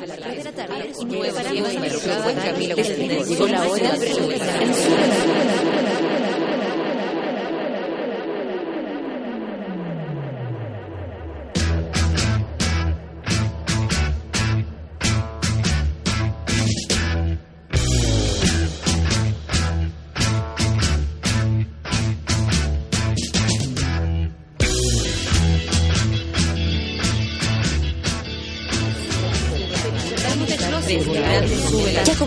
de la tarde y nos preparamos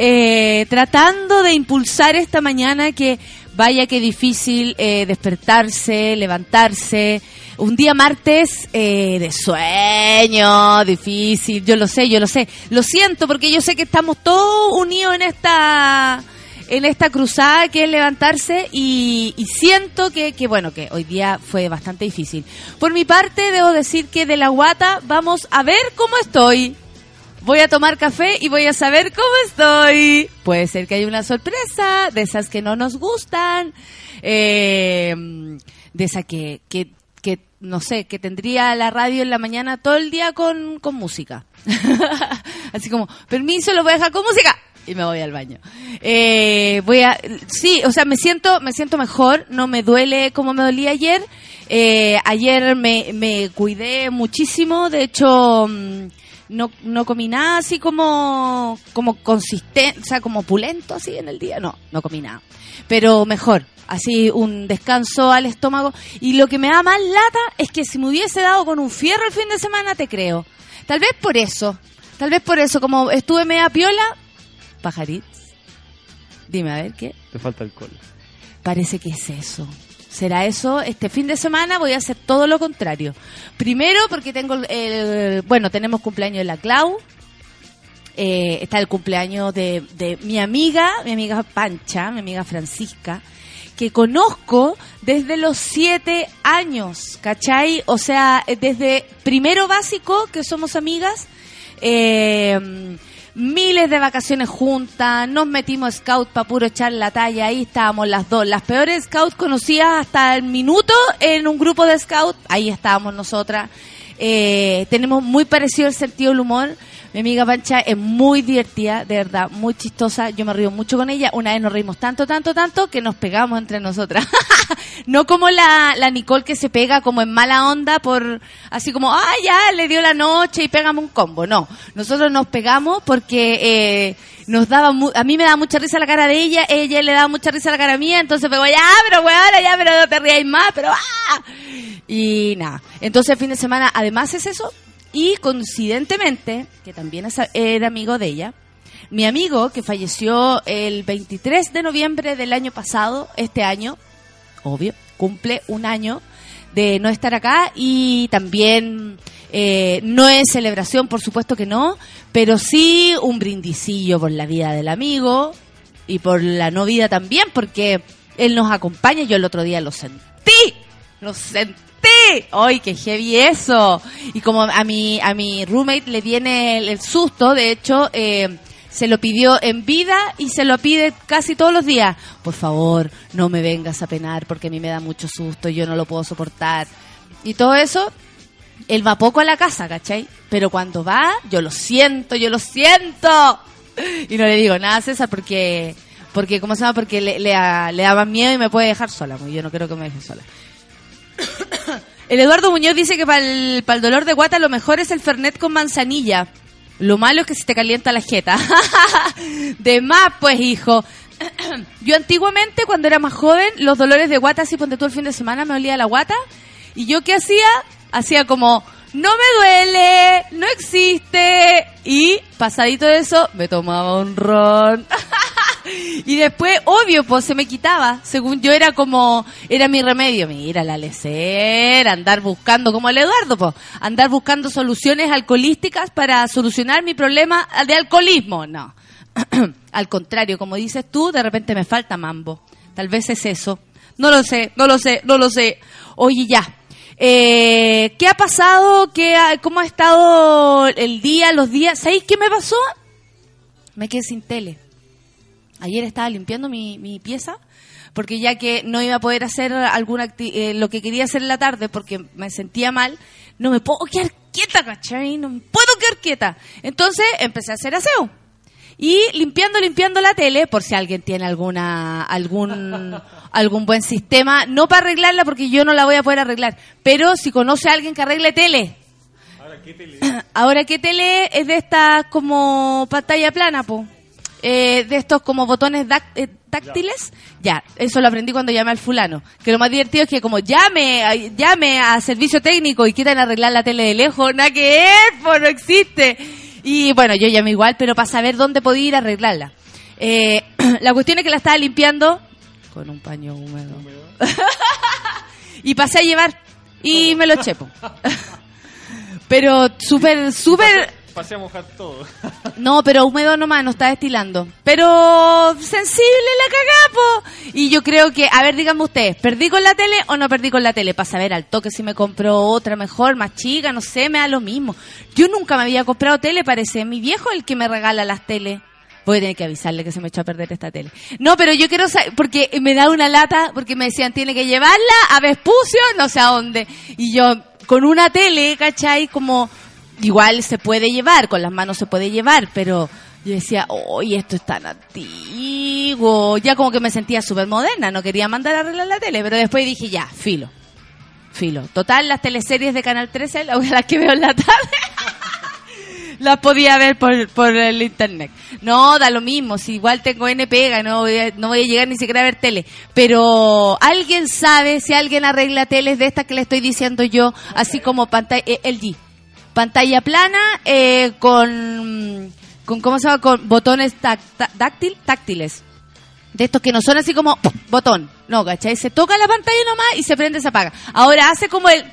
eh, tratando de impulsar esta mañana que vaya que difícil eh, despertarse, levantarse. Un día martes eh, de sueño, difícil, yo lo sé, yo lo sé. Lo siento porque yo sé que estamos todos unidos en esta en esta cruzada que es levantarse y, y siento que, que, bueno, que hoy día fue bastante difícil. Por mi parte, debo decir que de la guata vamos a ver cómo estoy. Voy a tomar café y voy a saber cómo estoy. Puede ser que haya una sorpresa, de esas que no nos gustan, eh, de esas que, que, que, no sé, que tendría la radio en la mañana todo el día con, con música. Así como, permiso, lo voy a dejar con música y me voy al baño. Eh, voy a, sí, o sea, me siento, me siento mejor, no me duele como me dolía ayer. Eh, ayer me, me cuidé muchísimo, de hecho, mm, no, no comí nada así como, como consistente, o sea, como pulento así en el día, no, no comí nada. Pero mejor, así un descanso al estómago. Y lo que me da más lata es que si me hubiese dado con un fierro el fin de semana, te creo. Tal vez por eso, tal vez por eso, como estuve media piola, pajarits. Dime, a ver, ¿qué? Te falta alcohol. Parece que es eso. ¿Será eso? Este fin de semana voy a hacer todo lo contrario. Primero porque tengo el... Bueno, tenemos cumpleaños de la Clau. Eh, está el cumpleaños de, de mi amiga, mi amiga Pancha, mi amiga Francisca, que conozco desde los siete años, ¿cachai? O sea, desde primero básico que somos amigas. Eh, miles de vacaciones juntas, nos metimos scout para puro echar la talla, ahí estábamos las dos, las peores scout conocidas hasta el minuto en un grupo de scout, ahí estábamos nosotras. Eh, tenemos muy parecido el sentido del humor. Mi amiga Pancha es muy divertida, de verdad, muy chistosa. Yo me río mucho con ella. Una vez nos reímos tanto, tanto, tanto que nos pegamos entre nosotras. no como la, Nicole que se pega como en mala onda por así como, ah, ya, le dio la noche y pegamos un combo. No, nosotros nos pegamos porque eh, nos daba, mu- a mí me daba mucha risa la cara de ella, ella le daba mucha risa la cara mía, entonces pegó, ya, pero weón, ya, pero no te ríais más, pero ah. Y nada, entonces el fin de semana además es eso y coincidentemente, que también era amigo de ella, mi amigo que falleció el 23 de noviembre del año pasado, este año, obvio, cumple un año de no estar acá y también eh, no es celebración, por supuesto que no, pero sí un brindicillo por la vida del amigo y por la no vida también, porque él nos acompaña. Yo el otro día lo sentí, lo sentí. ¡Ay, qué heavy eso! Y como a mi, a mi roommate le viene el, susto, de hecho, eh, se lo pidió en vida y se lo pide casi todos los días. Por favor, no me vengas a penar porque a mí me da mucho susto, yo no lo puedo soportar. Y todo eso, él va poco a la casa, ¿cachai? Pero cuando va, yo lo siento, yo lo siento. Y no le digo nada a César porque, porque ¿cómo se llama? Porque le, le, le daba miedo y me puede dejar sola. pues Yo no creo que me deje sola. El Eduardo Muñoz dice que para el, para el dolor de guata lo mejor es el Fernet con manzanilla. Lo malo es que se te calienta la jeta. de más, pues, hijo. Yo antiguamente, cuando era más joven, los dolores de guata, así ponte tú el fin de semana, me olía la guata. ¿Y yo qué hacía? Hacía como, no me duele, no existe. Y, pasadito de eso, me tomaba un ron. y después, obvio, pues se me quitaba. Según yo era como, era mi remedio. Mira, la lecera, andar buscando, como el Eduardo, pues, andar buscando soluciones alcoholísticas para solucionar mi problema de alcoholismo. No. Al contrario, como dices tú, de repente me falta mambo. Tal vez es eso. No lo sé, no lo sé, no lo sé. Oye, ya. Eh, ¿Qué ha pasado? ¿Qué ¿Cómo ha estado el día, los días? ¿Sabéis qué me pasó? Me quedé sin tele. Ayer estaba limpiando mi, pieza porque ya que no iba a poder hacer alguna eh, lo que quería hacer en la tarde porque me sentía mal, no me puedo quedar quieta, ¿cachai? No me puedo quedar quieta. Entonces empecé a hacer aseo. Y limpiando, limpiando la tele, por si alguien tiene alguna, algún, algún buen sistema, no para arreglarla porque yo no la voy a poder arreglar, pero si conoce a alguien que arregle tele. Ahora, ¿qué tele? Ahora, ¿qué tele es de estas como pantalla plana, po? Eh, de estos como botones eh, táctiles. Ya. eso lo aprendí cuando llamé al fulano. Que lo más divertido es que como llame, llame a servicio técnico y quieran arreglar la tele de lejos, nada que es, no existe. Y bueno, yo llamé igual, pero para saber dónde podía ir a arreglarla. Eh, la cuestión es que la estaba limpiando con un paño húmedo. y pasé a llevar y me lo chepo. pero súper, súper no, pero húmedo nomás, no está destilando. Pero sensible la cagapo. Y yo creo que, a ver, díganme ustedes, ¿perdí con la tele o no perdí con la tele? Para saber al toque si me compró otra mejor, más chica, no sé, me da lo mismo. Yo nunca me había comprado tele, parece. Mi viejo el que me regala las teles. Voy a tener que avisarle que se me echó a perder esta tele. No, pero yo quiero saber, porque me da una lata, porque me decían, tiene que llevarla a Vespucio, no sé a dónde. Y yo, con una tele, ¿cachai? Como igual se puede llevar, con las manos se puede llevar, pero yo decía, oye, esto es tan antiguo. Ya como que me sentía súper moderna, no quería mandar a arreglar la tele, pero después dije, ya, filo. Filo. Total, las teleseries de Canal 13, las que veo en la tarde, las podía ver por, por el internet. No, da lo mismo, si igual tengo N pega, no voy, a, no voy a llegar ni siquiera a ver tele. Pero alguien sabe si alguien arregla teles de estas que le estoy diciendo yo, así como pantalla, eh, el G pantalla plana eh, con, con, ¿cómo se llama? Con botones táctil, táctiles. De estos que no son así como botón. No, ¿cachai? Se toca la pantalla nomás y se prende, se apaga. Ahora hace como el...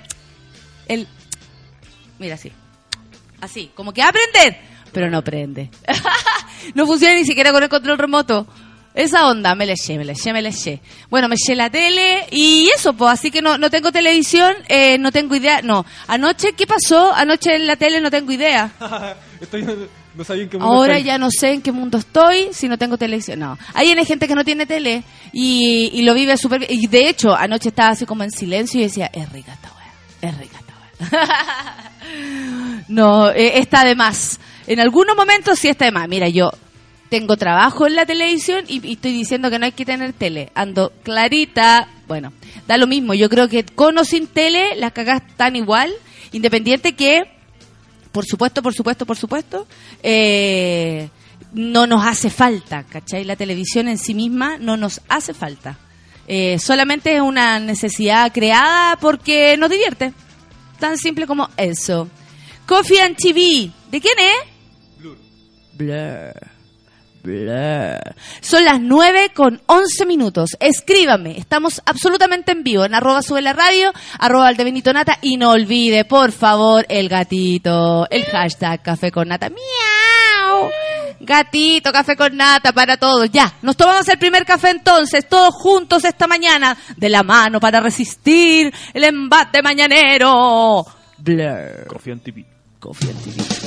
el mira así. Así, como que va a prender, pero no prende. no funciona ni siquiera con el control remoto. Esa onda, me le eché, me le eché, me le eché. Bueno, me eché la tele y eso, pues, así que no, no tengo televisión, eh, no tengo idea. No, anoche, ¿qué pasó? Anoche en la tele no tengo idea. estoy, no sabía en qué mundo Ahora ya no sé en qué mundo estoy si no tengo televisión. No, hay gente que no tiene tele y, y lo vive súper bien. Y de hecho, anoche estaba así como en silencio y decía, es rica esta weá, es rica esta weá. no, eh, está de más. En algunos momentos sí está de más. Mira, yo tengo trabajo en la televisión y, estoy diciendo que no hay que tener tele. Ando clarita. Bueno, da lo mismo. Yo creo que con o sin tele las cagas están igual, independiente que, por supuesto, por supuesto, por supuesto, eh, no nos hace falta, ¿cachai? La televisión en sí misma no nos hace falta. Eh, solamente es una necesidad creada porque nos divierte. Tan simple como eso. Coffee and TV. ¿De quién es? Blur. Blur. Son las 9 con 11 minutos. Escríbame. Estamos absolutamente en vivo en arroba sube la radio, arroba Benito Nata y no olvide, por favor, el gatito, el hashtag café con nata. Miau. Gatito, café con nata para todos. Ya, nos tomamos el primer café entonces, todos juntos esta mañana, de la mano para resistir el embate mañanero. Blur. Coffee and TV. Coffee and TV.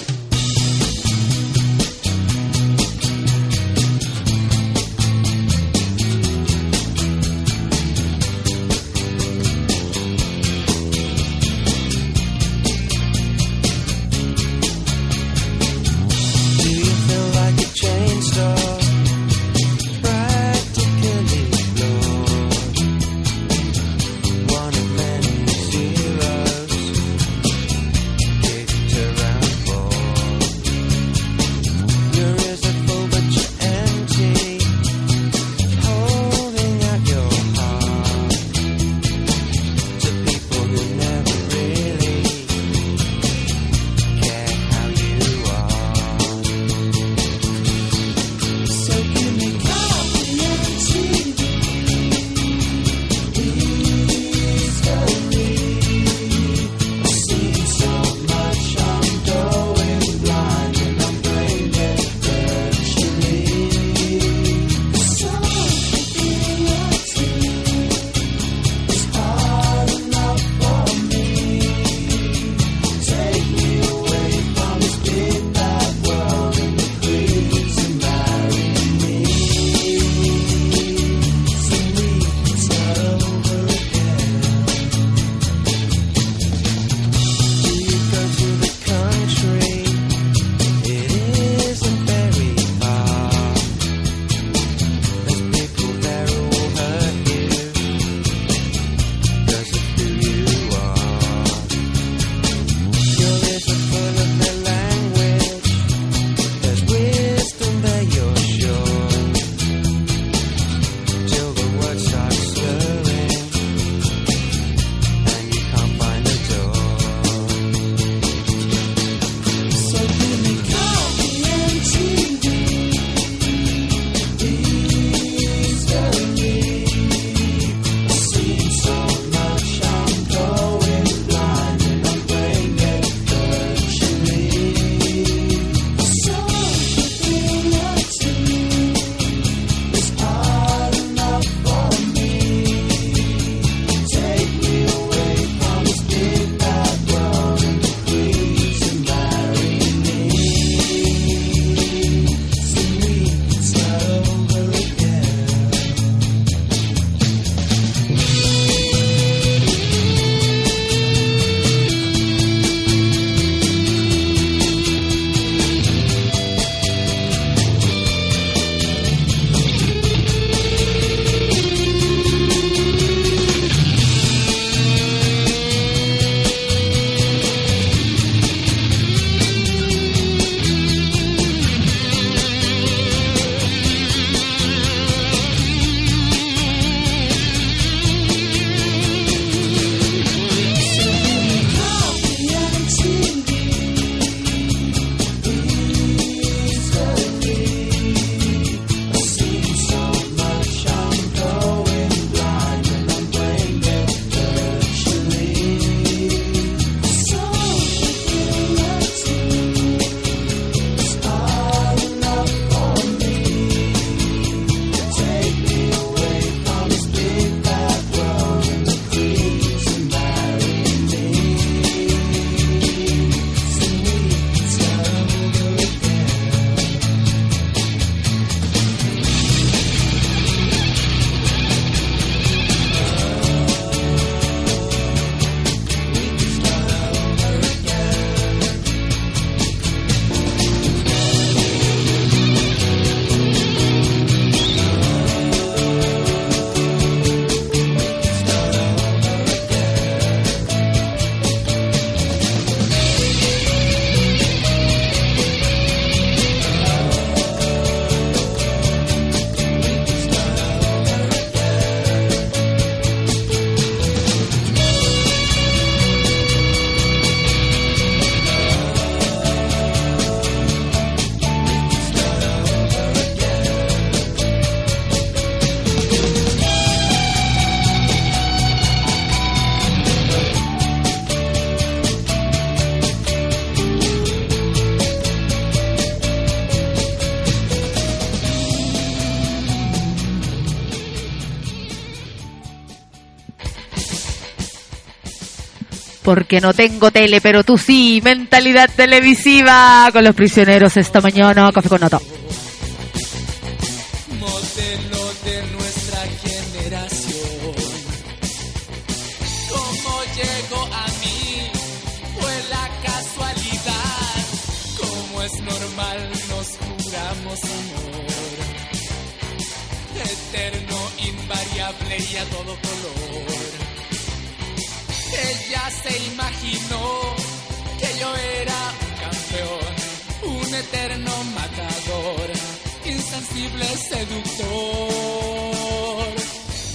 Porque no tengo tele, pero tú sí. Mentalidad televisiva con los prisioneros esta mañana. Café con nata.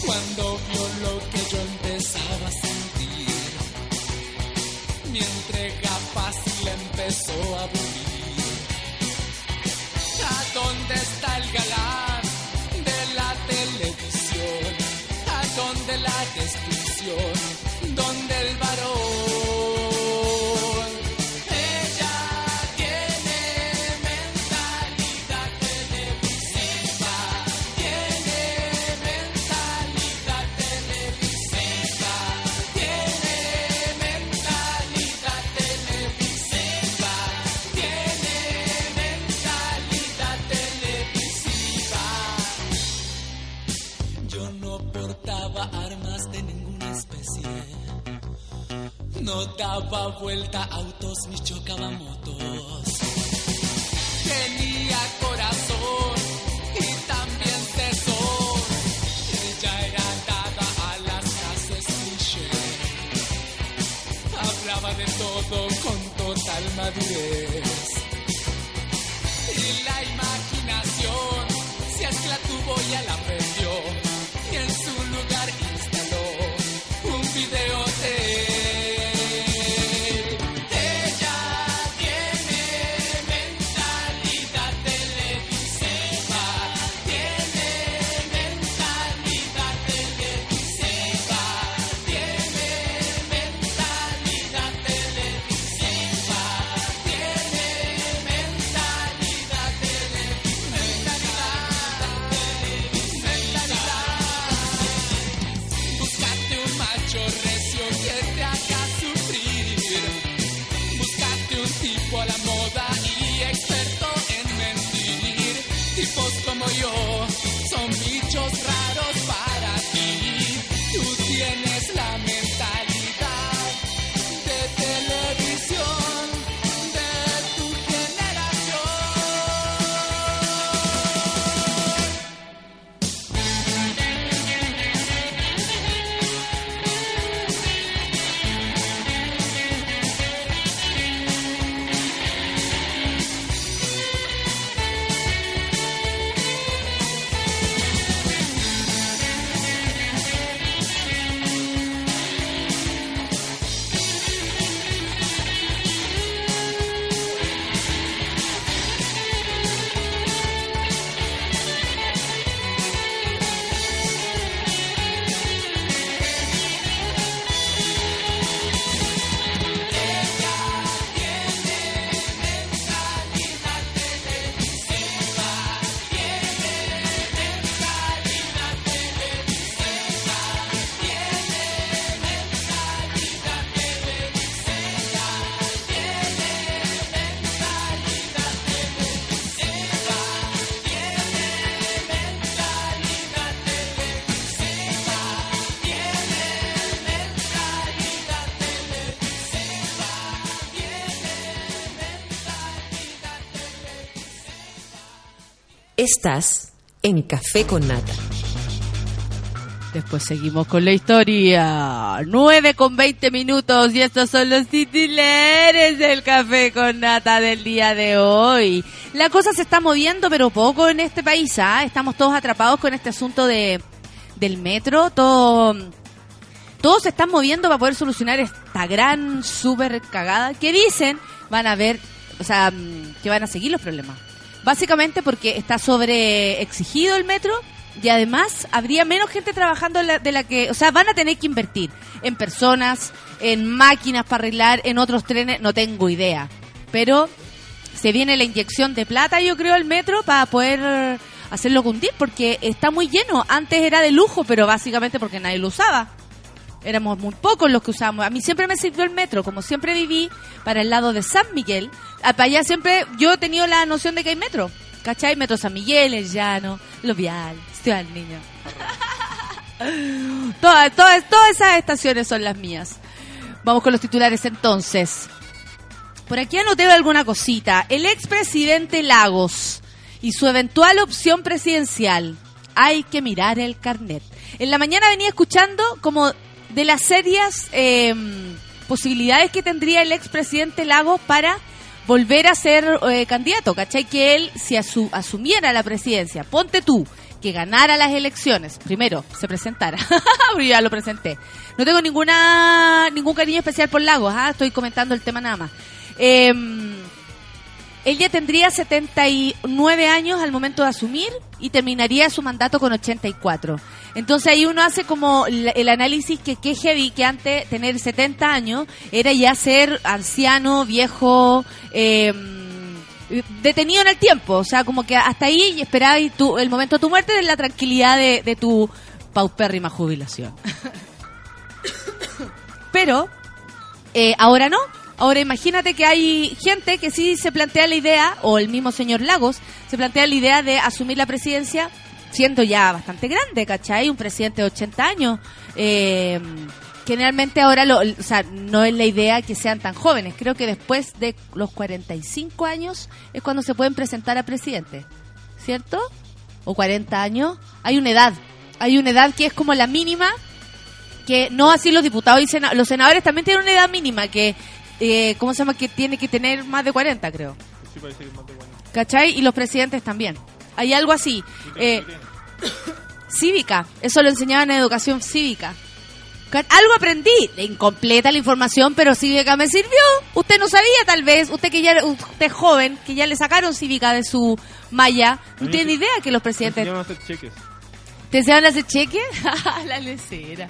Cuando vio lo que yo empezaba a sentir, mi entrega fácil empezó a aburrir. ¿A dónde está el galán de la televisión? ¿A dónde la descripción? ¿Dónde el varón? Daba vuelta autos ni chocaba motos. Tenía corazón y también tesón. Ella era dada a las frases cliché. Hablaba de todo con total madurez. Y la imaginación, si es que la tuvo, ya la. Estás en Café con Nata. Después seguimos con la historia. 9 con 20 minutos y estos son los titulares del café con nata del día de hoy. La cosa se está moviendo pero poco en este país. ¿ah? Estamos todos atrapados con este asunto de del metro. Todo, todos se están moviendo para poder solucionar esta gran super cagada que dicen van a ver, o sea, mm, que van a seguir los problemas. Básicamente porque está sobre exigido el metro y además habría menos gente trabajando en la- de la que, o sea, van a tener que invertir en personas, en máquinas para arreglar, en otros trenes, no tengo idea. Pero se viene la inyección de plata, yo creo, al metro para poder hacerlo cundir porque está muy lleno. Antes era de lujo, pero básicamente porque nadie lo usaba. Éramos muy pocos los que usábamos. A mí siempre me sirvió el metro, como siempre viví para el lado de San Miguel. Para allá siempre yo he tenido la noción de que hay metro. ¿Cachai? Metro San Miguel, El Llano, Lo Vial, Ciudad del Niño. todas, todas, todas esas estaciones son las mías. Vamos con los titulares entonces. Por aquí anoté alguna cosita. El expresidente Lagos y su eventual opción presidencial. Hay que mirar el carnet. En la mañana venía escuchando como de las serias eh, posibilidades que tendría el expresidente Lagos para volver a ser eh, candidato, ¿cachai? Que él, si asu- asumiera la presidencia, ponte tú, que ganara las elecciones, primero, se presentara, ya lo presenté. No tengo ninguna ningún cariño especial por Lagos, ¿ah? estoy comentando el tema nada más. Eh, él ya tendría 79 años al momento de asumir y terminaría su mandato con 84. Entonces ahí uno hace como el, análisis que que heavy que antes tener 70 años era ya ser anciano, viejo, eh, detenido en el tiempo. O sea, como que hasta ahí y tú, el momento de tu muerte de la tranquilidad de, de tu paupérrima jubilación. Pero eh, ahora no. Ahora imagínate que hay gente que sí se plantea la idea, o el mismo señor Lagos, se plantea la idea de asumir la presidencia siendo ya bastante grande, ¿cachai? Un presidente de 80 años. Eh, generalmente ahora, lo, o sea, no es la idea que sean tan jóvenes. Creo que después de los 45 años es cuando se pueden presentar a presidente, ¿cierto? O 40 años. Hay una edad. Hay una edad que es como la mínima que no así los diputados y los senadores también tienen una edad mínima que eh, ¿cómo se llama? que tiene que tener más de 40 creo Sí, parece que es más de bueno. ¿cachai? y los presidentes también hay algo así eh, cívica eso lo enseñaban en educación cívica Ca- algo aprendí incompleta la información pero cívica me sirvió usted no sabía tal vez usted que ya usted es joven que ya le sacaron cívica de su malla no tiene idea que los presidentes enseñaron a hacer cheques. ¿Te enseñaron a hacer cheque? la lecera.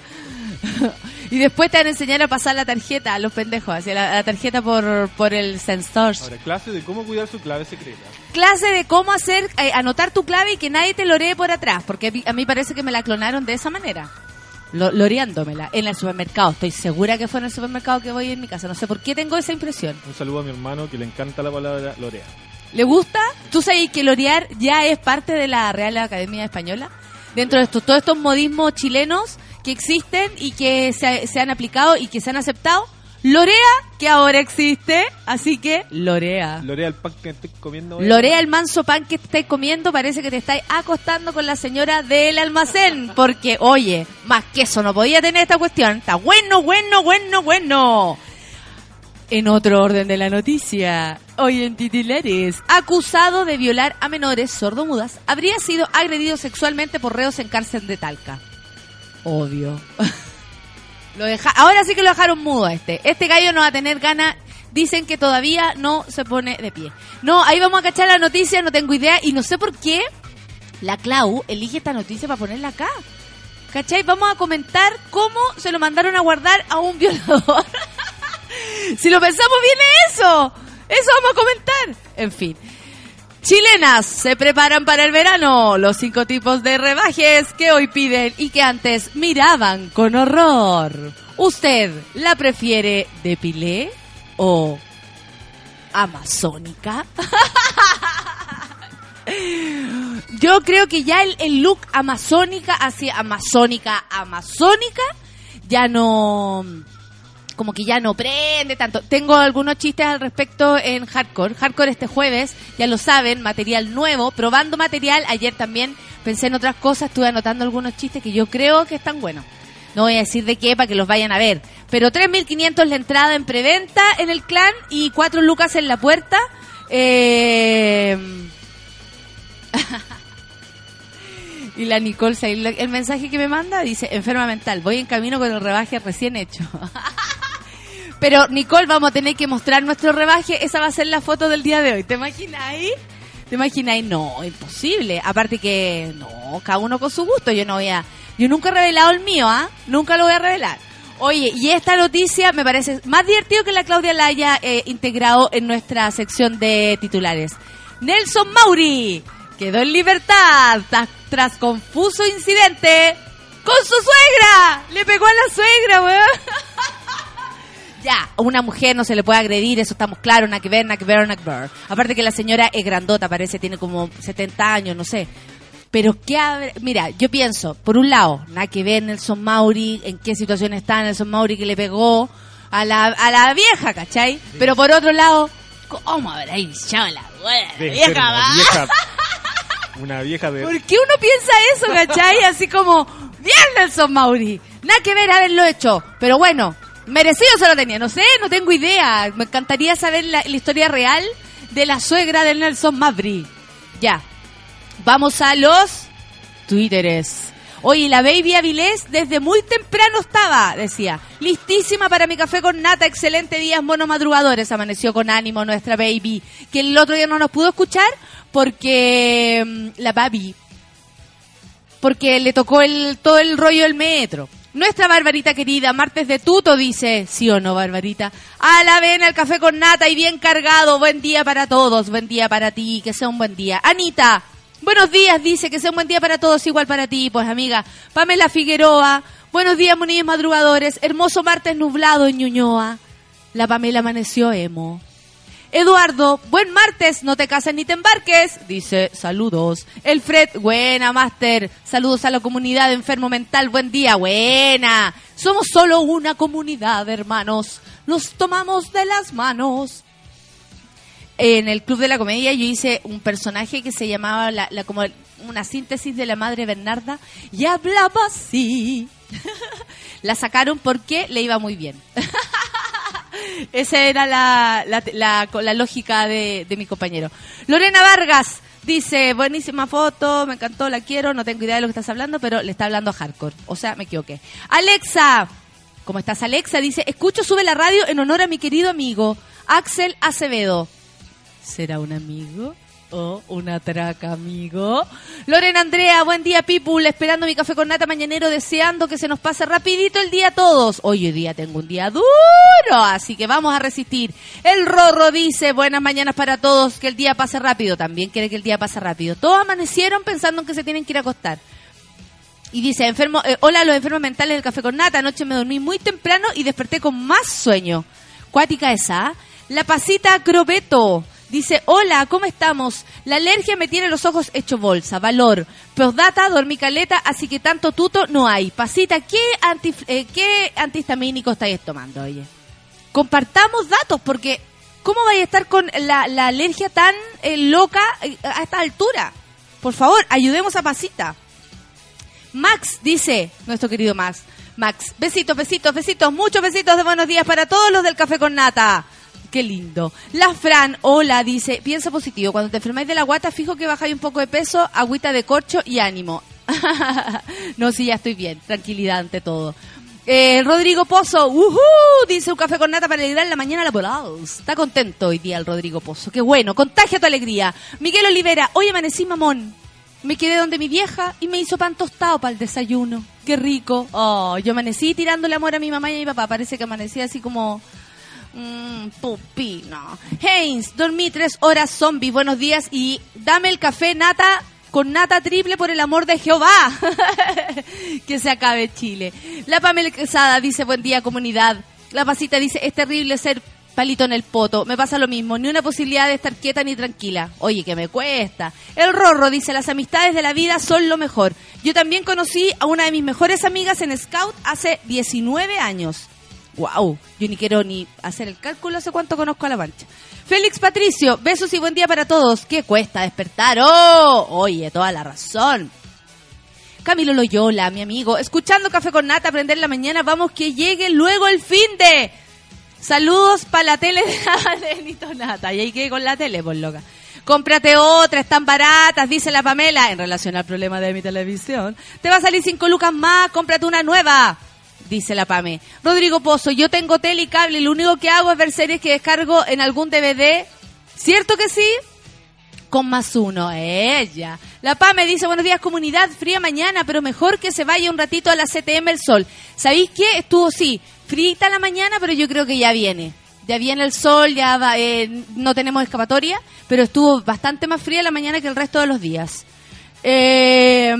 y después te van a enseñar a pasar la tarjeta a los pendejos, hacia la, la tarjeta por, por el sensor. Ahora, clase de cómo cuidar su clave secreta. Clase de cómo hacer, eh, anotar tu clave y que nadie te loree por atrás, porque a mí- a mí parece que me la clonaron de esa manera. Lo, loreándomela en el supermercado. Estoy segura que fue en el supermercado que voy en mi casa. No sé por qué tengo esa impresión. Un saludo a mi hermano que le encanta la palabra lorea. ¿Le gusta? ¿Tú sabes que lorear ya es parte de la Real Academia Española? Dentro de estos, todos estos modismos chilenos que existen y que se, se han aplicado y que se han aceptado. Lorea, que ahora existe, así que lorea. Lorea el pan que estoy comiendo hoy. Lorea el manso pan que estáis comiendo, parece que te estáis acostando con la señora del almacén, porque, oye, más que eso no podía tener esta cuestión. Está bueno, bueno, bueno, bueno. En otro orden de la noticia, hoy en titulares, acusado de violar a menores sordomudas, habría sido agredido sexualmente por reos en cárcel de Talca. Obvio. Lo deja Ahora sí que lo dejaron mudo a este. Este gallo no va a tener ganas. Dicen que todavía no se pone de pie. No, ahí vamos a cachar la noticia, no tengo idea. Y no sé por qué la Clau elige esta noticia para ponerla acá. ¿Cachai? Vamos a comentar cómo se lo mandaron a guardar a un violador. si lo pensamos bien es eso. Eso vamos a comentar. En fin. Chilenas se preparan para el verano. Los cinco tipos de rebajes que hoy piden y que antes miraban con horror. ¿Usted la prefiere de pilé o amazónica? Yo creo que ya el, el look amazónica, así amazónica, amazónica, ya no como que ya no prende tanto. Tengo algunos chistes al respecto en Hardcore. Hardcore este jueves, ya lo saben, material nuevo, probando material. Ayer también pensé en otras cosas, estuve anotando algunos chistes que yo creo que están buenos. No voy a decir de qué para que los vayan a ver. Pero 3.500 la entrada en preventa en el clan y 4 lucas en la puerta. Eh... y la Nicole, el mensaje que me manda dice, enferma mental, voy en camino con el rebaje recién hecho. Pero Nicole, vamos a tener que mostrar nuestro rebaje. Esa va a ser la foto del día de hoy. ¿Te imagináis? ¿Te imagináis? No, imposible. Aparte que, no, cada uno con su gusto. Yo no voy a... Yo nunca he revelado el mío, ¿ah? Nunca lo voy a revelar. Oye, y esta noticia me parece más divertido que la Claudia la haya eh, integrado en nuestra sección de titulares. Nelson Mauri quedó en libertad tras, confuso incidente ¡Con su suegra! ¡Le pegó a la suegra, weón! Ya, a una mujer no se le puede agredir, eso estamos claros, nada que ver, nada que ver, nada que ver. Aparte que la señora es grandota, parece, tiene como 70 años, no sé. Pero qué habrá- mira, yo pienso, por un lado, nada que ver Nelson Mauri, en qué situación está Nelson Mauri que le pegó a la, a la vieja, ¿cachai? Pero por otro lado, ¿cómo habrá hinchado la buena De vieja, va? vieja. Una vieja de. ¿Por qué uno piensa eso, cachai? Así como, bien Nelson Mauri, nada que ver haberlo hecho, pero bueno, merecido se lo tenía, no sé, no tengo idea, me encantaría saber la, historia real de la suegra de Nelson Mauri. Ya, vamos a los Twitteres. Oye, la Baby Avilés desde muy temprano estaba, decía, listísima para mi café con nata, excelente días monomadrugadores, amaneció con ánimo nuestra Baby, que el otro día no nos pudo escuchar porque mm, la Baby, porque le tocó el, todo el rollo del metro. Nuestra Barbarita querida, martes de tuto, dice, sí o no, Barbarita, a la vena, el café con nata y bien cargado, buen día para todos, buen día para ti, que sea un buen día. Anita, buenos días, dice, que sea un buen día para todos, igual para ti, pues amiga. Pamela Figueroa, buenos días, monillos madrugadores, hermoso martes nublado en Ñuñoa. La Pamela amaneció emo. Eduardo, buen martes, no te cases ni te embarques. Dice, saludos. El Fred, buena, Master. Saludos a la comunidad de enfermo mental, buen día, buena. Somos solo una comunidad, hermanos. Nos tomamos de las manos. En el Club de la Comedia yo hice un personaje que se llamaba la, la- como una síntesis de la madre Bernarda y hablaba así. la sacaron porque le iba muy bien. Esa era la, la, lógica de, de mi compañero. Lorena Vargas dice, buenísima foto, me encantó, la quiero, no tengo idea de lo que estás hablando, pero le está hablando a Hardcore. O sea, me equivoqué. Alexa, ¿cómo estás Alexa? Dice, escucho, sube la radio en honor a mi querido amigo, Axel Acevedo. ¿Será un amigo? ¿O una traca, amigo? Lorena Andrea, buen día, people. Esperando mi café con nata mañanero, deseando que se nos pase rapidito el día a todos. Hoy, día tengo un día duro, así que vamos a resistir. El Rorro dice, buenas mañanas para todos, que el día pase rápido. También quiere que el día pase rápido. Todos amanecieron pensando en que se tienen que ir a acostar. Y dice, enfermo, eh, hola los enfermos mentales del café con nata. Anoche me dormí muy temprano y desperté con más sueño. Cuática esa. ¿ah? La pasita crobeto. Dice, hola, ¿cómo estamos? La alergia me tiene los ojos hecho bolsa. Valor. Postdata, dormí caleta, así que tanto tuto no hay. Pasita, ¿qué, anti, eh, ¿qué antihistamínico estáis tomando, oye? Compartamos datos, porque ¿cómo vais a estar con la, la alergia tan eh, loca eh, a esta altura? Por favor, ayudemos a Pasita. Max dice, nuestro querido Max, Max, besitos, besitos, besitos, muchos besitos de buenos días para todos los del café con nata. Qué lindo. La Fran, hola, dice, piensa positivo, cuando te enfermáis de la guata, fijo que bajáis un poco de peso, agüita de corcho y ánimo. no, sí, ya estoy bien, tranquilidad ante todo. Eh, Rodrigo Pozo, ¡uhú! dice un café con nata para alegrar la mañana laboral. Está contento hoy día el Rodrigo Pozo, qué bueno, contagia tu alegría. Miguel Olivera, hoy amanecí mamón. Me quedé donde mi vieja y me hizo pan tostado para el desayuno. Qué rico. Oh, yo amanecí tirándole amor a mi mamá y a mi papá. Parece que amanecí así como... Mmm, pupino. Haynes, dormí tres horas zombie. Buenos días y dame el café nata con nata triple por el amor de Jehová. que se acabe Chile. La Pamela Quesada dice buen día comunidad. La Pasita dice es terrible ser palito en el poto. Me pasa lo mismo. Ni una posibilidad de estar quieta ni tranquila. Oye, que me cuesta. El Rorro dice las amistades de la vida son lo mejor. Yo también conocí a una de mis mejores amigas en Scout hace 19 años. Wow, yo ni quiero ni hacer el cálculo hace cuánto conozco a la mancha. Félix Patricio, besos y buen día para todos. ¿Qué cuesta despertar? ¡Oh! Oye, toda la razón. Camilo Loyola, mi amigo, escuchando Café con Nata, aprender la mañana, vamos que llegue luego el fin de. Saludos para la tele de Nito Nata. Y ahí que con la tele, pues loca. Cómprate otra, están baratas, dice la Pamela, en relación al problema de mi televisión. Te va a salir cinco lucas más, cómprate una nueva dice la Pame. Rodrigo Pozo, yo tengo tele y cable, lo único que hago es ver series que descargo en algún DVD. ¿Cierto que sí? Con más uno, ella. La Pame dice, buenos días comunidad, fría mañana, pero mejor que se vaya un ratito a la CTM el sol. ¿Sabéis qué? Estuvo, sí, frita la mañana, pero yo creo que ya viene. Ya viene el sol, ya va, eh, no tenemos escapatoria, pero estuvo bastante más fría la mañana que el resto de los días. Eh,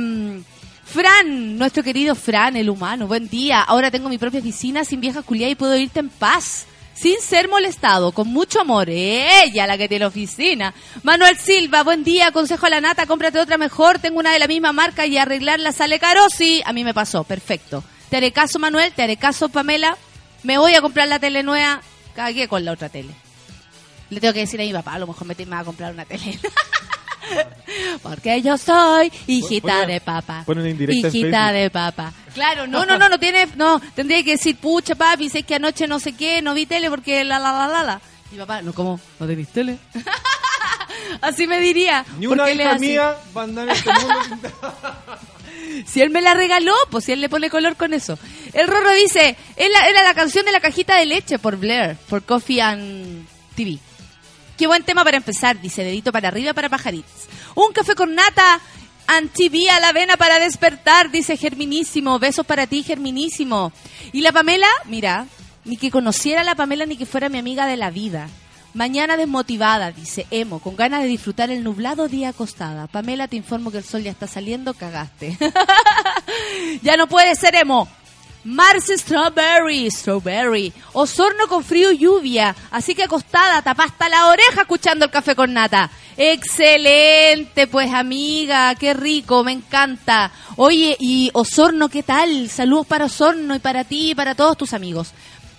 Fran, nuestro querido Fran, el humano, buen día. Ahora tengo mi propia oficina sin vieja culiada y puedo irte en paz. Sin ser molestado, con mucho amor. Ella la que tiene oficina. Manuel Silva, buen día. Consejo a la nata, cómprate otra mejor. Tengo una de la misma marca y arreglarla sale caro. Sí, a mí me pasó. Perfecto. Te haré caso, Manuel. Te haré caso, Pamela. Me voy a comprar la tele nueva. Cagué con la otra tele. Le tengo que decir a mi papá, a lo mejor me a comprar una tele. Porque yo soy hijita de en Hijita de papá. Claro, no, no, no, no tiene, no, tendría que decir, pucha papi, sé que anoche no sé qué, no vi tele porque la la la la la. Y papá, no, ¿cómo? ¿No tenés tele? así me diría. Ni una hija así. mía va a andar en este mundo. Si él me la regaló, pues si él le pone color con eso. El Rorro dice, "Es la- la canción de la cajita de leche por Blair, por Coffee and TV. Qué buen tema para empezar, dice, dedito para arriba para pajaritos. Un café con nata and TV a la vena para despertar, dice Germinísimo. Besos para ti, Germinísimo. Y la Pamela, mira, ni que conociera a la Pamela ni que fuera mi amiga de la vida. Mañana desmotivada, dice Emo, con ganas de disfrutar el nublado día acostada. Pamela, te informo que el sol ya está saliendo, cagaste. ya no puede ser Emo. Marce Strawberry, Strawberry. Osorno con frío y lluvia. Así que acostada, tapasta la oreja escuchando el café con nata. Excelente, pues amiga, qué rico, me encanta. Oye, y Osorno, ¿qué tal? Saludos para Osorno y para ti y para todos tus amigos.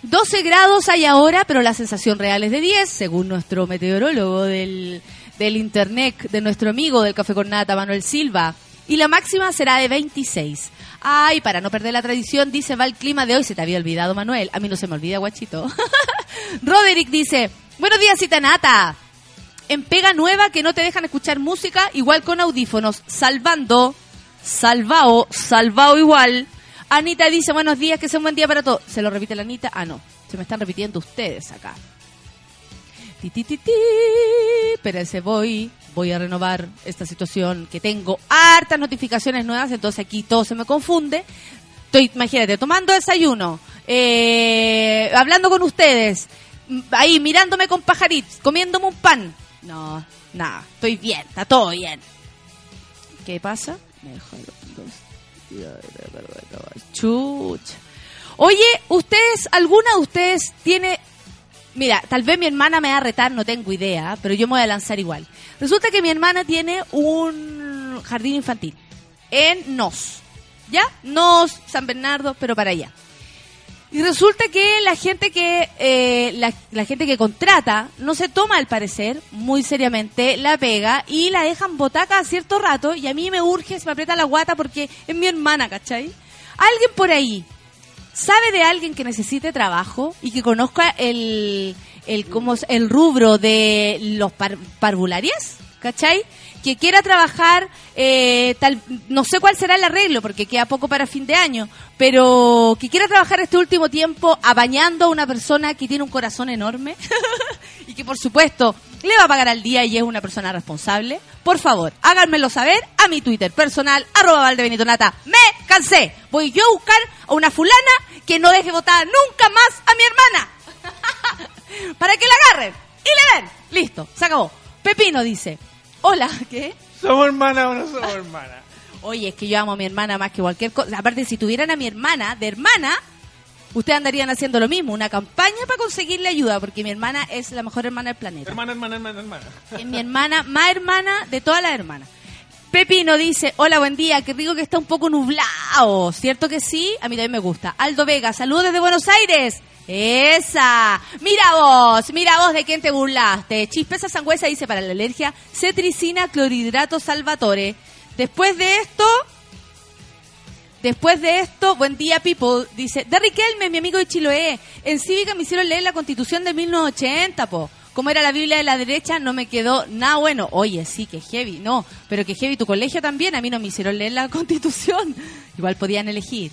12 grados hay ahora, pero la sensación real es de 10, según nuestro meteorólogo del, del internet, de nuestro amigo del Café con Nata, Manuel Silva. Y la máxima será de 26. Ay, para no perder la tradición, dice, va el clima de hoy. Se te había olvidado, Manuel. A mí no se me olvida, guachito. Roderick dice, buenos días, cita Nata. En pega nueva que no te dejan escuchar música, igual con audífonos, salvando, salvao, salvao igual. Anita dice, buenos días, que sea un buen día para todos. ¿Se lo repite la Anita? Ah, no. Se me están repitiendo ustedes acá. Ti, ti, voy, voy a renovar esta situación que tengo hartas notificaciones nuevas, entonces aquí todo se me confunde. Estoy, imagínate, tomando desayuno, eh, hablando con ustedes, m- ahí mirándome con pajaritos, comiéndome un pan. No, nada, estoy bien, está todo bien. ¿Qué pasa? Chucha. Oye, ustedes, ¿alguna de ustedes tiene... Mira, tal vez mi hermana me va a retar, no tengo idea, pero yo me voy a lanzar igual. Resulta que mi hermana tiene un jardín infantil en Nos. ¿Ya? Nos, San Bernardo, pero para allá. Y resulta que la gente que eh, la, la gente que contrata no se toma al parecer muy seriamente la pega y la dejan botaca a cierto rato y a mí me urge, se me aprieta la guata porque es mi hermana, ¿cachai? Alguien por ahí sabe de alguien que necesite trabajo y que conozca el el cómo es- el rubro de los par, ¿cachai? Que quiera trabajar, eh, tal, no sé cuál será el arreglo porque queda poco para fin de año, pero que quiera trabajar este último tiempo apañando a una persona que tiene un corazón enorme y que por supuesto le va a pagar al día y es una persona responsable, por favor, háganmelo saber a mi Twitter personal, arroba Valdebenitonata. Me cansé. Voy yo a buscar a una fulana que no deje votar nunca más a mi hermana. Para que la agarren y le den. Listo, se acabó. Pepino dice, hola, ¿qué? ¿Somos hermanas o no somos hermanas? Oye, es que yo amo a mi hermana más que cualquier cosa. Aparte, si tuvieran a mi hermana de hermana, ustedes andarían haciendo lo mismo, una campaña para conseguirle ayuda, porque mi hermana es la mejor hermana del planeta. Hermana, hermana, hermana, hermana. Es mi hermana, más hermana de todas las hermanas. Pepino dice, hola, buen día, qué rico que está un poco nublado. ¿Cierto que sí? A mí también me gusta. Aldo Vega, saludos desde Buenos Aires. Esa. Mira vos, mira vos de quién te burlaste. Chispeza sangüesa dice para la alergia, cetricina, clorhidrato, salvatore. Después de esto, Después de esto, buen día, people. Dice, de Riquelme, mi amigo de Chiloé. En Cívica me hicieron leer la constitución de 1980, po. Como era la Biblia de la derecha, no me quedó nada bueno. Oye, sí, que heavy. No, pero que heavy tu colegio también. A mí no me hicieron leer la constitución. Igual podían elegir.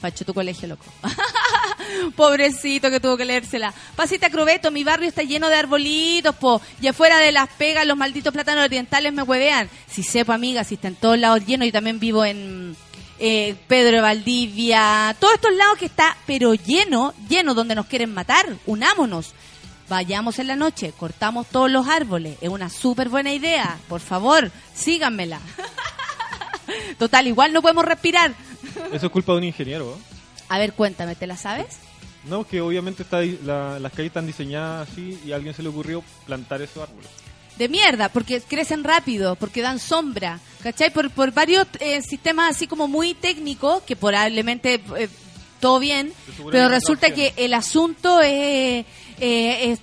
Pacho, tu colegio, loco. Pobrecito que tuvo que leérsela. Pasita Crubeto, mi barrio está lleno de arbolitos, po. Y afuera de las pegas, los malditos plátanos orientales me huevean. Si sepa, amiga, si está en todos lados lleno. Yo también vivo en eh, Pedro de Valdivia. Todos estos lados que está, pero lleno, lleno, donde nos quieren matar. Unámonos. Vayamos en la noche, cortamos todos los árboles. Es una súper buena idea. Por favor, síganmela. Total, igual no podemos respirar. Eso es culpa de un ingeniero. ¿eh? A ver, cuéntame, ¿te la sabes? No, que obviamente está, la- las calles están diseñadas así y a alguien se le ocurrió plantar esos árboles. De mierda, porque crecen rápido, porque dan sombra, ¿cachai? Por, por varios eh, sistemas así como muy técnicos, que probablemente eh, todo bien, pero resulta que el asunto es, eh, es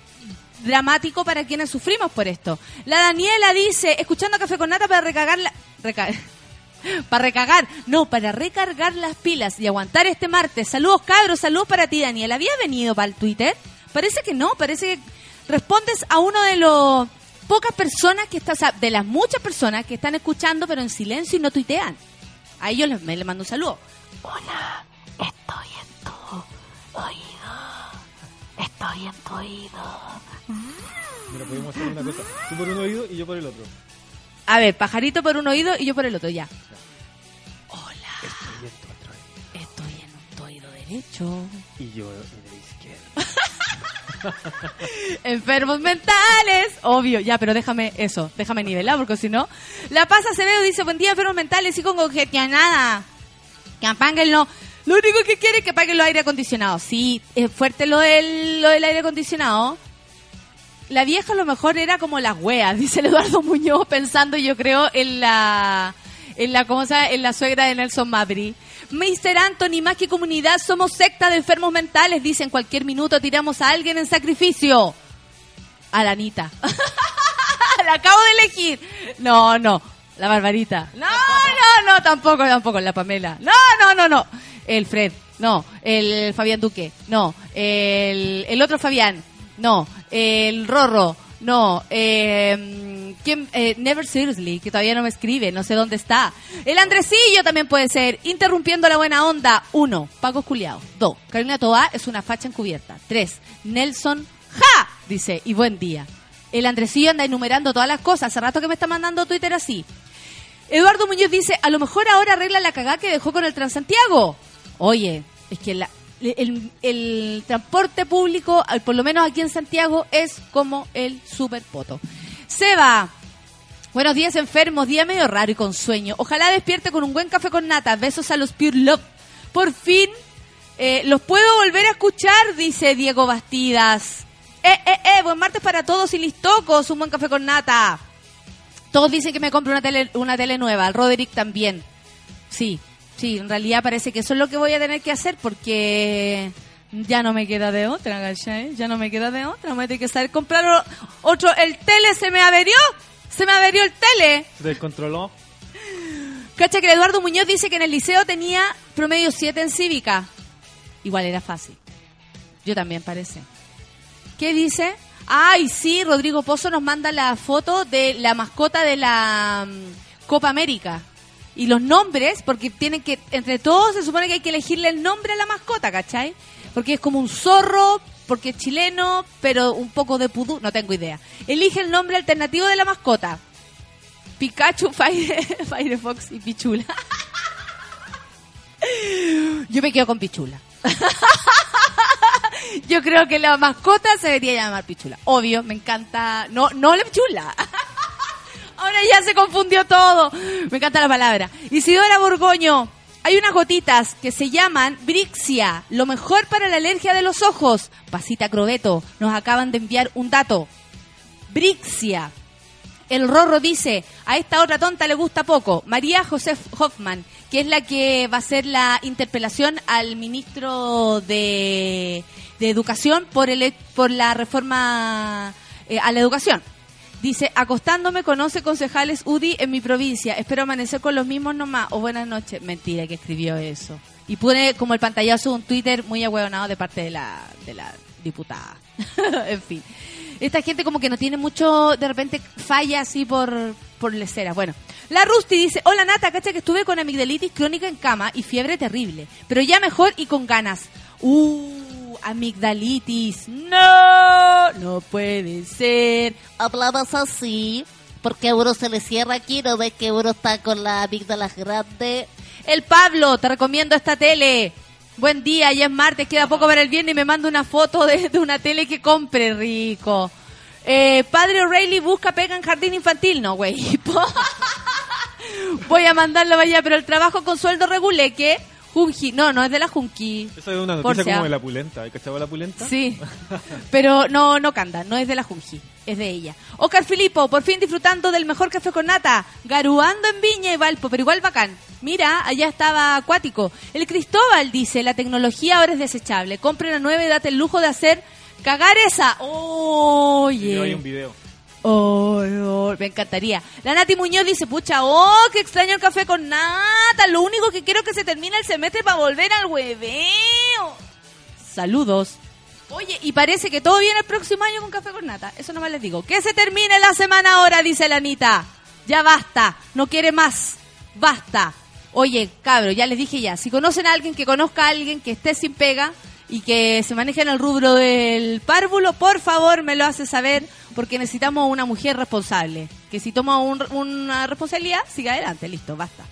dramático para quienes sufrimos por esto. La Daniela dice, escuchando Café con Nata para recargar la... reca- para recargar, no, para recargar las pilas y aguantar este martes. Saludos cabros, saludos para ti Daniela. ¿Había venido para el Twitter? Parece que no, parece que respondes a uno de los pocas personas que estás, de las muchas personas que están escuchando pero en silencio y no tuitean. A ellos les, me les mando un saludo. Hola, estoy en tu oído. Estoy en tu oído. Mira, podemos hacer una cosa. Tú por un oído y yo por el otro. A ver, pajarito por un oído y yo por el otro, ya. Hola, Estoy en tu otro oído. estoy en tu oído derecho. Y yo en el izquierdo. Enfermos mentales. Obvio, ya, pero déjame eso, déjame nivelar, porque si no. La Paz Acevedo dice, buen día, enfermos mentales y con congestionada. Que apaguen lo... Lo único que quiere es que apaguen los aire acondicionados. Sí, es fuerte lo del, lo del aire acondicionado. La vieja a lo mejor era como las weas, dice el Eduardo Muñoz, pensando yo creo en la en la ¿cómo se llama? en la suegra de Nelson Mabry. Mr. Anthony, más que comunidad, somos secta de enfermos mentales, dice en cualquier minuto tiramos a alguien en sacrificio. A la Anita. la acabo de elegir. No, no. La Barbarita. No, no, no, tampoco, tampoco. La Pamela. No, no, no, no. El Fred. No. El Fabián Duque. No. El, el otro Fabián. No. El Rorro. No. Eh, ¿quién? Eh, Never Seriously, que todavía no me escribe. No sé dónde está. El Andresillo también puede ser. Interrumpiendo la buena onda. Uno. Paco Culiao. Dos. Carolina Toá es una facha encubierta. Tres. Nelson ¡Ja! Dice, y buen día. El Andresillo anda enumerando todas las cosas. Hace rato que me está mandando Twitter así. Eduardo Muñoz dice, a lo mejor ahora arregla la cagada que dejó con el Transantiago. Oye, es que la- el, transporte público, por lo menos aquí en Santiago, es como el superpoto. Seba, buenos días enfermos, día medio raro y con sueño. Ojalá despierte con un buen café con nata. Besos a los Pure Love. Por fin, eh, los puedo volver a escuchar, dice Diego Bastidas. Eh, eh, eh, buen martes para todos y listocos, un buen café con nata. Todos dicen que me compre una tele, una tele nueva, Roderick también. Sí, sí, en realidad parece que eso es lo que voy a tener que hacer porque ya no me queda de otra, ¿cachai? Ya no me queda de otra, me tengo que saber comprar otro. El tele se me averió, se me averió el tele. Se descontroló. Cacha que Eduardo Muñoz dice que en el liceo tenía promedio 7 en cívica. Igual era fácil. Yo también parece. ¿Qué dice? Ay, sí, Rodrigo Pozo nos manda la foto de la mascota de la mm, Copa América. Y los nombres, porque tienen que, entre todos se supone que hay que elegirle el nombre a la mascota, ¿cachai? Porque es como un zorro, porque es chileno, pero un poco de pudú, no tengo idea. Elige el nombre alternativo de la mascota. Pikachu, Fire, Firefox y Pichula. Yo me quedo con Pichula. Yo creo que la mascota se debería llamar Pichula. Obvio, me encanta. No, no la Pichula. Ahora ya se confundió todo. Me encanta la palabra. Isidora Borgoño. Hay unas gotitas que se llaman Brixia, lo mejor para la alergia de los ojos. Pasita Crobeto, nos acaban de enviar un dato. Brixia. El Rorro dice, a esta otra tonta le gusta poco. María José Hoffman, que es la que va a hacer la interpelación al ministro de, Educación por, el, por la reforma eh, a la educación. Dice, acostándome con 11 concejales UDI en mi provincia. Espero amanecer con los mismos nomás. O buenas noches. Mentira que escribió eso. Y pone como el pantallazo un Twitter muy ahueonado de parte de la, de la diputada. en fin. Esta gente como que no tiene mucho, de repente falla así por, por leceras. Bueno, la Rusty dice, hola Nata, cacha que estuve con amigdalitis crónica en cama y fiebre terrible, pero ya mejor y con ganas. Uh, amigdalitis, no, no puede ser. Hablabas así, porque a uno se le cierra aquí, no ves que uno está con la amígdalas grande. El Pablo, te recomiendo esta tele. Buen día, ya es martes, queda poco para el viernes y me manda una foto de, de una tele que compre, rico. Eh, padre O'Reilly busca pega en jardín infantil, no, güey. Voy a mandarlo para allá, pero el trabajo con sueldo reguleque, Junji, no, no es de la Junji. Esa es una noticia si a- como de la pulenta. ¿Hay cachado la pulenta? Sí, pero no, no canta, no es de la Junji, es de ella. Oscar Filipo, por fin disfrutando del mejor café con nata, garuando en Viña y Valpo, pero igual bacán. Mira, allá estaba acuático. El Cristóbal dice, la tecnología ahora es desechable. Compre una nueva y date el lujo de hacer cagar esa. Oye. Hay un video. Oh, me encantaría. La Nati Muñoz dice, pucha, oh, qué extraño el café con nata. Lo único que quiero es que se termine el semestre para volver al hueveo. Saludos. Oye, y parece que todo viene el próximo año con café con nata. Eso nomás les digo. Que se termine la semana ahora, dice la Anita. Ya basta. No quiere más. Basta. Oye, cabro, ya les dije ya. Si conocen a alguien que conozca a alguien que esté sin pega y que se maneje en el rubro del párvulo, por favor me lo hace saber porque necesitamos una mujer responsable. Que si toma un- una responsabilidad, siga adelante. Listo, basta.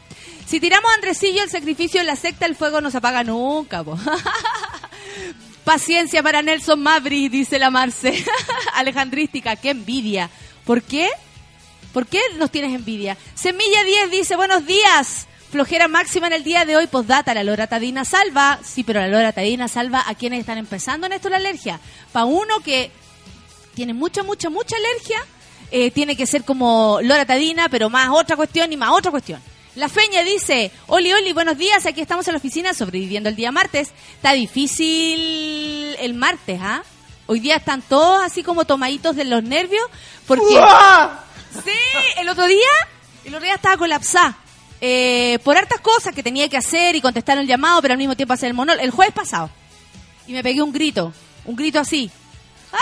Si tiramos a Andresillo el sacrificio en la secta, el fuego no se apaga nunca. po. Paciencia para Nelson Mabri, dice la Marce. Alejandrística, qué envidia. ¿Por qué? ¿Por qué nos tienes envidia? Semilla 10 dice, buenos días. Flojera máxima en el día de hoy, postdata, la loratadina salva. Sí, pero la loratadina salva a quienes están empezando en esto la alergia. Para uno que tiene mucha, mucha, mucha alergia, eh, tiene que ser como loratadina, pero más otra cuestión y más otra cuestión. La Feña dice, Oli, Oli, buenos días, aquí estamos en la oficina sobreviviendo el día martes. Está difícil el martes, ¿ah? Hoy día están todos así como tomaditos de los nervios, porque... Sí, el otro día, el otro día estaba colapsada. Eh, por hartas cosas que tenía que hacer y contestar el llamado, pero al mismo tiempo hacer el monólogo. El jueves pasado. Y me pegué un grito, un grito así. ¡Ah!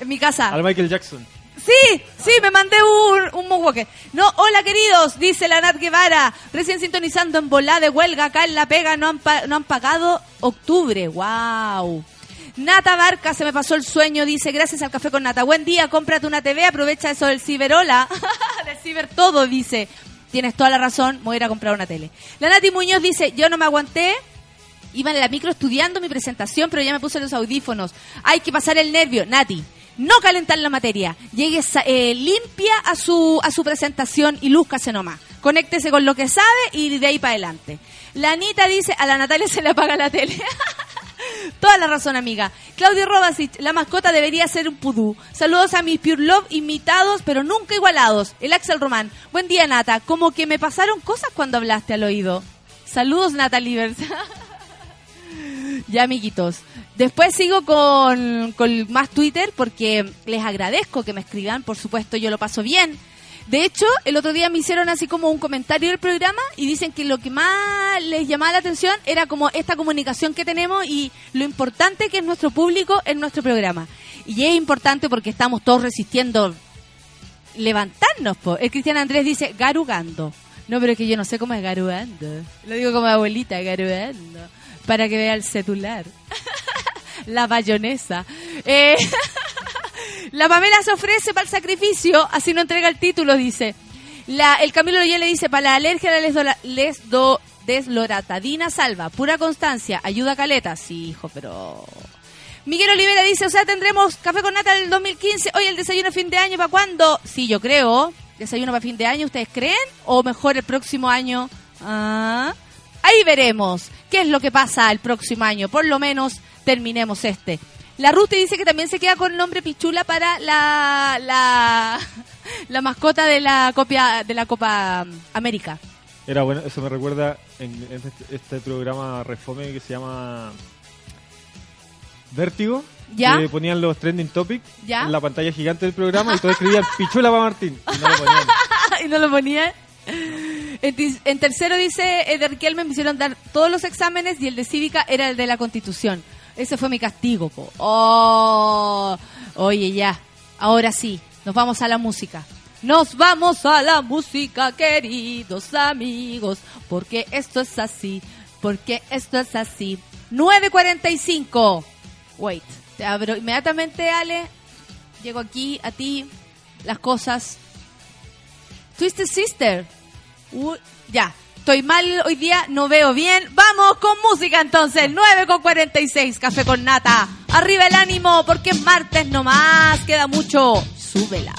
En mi casa. Al Michael Jackson. Sí, sí, me mandé un, un moonwalker. No, hola queridos, dice la Nat Guevara. Recién sintonizando en volá de huelga acá en La Pega, no han, pa- no han pagado octubre. Wow. Nata Barca, se me pasó el sueño, dice, gracias al café con Nata. Buen día, cómprate una TV, aprovecha eso del ciberola. del ciber todo, dice. Tienes toda la razón, voy a ir a comprar una tele. La Nati Muñoz dice, yo no me aguanté, Iba en la micro estudiando mi presentación, pero ya me puse los audífonos. Hay que pasar el nervio. Nati, no calentar la materia. Llegue eh, limpia a su, a su presentación y lúzcase nomás. Conéctese con lo que sabe y de ahí para adelante. La Anita dice, a la Natalia se le apaga la tele. Toda la razón, amiga. Claudio Robasic, la mascota debería ser un pudú. Saludos a mis Pure Love imitados, pero nunca igualados. El Axel Román. Buen día, Nata. Como que me pasaron cosas cuando hablaste al oído. Saludos, Natalie. Ya, amiguitos. Después sigo con, con más Twitter porque les agradezco que me escriban. Por supuesto, yo lo paso bien. De hecho, el otro día me hicieron así como un comentario del programa y dicen que lo que más les llamaba la atención era como esta comunicación que tenemos y lo importante que es nuestro público en nuestro programa. Y es importante porque estamos todos resistiendo levantarnos. Po. El Cristian Andrés dice garugando. No, pero es que yo no sé cómo es garugando. Lo digo como abuelita, garugando. Para que vea el celular. La bayonesa. Eh, la Pamela se ofrece para el sacrificio, así no entrega el título, dice. El Camilo ya le dice, para la alergia la lesdo, desloratadina salva, pura constancia, ayuda a caleta. Sí, hijo, pero... Miguel Olivera dice, o sea, tendremos café con nata en el 2015. Oye, el desayuno de fin de año, ¿para cuándo? Sí, yo creo. Desayuno para fin de año, ¿ustedes creen? O mejor el próximo año. Ah, ahí veremos qué es lo que pasa el próximo año. Por lo menos terminemos este. La Ruth dice que también se queda con el nombre Pichula para la, la, la mascota de la, copia, de la Copa América. Era bueno, eso me recuerda en, en este, este programa Refome que se llama Vértigo. ¿Ya? Que ponían los trending topics ¿Ya? en la pantalla gigante del programa y todos escribían Pichula para Martín. Y no lo ponían. y no lo ponía. En, tercero dice Eder Riquelme, me hicieron dar todos los exámenes y el de cívica era el de la constitución. Ese fue mi castigo, po. Oh, oye, ya. Ahora sí, nos vamos a la música. Nos vamos a la música, queridos amigos, porque esto es así, porque esto es así. 9.45. Wait, te abro inmediatamente, Ale. Llego aquí a ti, las cosas Twisted Sister. Uy, ya, estoy mal hoy día, no veo bien. Vamos con música entonces, 9 con 46, café con nata. Arriba el ánimo, porque es martes nomás, queda mucho. Súbela.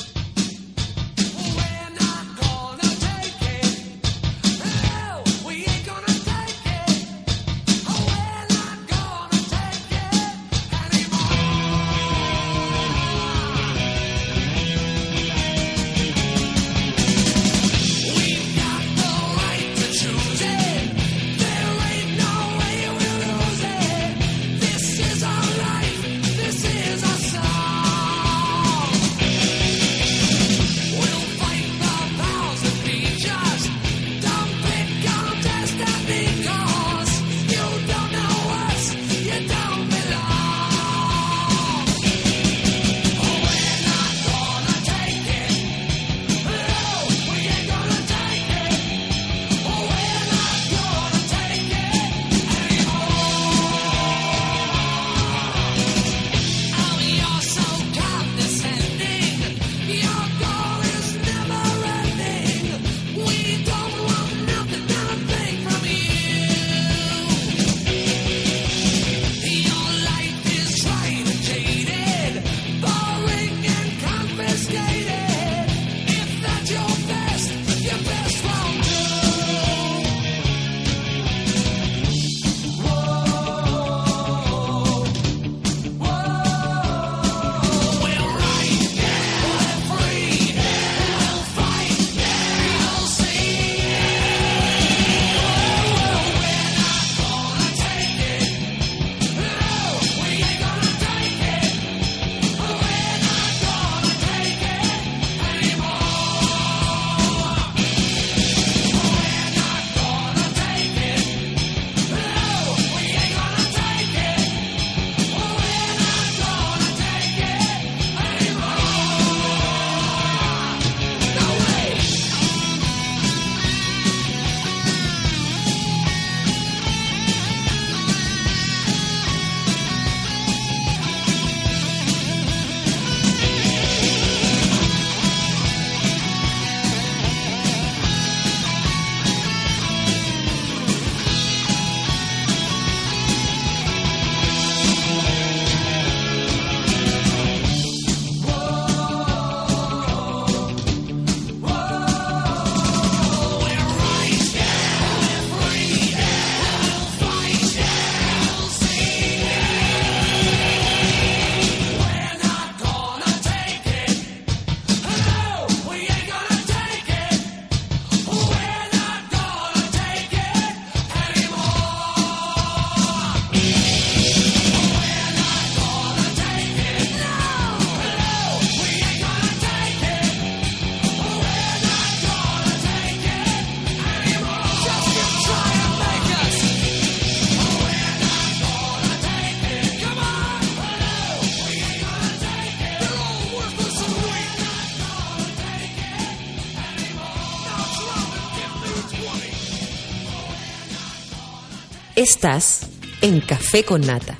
Estás en Café con Nata.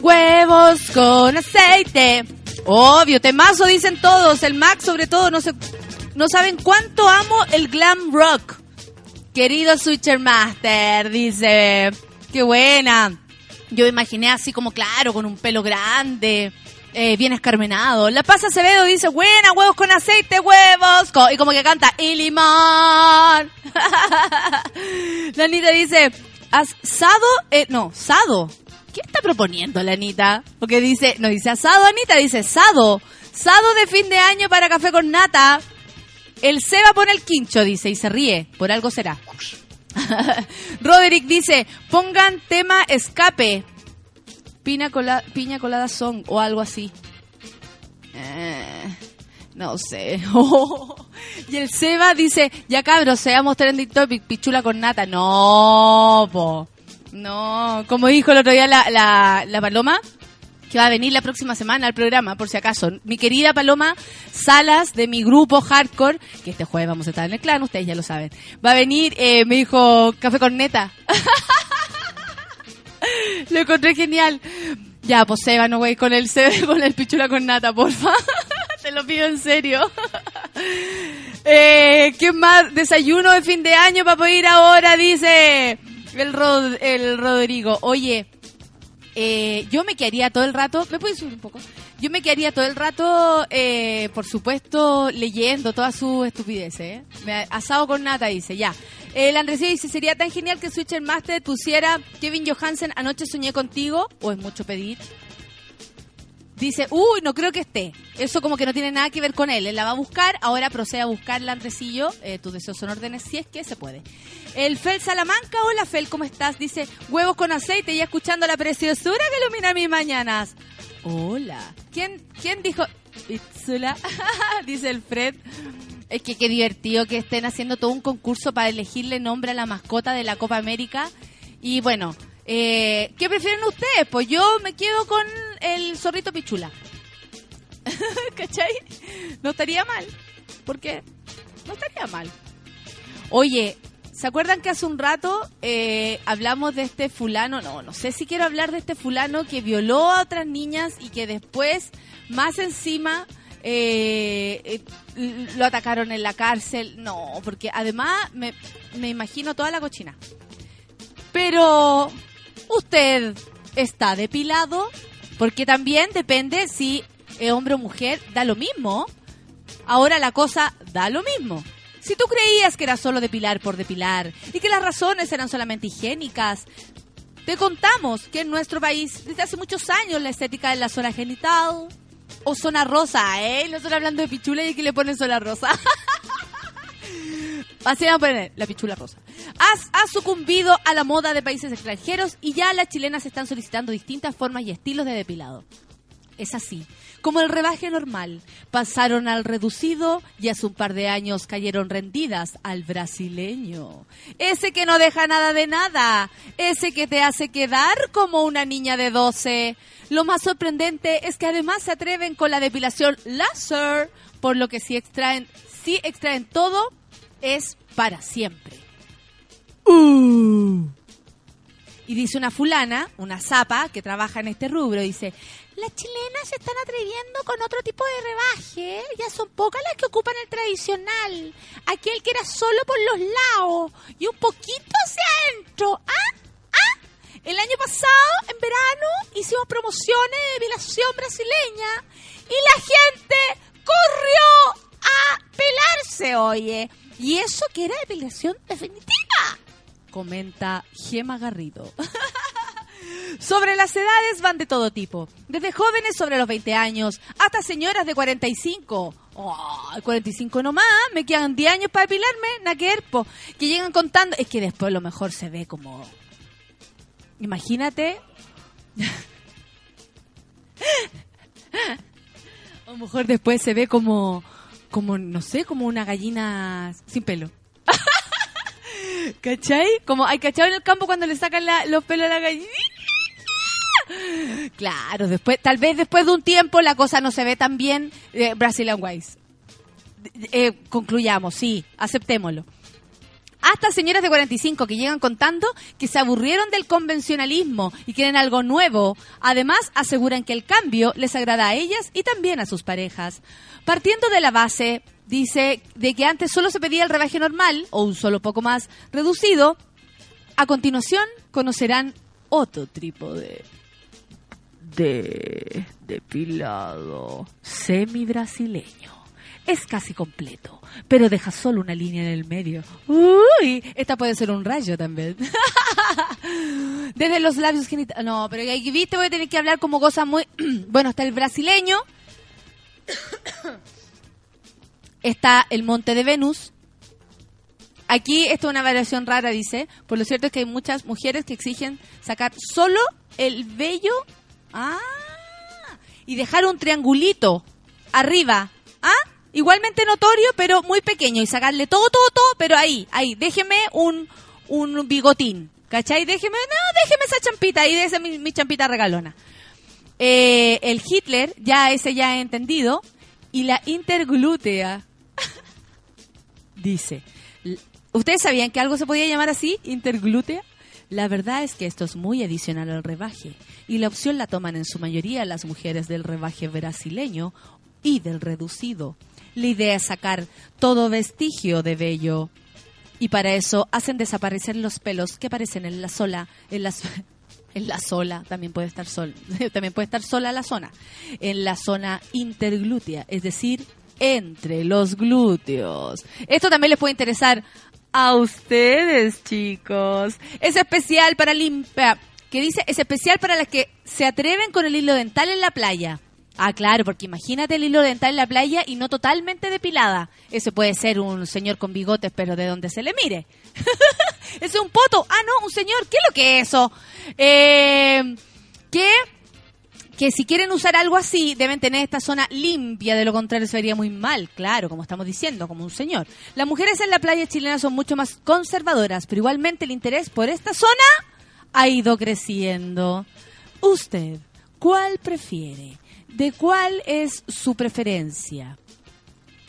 Huevos con aceite. Obvio, temazo dicen todos. El Max sobre todo, no, se, no saben cuánto amo el glam rock. Querido Switcher Master, dice. Qué buena. Yo imaginé así como claro, con un pelo grande. eh, bien escarmenado. La Paz Acevedo dice, buena, huevos con aceite, huevos. Co- y como que canta, y limón. la Anita dice, asado, eh, no, sado. ¿Qué está proponiendo la Anita? Porque dice, no dice asado, Anita, dice sado. Sado de fin de año para café con nata. El Seba pone el quincho, dice, y se ríe. Por algo será. Roderick dice, pongan tema escape. Piña, cola- piña colada song o algo así. Eh, no sé. y el Seba dice, ya cabros, seamos trending topic, pichula con nata. No, po. No, como dijo el otro día la, la, la Paloma, que va a venir la próxima semana al programa, por si acaso. Mi querida Paloma Salas, de mi grupo Hardcore, que este jueves vamos a estar en el clan, ustedes ya lo saben. Va a venir, eh, me dijo, café con neta. Lo encontré genial. Ya, pues Seba, no güey, con el Seba, con el pichula con nata, porfa. Te lo pido en serio. eh, ¿Qué más? Desayuno de fin de año para poder ir ahora, dice el, Rod- el Rodrigo. Oye, eh, yo me quedaría todo el rato, ¿me puedes subir un poco? Yo me quedaría todo el rato, eh, por supuesto, leyendo todas sus estupideces. ¿eh? Me- Asado con nata, dice, ya. El Andresía dice, sería tan genial que Switcher Master pusiera Kevin Johansen, anoche soñé contigo, o es mucho pedir. Dice, uy, no creo que esté. Eso como que no tiene nada que ver con él. Él la va a buscar, ahora procede a buscarla, Andresillo. Eh, tus deseos son órdenes, si es que se puede. El Fel Salamanca, hola Fel, ¿cómo estás? Dice, huevos con aceite y escuchando la preciosura que ilumina mis mañanas. Hola. ¿Quién, quién dijo? Itzula? Dice el Fred. Es que qué divertido que estén haciendo todo un concurso para elegirle nombre a la mascota de la Copa América. Y bueno, eh, ¿qué prefieren ustedes? Pues yo me quedo con el zorrito pichula. ¿Cachai? No estaría mal. Porque no estaría mal. Oye, ¿se acuerdan que hace un rato eh, hablamos de este fulano? No, no sé si quiero hablar de este fulano que violó a otras niñas y que después, más encima, eh, eh, lo atacaron en la cárcel. No, porque además me, me imagino toda la cochina. Pero, ¿usted está depilado? Porque también depende si es hombre o mujer, da lo mismo. Ahora la cosa da lo mismo. Si tú creías que era solo depilar por depilar y que las razones eran solamente higiénicas, te contamos que en nuestro país, desde hace muchos años, la estética de la zona genital o zona rosa, ¿eh? No estoy hablando de pichula y que le ponen zona rosa. Así van a poner la pichula rosa. Ha sucumbido a la moda de países extranjeros y ya las chilenas están solicitando distintas formas y estilos de depilado. Es así. Como el rebaje normal, pasaron al reducido y hace un par de años cayeron rendidas al brasileño. Ese que no deja nada de nada. Ese que te hace quedar como una niña de 12. Lo más sorprendente es que además se atreven con la depilación láser, por lo que si extraen, si extraen todo, es para siempre. Uh. Y dice una fulana, una zapa que trabaja en este rubro, dice, las chilenas se están atreviendo con otro tipo de rebaje, ya son pocas las que ocupan el tradicional, aquel que era solo por los lados y un poquito hacia adentro. ¿Ah? ¿Ah? El año pasado, en verano, hicimos promociones de depilación brasileña y la gente corrió a oye. Y eso que era depilación definitiva comenta Gema Garrido. sobre las edades van de todo tipo, desde jóvenes sobre los 20 años hasta señoras de 45. Oh, 45 nomás, me quedan 10 años para depilarme, naquerpo. Que llegan contando, es que después lo mejor se ve como... Imagínate. Lo mejor después se ve como, como, no sé, como una gallina sin pelo. ¿Cachai? Como hay cachado en el campo cuando le sacan la- los pelos a la gallina. Claro, después, tal vez después de un tiempo la cosa no se ve tan bien. Eh, Brazilian Wise. Eh, concluyamos, sí, aceptémoslo. Hasta señoras de 45 que llegan contando que se aburrieron del convencionalismo y quieren algo nuevo. Además, aseguran que el cambio les agrada a ellas y también a sus parejas. Partiendo de la base, dice, de que antes solo se pedía el rebaje normal o un solo poco más reducido, a continuación conocerán otro trípode de depilado semi-brasileño. Es casi completo, pero deja solo una línea en el medio. Uy, esta puede ser un rayo también. Desde los labios genitales. No, pero ahí viste, voy a tener que hablar como cosa muy... bueno, está el brasileño. está el monte de Venus. Aquí esto es una variación rara, dice. Por lo cierto es que hay muchas mujeres que exigen sacar solo el vello. Ah, y dejar un triangulito arriba. ¿Ah? Igualmente notorio, pero muy pequeño. Y sacarle todo, todo, todo, pero ahí, ahí. Déjeme un, un bigotín. ¿Cachai? Déjeme, no, déjeme esa champita ahí, déjeme mi, mi champita regalona. Eh, el Hitler, ya ese ya he entendido. Y la interglútea. Dice, ¿ustedes sabían que algo se podía llamar así? Interglútea. La verdad es que esto es muy adicional al rebaje y la opción la toman en su mayoría las mujeres del rebaje brasileño y del reducido. La idea es sacar todo vestigio de vello y para eso hacen desaparecer los pelos que aparecen en la sola, en las en la sola, también puede estar sol, también puede estar sola la zona, en la zona interglútea, es decir, entre los glúteos. Esto también les puede interesar a ustedes, chicos. Es especial para limpiar, que dice, es especial para las que se atreven con el hilo dental en la playa. Ah, claro, porque imagínate el hilo dental en la playa y no totalmente depilada. Ese puede ser un señor con bigotes, pero de donde se le mire. Ese es un poto. Ah, no, un señor. ¿Qué es lo que es eso? Eh, que, que si quieren usar algo así, deben tener esta zona limpia. De lo contrario, se vería muy mal. Claro, como estamos diciendo, como un señor. Las mujeres en la playa chilena son mucho más conservadoras, pero igualmente el interés por esta zona ha ido creciendo. Usted, ¿cuál prefiere? ¿De cuál es su preferencia?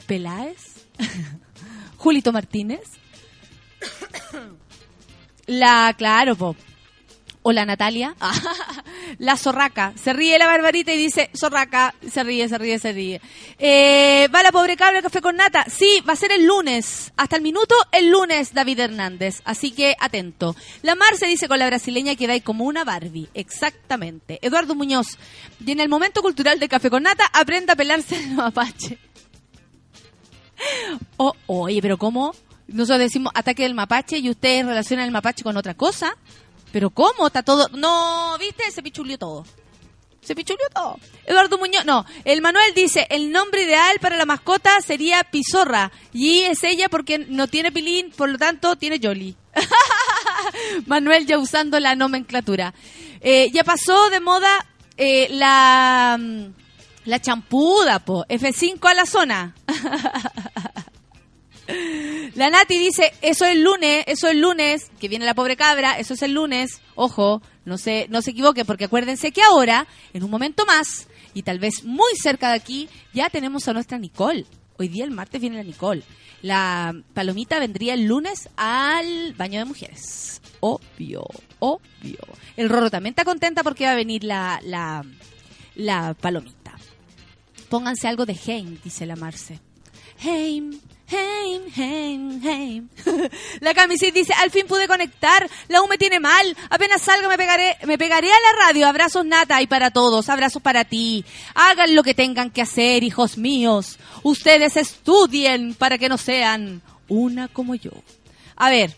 ¿Peláez? ¿Julito Martínez? La, claro, po. O la Natalia. la zorraca. Se ríe la barbarita y dice, zorraca. Se ríe, se ríe, se ríe. Eh, va la pobre cabra café con nata. Sí, va a ser el lunes. Hasta el minuto, el lunes, David Hernández. Así que atento. La Mar se dice con la brasileña que ahí como una Barbie. Exactamente. Eduardo Muñoz. Y en el momento cultural de café con nata, aprenda a pelarse el mapache. Oh, oye, pero ¿cómo? Nosotros decimos ataque del mapache y ustedes relacionan el mapache con otra cosa. ¿Pero cómo? Está todo... No, ¿viste? Se pichulió todo. Se pichulió todo. Eduardo Muñoz, no. El Manuel dice, el nombre ideal para la mascota sería Pizorra. Y es ella porque no tiene pilín, por lo tanto tiene Jolly. Manuel ya usando la nomenclatura. Eh, ya pasó de moda eh, la... mm, La champuda, po. F5 a la zona. La Nati dice, eso es el lunes, eso es el lunes, que viene la pobre cabra, eso es el lunes. Ojo, no se, no se equivoque, porque acuérdense que ahora, en un momento más, y tal vez muy cerca de aquí, ya tenemos a nuestra Nicole. Hoy día, el martes, viene la Nicole. La palomita vendría el lunes al baño de mujeres. Obvio, obvio. El Rorro también está contenta porque va a venir la, la, la palomita. Pónganse algo de Heim, dice la Marce. Heim, Heim, Heim, Heim. La camiseta dice, al fin pude conectar, la U me tiene mal, apenas salga me pegaré, me pegaré a la radio, abrazos Nata y para todos, abrazos para ti. Hagan lo que tengan que hacer, hijos míos. Ustedes estudien para que no sean una como yo. A ver,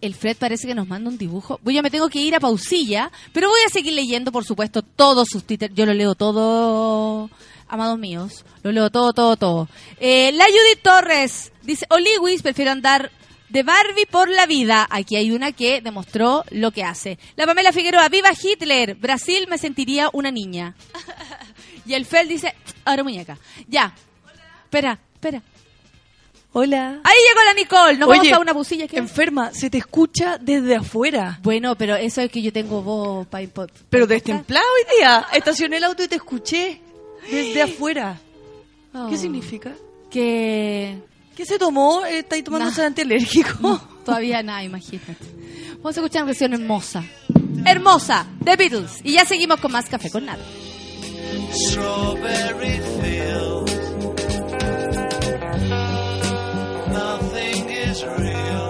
el Fred parece que nos manda un dibujo. Voy, yo me tengo que ir a pausilla, pero voy a seguir leyendo, por supuesto, todos sus Twitter. Yo lo leo todo, amados míos. Lo leo todo, todo, todo. Eh, la Judith Torres dice, Oliwis, prefiero andar de Barbie por la vida. Aquí hay una que demostró lo que hace. La Pamela Figueroa, viva Hitler. Brasil me sentiría una niña. y el Fel dice, ahora muñeca. Ya. Espera, espera. Hola. Ahí llegó la Nicole. Nos Oye, vamos a una busilla que... Enferma, se te escucha desde afuera. Bueno, pero eso es que yo tengo voz para impo- Pero destemplado hoy día. Estacioné el auto y te escuché desde afuera. Oh. ¿Qué significa? Que... ¿Qué ¿Qué se tomó? Eh, ¿Estáis tomando Nada. antialérgico? Todavía nada, imagínate. Vamos a escuchar una canción hermosa. Hermosa, The Beatles. Y ya seguimos con más café con nada. strawberry fields. Nothing is real,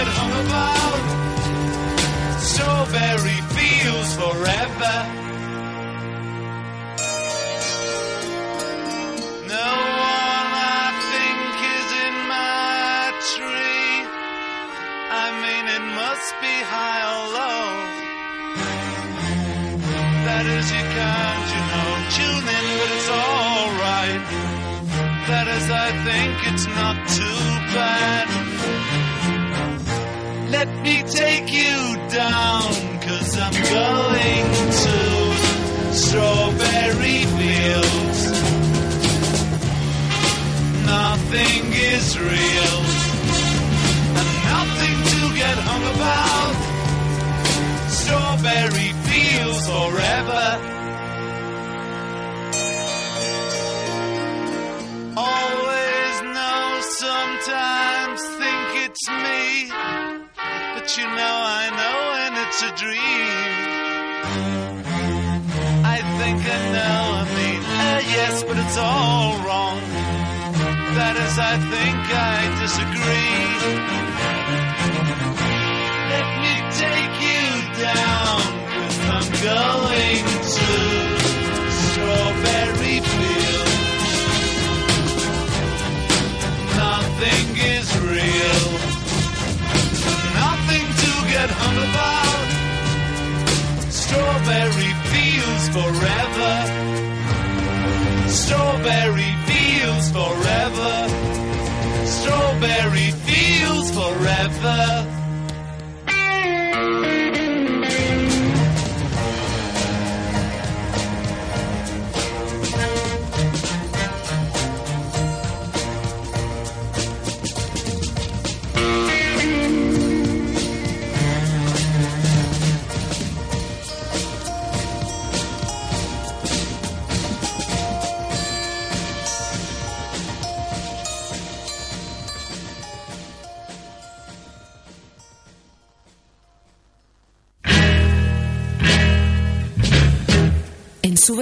get hung about strawberry fields forever. No one I think is in my tree. I mean, it must be high or low. That is, you can't, you know, tune in, but it's alright. That is, I think it's not too you know I know when it's a dream. I think I know, I mean, uh, yes, but it's all wrong. That is, I think I disagree. Let me take you down, cause I'm going get hung about. Strawberry fields forever. Strawberry fields forever. Strawberry fields forever.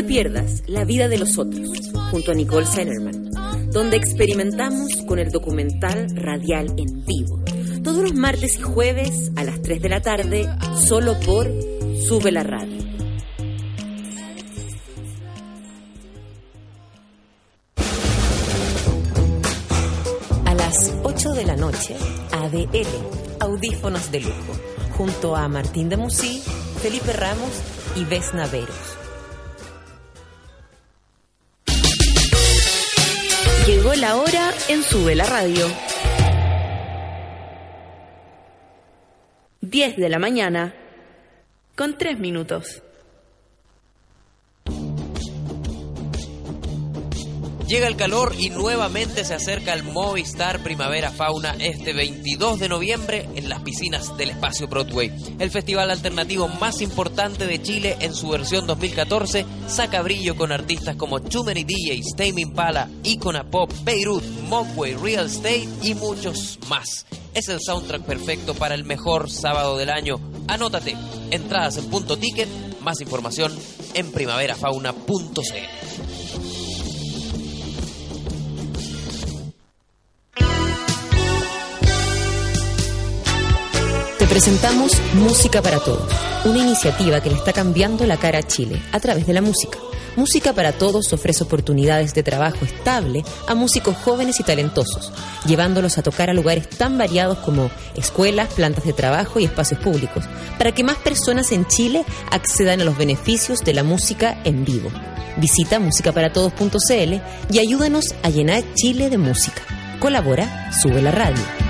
Te pierdas La vida de los otros, junto a Nicole Sellerman, donde experimentamos con el documental radial en vivo. Todos los martes y jueves a las 3 de la tarde, solo por Sube la Radio. A las 8 de la noche, ADL, Audífonos de Lujo, junto a Martín de Musí, Felipe Ramos y Vesna Veros. Llegó la hora en Sube la Radio. 10 de la mañana con 3 minutos. Llega el calor y nuevamente se acerca el Movistar Primavera Fauna este 22 de noviembre en las piscinas del Espacio Broadway. El festival alternativo más importante de Chile en su versión 2014 saca brillo con artistas como Too Many DJs, Tame Impala, Icona Pop, Beirut, Mogwai, Real Estate y muchos más. Es el soundtrack perfecto para el mejor sábado del año. Anótate. Entradas en punto ticket. Más información en primaverafauna.cl. presentamos Música para Todos, una iniciativa que le está cambiando la cara a Chile a través de la música. Música para Todos ofrece oportunidades de trabajo estable a músicos jóvenes y talentosos, llevándolos a tocar a lugares tan variados como escuelas, plantas de trabajo y espacios públicos, para que más personas en Chile accedan a los beneficios de la música en vivo. Visita musicaparatodos.cl y ayúdanos a llenar Chile de música. Colabora, sube la radio.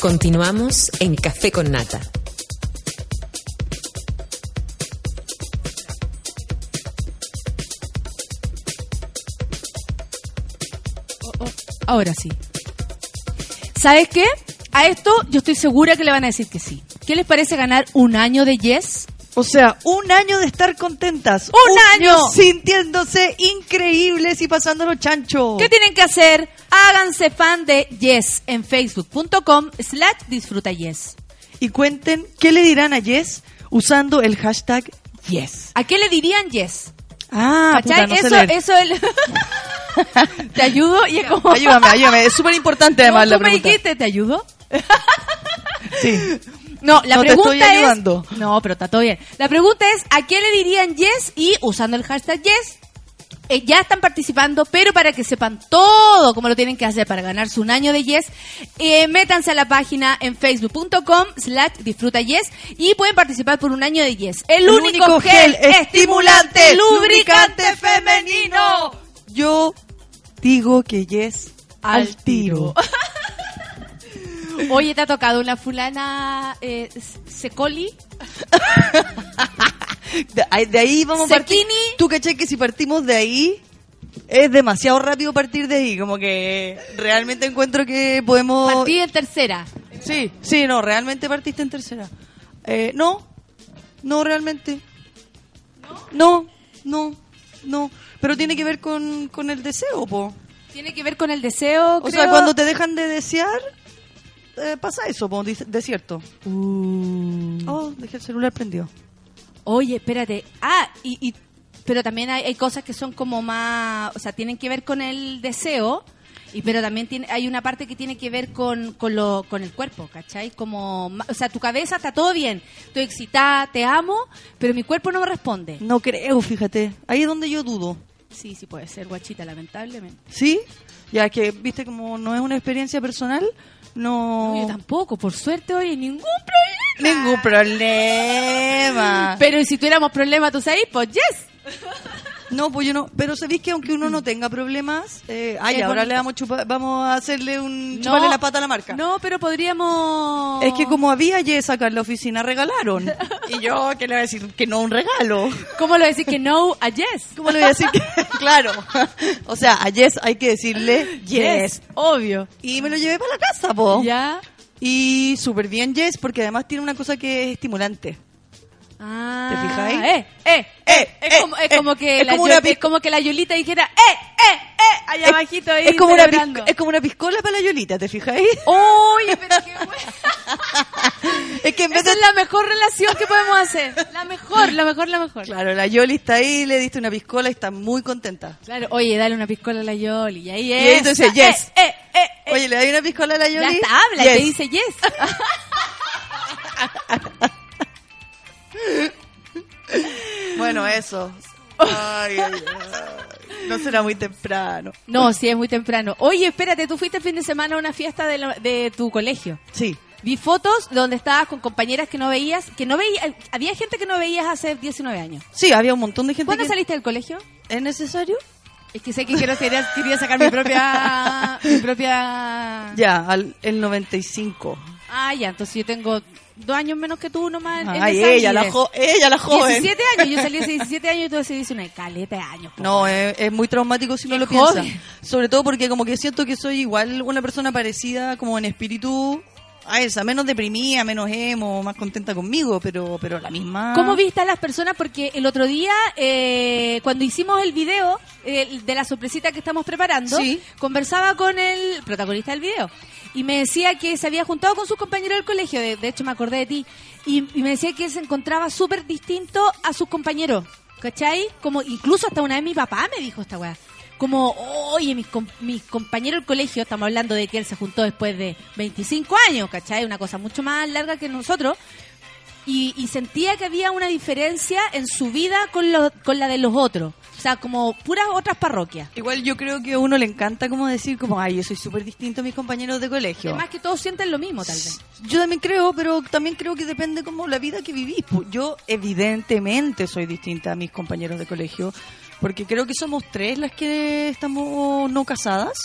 Continuamos en Café con Nata. Ahora sí. ¿Sabes qué? A esto yo estoy segura que le van a decir que sí. ¿Qué les parece ganar un año de Yes? O sea, un año de estar contentas. ¡Un año! Sintiéndose increíbles y pasándolo chancho. ¿Qué tienen que hacer? Háganse fan de Yes en facebook.com slash disfruta Yes. Y cuenten qué le dirán a Yes usando el hashtag Yes. ¿A qué le dirían Yes? Ah, puta, eso, eso el... Te ayudo y es como... Ayúdame, ayúdame. Es súper importante además la tú me pregunta. dijiste, ¿te ayudo? Sí. No, la No, te pregunta es... No, pero está todo bien. La pregunta es, ¿a qué le dirían yes? Y usando el hashtag yes, eh, ya están participando, pero para que sepan todo cómo lo tienen que hacer para ganarse un año de yes, eh, métanse a la página en facebook.com slash disfruta yes y pueden participar por un año de yes. El, El único, único gel, estimulante, estimulante, lubricante lubricante femenino. Yo digo que Yes al tiro. Oye, ¿te ha tocado una fulana eh, secoli? De ahí, de ahí vamos a partir. Tú caché que si partimos de ahí, es demasiado rápido partir de ahí. Como que realmente encuentro que podemos. Partí en tercera. Sí, sí, no, realmente partiste en tercera. Eh, no, no, realmente. No, no, no. Pero tiene que ver con, con el deseo, po. Tiene que ver con el deseo, O creo. sea, cuando te dejan de desear, eh, pasa eso, po, desierto. Uh. Oh, dejé el celular prendido. Oye, espérate. Ah, y, y- pero también hay, hay cosas que son como más, o sea, tienen que ver con el deseo, y pero también tiene, hay una parte que tiene que ver con, con, lo, con el cuerpo, ¿cachai? Como, o sea, tu cabeza está todo bien, estoy excitada, te amo, pero mi cuerpo no me responde. No creo, fíjate. Ahí es donde yo dudo. Sí, sí puede ser, guachita, lamentablemente. ¿Sí? Ya que, viste, como no es una experiencia personal, no... No, yo tampoco, por suerte hoy ningún problema. Ningún problema. Pero si tuviéramos problemas, tú sabes, pues yes. No, pues yo no. Pero sabéis que aunque uno no tenga problemas, eh, ay, ahora bonito. le damos chupa- vamos a hacerle un No. chuparle la pata a la marca. No, pero podríamos... Es que como había Yes acá en la oficina, regalaron. y yo, ¿qué le voy a decir? Que no un regalo. ¿Cómo le decís que no a yes? ¿Cómo le voy a decir que claro? o sea, a Yes hay que decirle Yes. obvio. Y me lo llevé para la casa, po. Ya. Y súper bien Yes, porque además tiene una cosa que es estimulante. Ah, ¿Te fijáis? Eh, eh, Eh, es, eh, como, es eh, como que es la como Yo- una pi- es como que la Yolita dijera, eh, eh, eh, allá abajito ahí es como, una es como una piscola para la Yolita, ¿te fijáis? Oye, pero qué bueno. Es que en vez Esa de... es la mejor relación que podemos hacer. La mejor, la mejor, la mejor. Claro, la Yoli está ahí, le diste una piscola y está muy contenta. Claro, oye, dale una piscola a la Yoli. Y ahí Y es. ahí entonces, yes. Eh, eh, eh, Oye, ¿le doy una piscola a la Ya Yoli? está, habla Yes. y te dice yes. Bueno, eso. Ay, ay, ay. No será muy temprano. No, sí, es muy temprano. Oye, espérate, tú fuiste el fin de semana a una fiesta de, la- de tu colegio. Sí. Vi fotos donde estabas con compañeras que no veías, que no veías, había gente que no veías hace 19 años. Sí, había un montón de gente ¿Cuándo que... saliste del colegio? ¿Es necesario? Es que sé que quiero, quería, quería sacar mi propia, mi propia... Ya, al, el 95. Ah, ya, entonces yo tengo dos años menos que tú nomás. en Ay, esa ella, la jo- ella, la joven. 17 años, yo salí hace 17 años y tú hace 19, caleta de años. No, es, es muy traumático si no lo piensas. Sobre todo porque como que siento que soy igual una persona parecida como en espíritu a esa, menos deprimida, menos emo, más contenta conmigo, pero pero la misma... ¿Cómo viste a las personas? Porque el otro día, eh, cuando hicimos el video eh, de la sorpresita que estamos preparando, Sí. conversaba con el protagonista del video y me decía que se había juntado con sus compañeros del colegio, de, hecho me acordé de ti, y, me decía que se encontraba súper distinto a sus compañeros, ¿cachai? Como incluso hasta una vez mi papá me dijo esta weá. Como, oye, mis, com- mis compañeros del colegio, estamos hablando de que él se juntó después de 25 años, ¿cachai? Una cosa mucho más larga que nosotros y, y sentía que había una diferencia en su vida con, lo- con la de los otros. O sea, como puras otras parroquias. Igual yo creo que a uno le encanta como decir como, ay, yo soy súper distinto a mis compañeros de colegio. Además que todos sienten lo mismo, tal vez. Yo también creo, pero también creo que depende como la vida que vivís. Pu- Yo evidentemente soy distinta a mis compañeros de colegio, porque creo que somos tres las que estamos no casadas.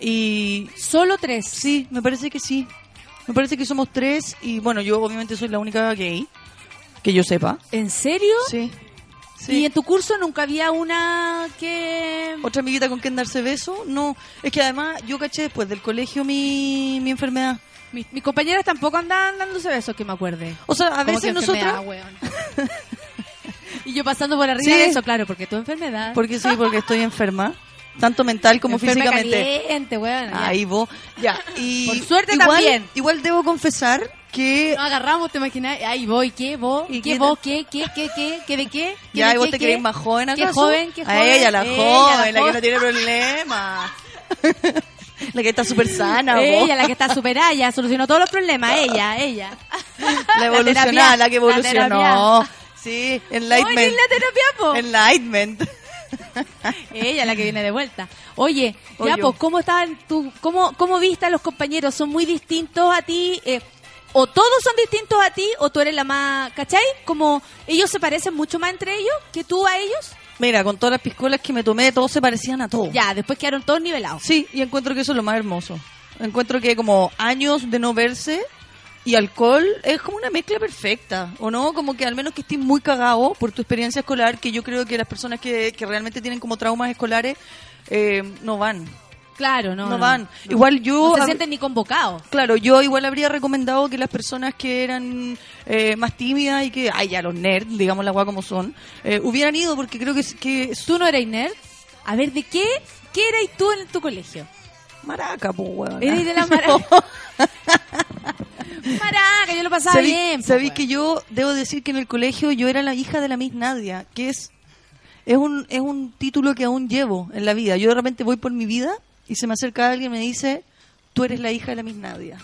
Y solo tres. Sí, me parece que sí. Me parece que somos tres y bueno, yo obviamente soy la única gay que yo sepa. ¿En serio? Sí. ¿Y en tu curso nunca había una que... Otra amiguita con quien darse beso, no. Es que además yo caché después del colegio mi, mi enfermedad. Mis, mis compañeras tampoco andaban dándose besos, que me acuerde. O sea, a veces nosotras- y yo pasando por arriba Sí. de eso, claro, porque tu enfermedad... Porque sí, porque estoy enferma. Tanto mental como Enferma físicamente. caliente, weón. Ahí vos. Ya. Y Por suerte igual, también. Igual debo confesar que. Nos agarramos, te imaginas, ay, voy, ¿qué, vos? ¿Y ¿Qué, qué vos? ¿Qué, qué, qué, qué? ¿Qué de qué? ¿Qué Ya, de vos qué, te qué? crees más joven ¿Qué acaso? joven? ¿Qué joven? A ella, la Ella, joven, la, que joven. no tiene problemas. la que está súper sana. Ella, la que está superada, ya solucionó todos los problemas, ella, ella. La evolucionada, terapia, la que la evolucionó. Sí, enlightenment. Oye, la terapia, po. Enlightenment. Ella, la que viene de vuelta. Oye, ya, Oye. pues, ¿cómo estaban tú? ¿Cómo, cómo viste a los compañeros? ¿Son muy distintos a ti? Eh, ¿O todos son distintos a ti? ¿O tú eres la más, cachai? Como ellos se parecen mucho más entre ellos que tú a ellos. Mira, con todas las piscolas que me tomé, todos se parecían a todos. Ya, después quedaron todos nivelados. Sí, y encuentro que eso es lo más hermoso. Encuentro que como años de no verse y alcohol es como una mezcla perfecta, ¿o no? Como que al menos que estés muy cagado por tu experiencia escolar, que yo creo que las personas que, que realmente tienen como traumas escolares eh, no van. Claro, no. No van. Igual yo- No se sienten ni convocados. Claro, yo igual habría recomendado que las personas que eran eh, más tímidas y que, ay, ya los nerds, digamos la guay como son, eh, hubieran ido porque creo que... que ¿Tú no eras nerd? A ver, ¿de qué? ¿Qué eras tú en tu colegio? Maraca, pues, weón. Eres de la maraca. Maraca, yo lo pasaba Sabí- bien. weón. que yo debo decir que en el colegio yo era la hija de la Miss Nadia, que es es un es un título que aún llevo en la vida. Yo de repente voy por mi vida y se me acerca alguien y me dice, "Tú eres la hija de la Miss Nadia."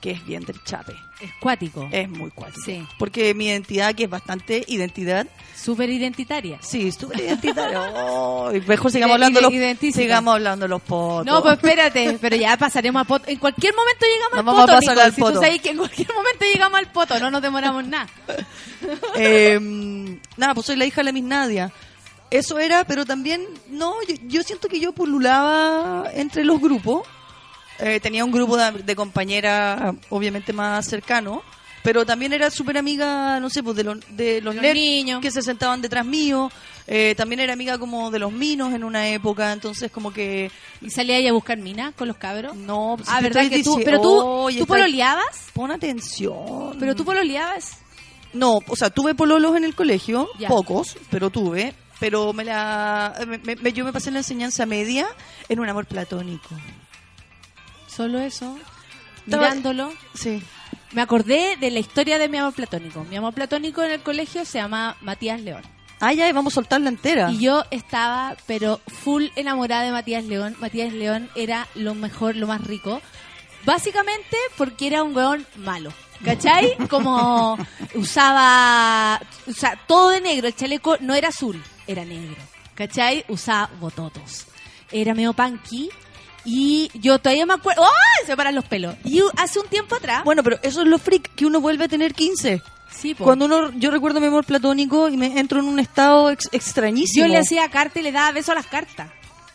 Que es bien del chape. Es cuático. Es muy cuático. Sí. Porque mi identidad, que es bastante identidad, Súper identitaria. sí, súper identitaria. Oh, mejor sigamos hablando los sigamos hablando los potos. No, pues espérate, pero ya pasaremos a poto. En cualquier momento llegamos al vamos a poto, pasar Nicole. al Si poto. tú sabes que en cualquier momento llegamos al poto, no nos demoramos nada. Eh, nada, pues soy la hija de la Miss Nadia. Eso era, pero también, no, yo, yo siento que yo pululaba entre los grupos. Eh, tenía un grupo de, de compañeras, obviamente más cercano, pero también era súper amiga, no sé, pues de los, de los, Los nerds niños. que se sentaban detrás mío. Eh, también era amiga como de los minos en una época, entonces como que... ¿Y salía ella a buscar minas con los cabros? No, pues, Ah, te ¿verdad que tú? ¿Pero tú, tú pololeabas? Pon atención. ¿Pero tú pololeabas? No, o sea, tuve pololos en el colegio, Ya. pocos, pero tuve. Pero me la, me- me- yo me pasé la enseñanza media en un amor platónico. Solo eso. Mirándolo. Sí. Me acordé de la historia de mi amor platónico. Mi amor platónico en el colegio se llama Matías León. Ah, ya, vamos a soltarla entera. Y yo estaba, pero full enamorada de Matías León. Matías León era lo mejor, lo más rico. Básicamente porque era un weón malo. ¿Cachai? Como usaba, o sea, todo de negro. El chaleco no era azul, era negro. ¿Cachai? Usaba bototos. Era medio punky. Y yo todavía me acuerdo. ¡Oh! Se paran los pelos. Y hace un tiempo atrás. Bueno, pero eso es lo freak, que uno vuelve a tener 15. Sí, po. Cuando uno, yo recuerdo mi amor platónico y me entro en un estado ex- extrañísimo. Yo le hacía carta y le daba beso a las cartas.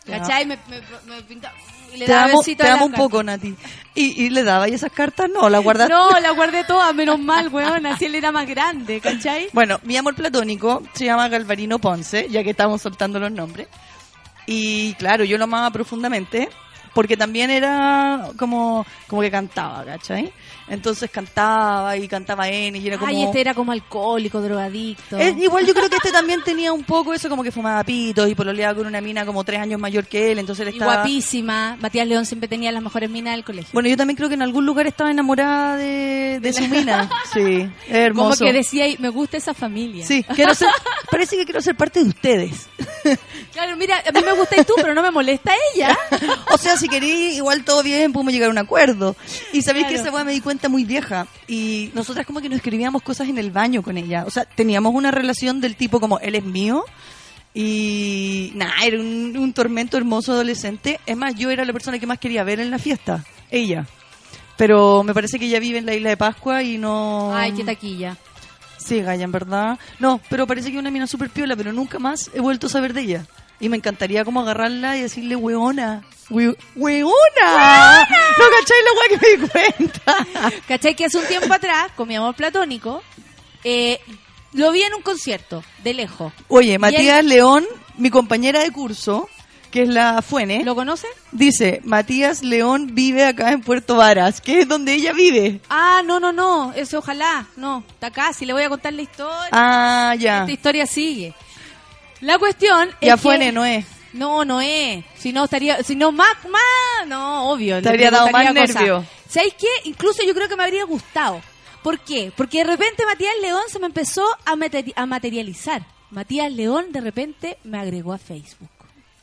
¿Cachai? Me, me, me pintaba- y le te daba amo, te amo las un cartas. poco, Nati. ¿Y, y le daba y esas cartas? No, la guardaste. No, la guardé toda, menos mal, weón. Así él era más grande, ¿cachai? Bueno, mi amor platónico se llama Galvarino Ponce, ya que estamos soltando los nombres. Y claro, yo lo amaba profundamente, porque también era como, como que cantaba, ¿cachai? Entonces cantaba y cantaba N y era como... Ay, este era como alcohólico, drogadicto. Igual yo creo que este también tenía un poco eso como que fumaba pitos y pololeaba con una mina como tres años mayor que él, entonces él Y estaba... guapísima. Matías León siempre tenía las mejores minas del colegio. Bueno, yo también creo que en algún lugar estaba enamorada de, de su mina. Sí, hermoso. Como que decía, "Ay, me gusta esa familia. Sí, quiero ser, parece que quiero ser parte de ustedes. Claro, mira, a mí me gusta tú, pero no me molesta ella. O sea, si queréis, igual todo bien, podemos llegar a un acuerdo. Y sabéis que Claro. esa weá me di cuenta muy vieja. Y nosotras como que nos escribíamos cosas en el baño con ella. O sea, teníamos una relación del tipo como, él es mío. Y nada, era un, un tormento hermoso adolescente. Es más, yo era la persona que más quería ver en la fiesta. Ella. Pero me parece que ella vive en la isla de Pascua y no... Ay, qué taquilla. Sí, Gaya, en verdad. No, pero parece que es una mina súper piola, pero nunca más he vuelto a saber de ella. Y me encantaría como agarrarla y decirle, weona. We- ¡Weona! No cacháis la weá que me di cuenta. ¿Cachai? Que hace un tiempo atrás, con mi amor platónico, eh, lo vi en un concierto, de lejos. Oye, Matías él- León, mi compañera de curso, que es la Fuene, ¿Lo conoce? dice, Matías León vive acá en Puerto Varas, que es donde ella vive. Ah, no, no, no, eso ojalá, no, está acá, si le voy a contar la historia. Ah, ya. Esta historia sigue. La cuestión Ya es Fuene, que... no es. No, no es. Si no, estaría... Si no, más, más... No, obvio. Te habría dado más nervio. ¿Sabéis qué? Incluso yo creo que me habría gustado. ¿Por qué? Porque de repente Matías León se me empezó a materializar. Matías León de repente me agregó a Facebook.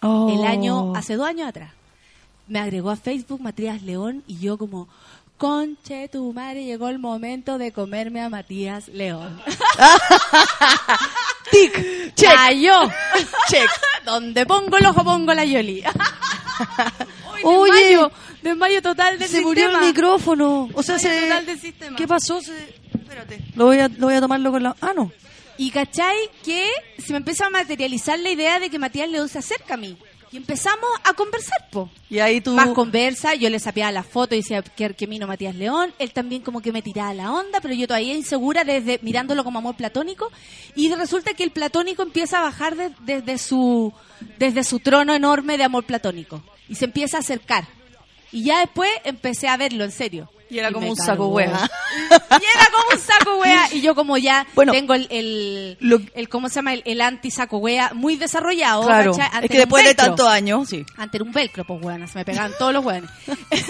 Oh. El año, hace dos años atrás. Me agregó a Facebook Matías León y yo como, conche tu madre, llegó el momento de comerme a Matías León. Tic, check. Cayó. Check. Donde pongo el ojo pongo la Yoli. Oye. desmayo, desmayo total del Se murió sistema. el micrófono. O sea, Desmayo se... total del. ¿Qué pasó? Se- Espérate. Lo voy, a, lo voy a tomarlo con la... Ah, no. Y cachai que se me empieza a materializar la idea de que Matías León se acerca a mí. Y empezamos a conversar, po. Y ahí tú... Más conversa, yo le sapeaba la foto y decía que, que mino Matías León, él también como que me tiraba la onda, pero yo todavía insegura desde mirándolo como amor platónico y resulta que el platónico empieza a bajar de- desde su desde su trono enorme de amor platónico y se empieza a acercar. Y ya después empecé a verlo en serio. Y era como un cargó. saco wea. Y era como un saco wea. Y yo como ya Bueno, tengo el, el, lo- el ¿cómo se llama? El, el anti saco wea muy desarrollado. Claro. Es que después de tantos años, sí. Antes era un velcro, pues weona, se me pegaban todos los weones.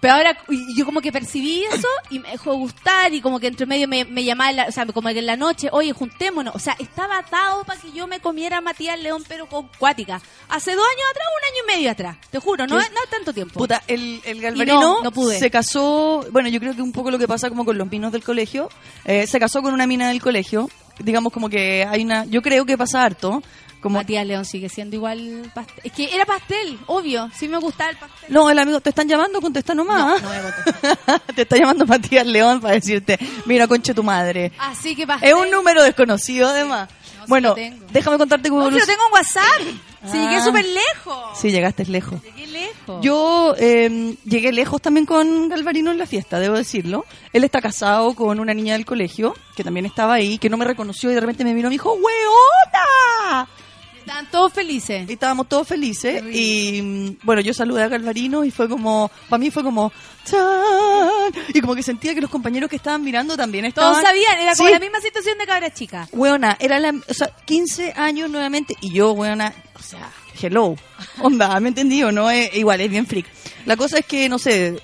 Pero ahora yo como que percibí eso y me dejó gustar y como que entre medio me, me llamaba, la- o sea, como que en la noche, oye, juntémonos. O sea, estaba atado para que yo me comiera a Matías León, pero con cuática. Hace dos años atrás, un año y medio atrás. Te juro, no, no tanto tiempo. Puta, el, el Galvarino no, no pude. se casó, bueno, yo creo que un poco lo que pasa como con los vinos del colegio, eh, se casó con una mina del colegio, digamos como que hay una, yo creo que pasa harto, como, Matías León sigue siendo igual pastel. Es que era pastel, obvio. Sí me gustaba el pastel. no, el amigo, te están llamando, contesta nomás. No, no voy a contestar. te está llamando Matías León para decirte, mira, conche tu madre. Así que pastel. Es un número desconocido además. No, bueno, tengo. déjame contarte cómo No, si lo tengo en WhatsApp. Ah. llegué súper lejos. Sí, llegaste lejos. Llegué lejos. Yo eh, llegué lejos también con Galvarino en la fiesta, debo decirlo. Él está casado con una niña del colegio, que también estaba ahí, que no me reconoció y de repente me miró y me dijo, ¡Weona! Estaban todos felices. Y estábamos todos felices. Y mm, bueno, yo saludé a Galvarino y fue como, para mí fue como, ¡chan! Y como que sentía que los compañeros que estaban mirando también estaban. Todos sabían, era como Sí. la misma situación de cabra chica. Weona, era la, o sea, 15 años nuevamente y yo, weona, o sea, hello. Onda, ¿me entendí o no? Es, igual, es bien freak. La cosa es que, no sé,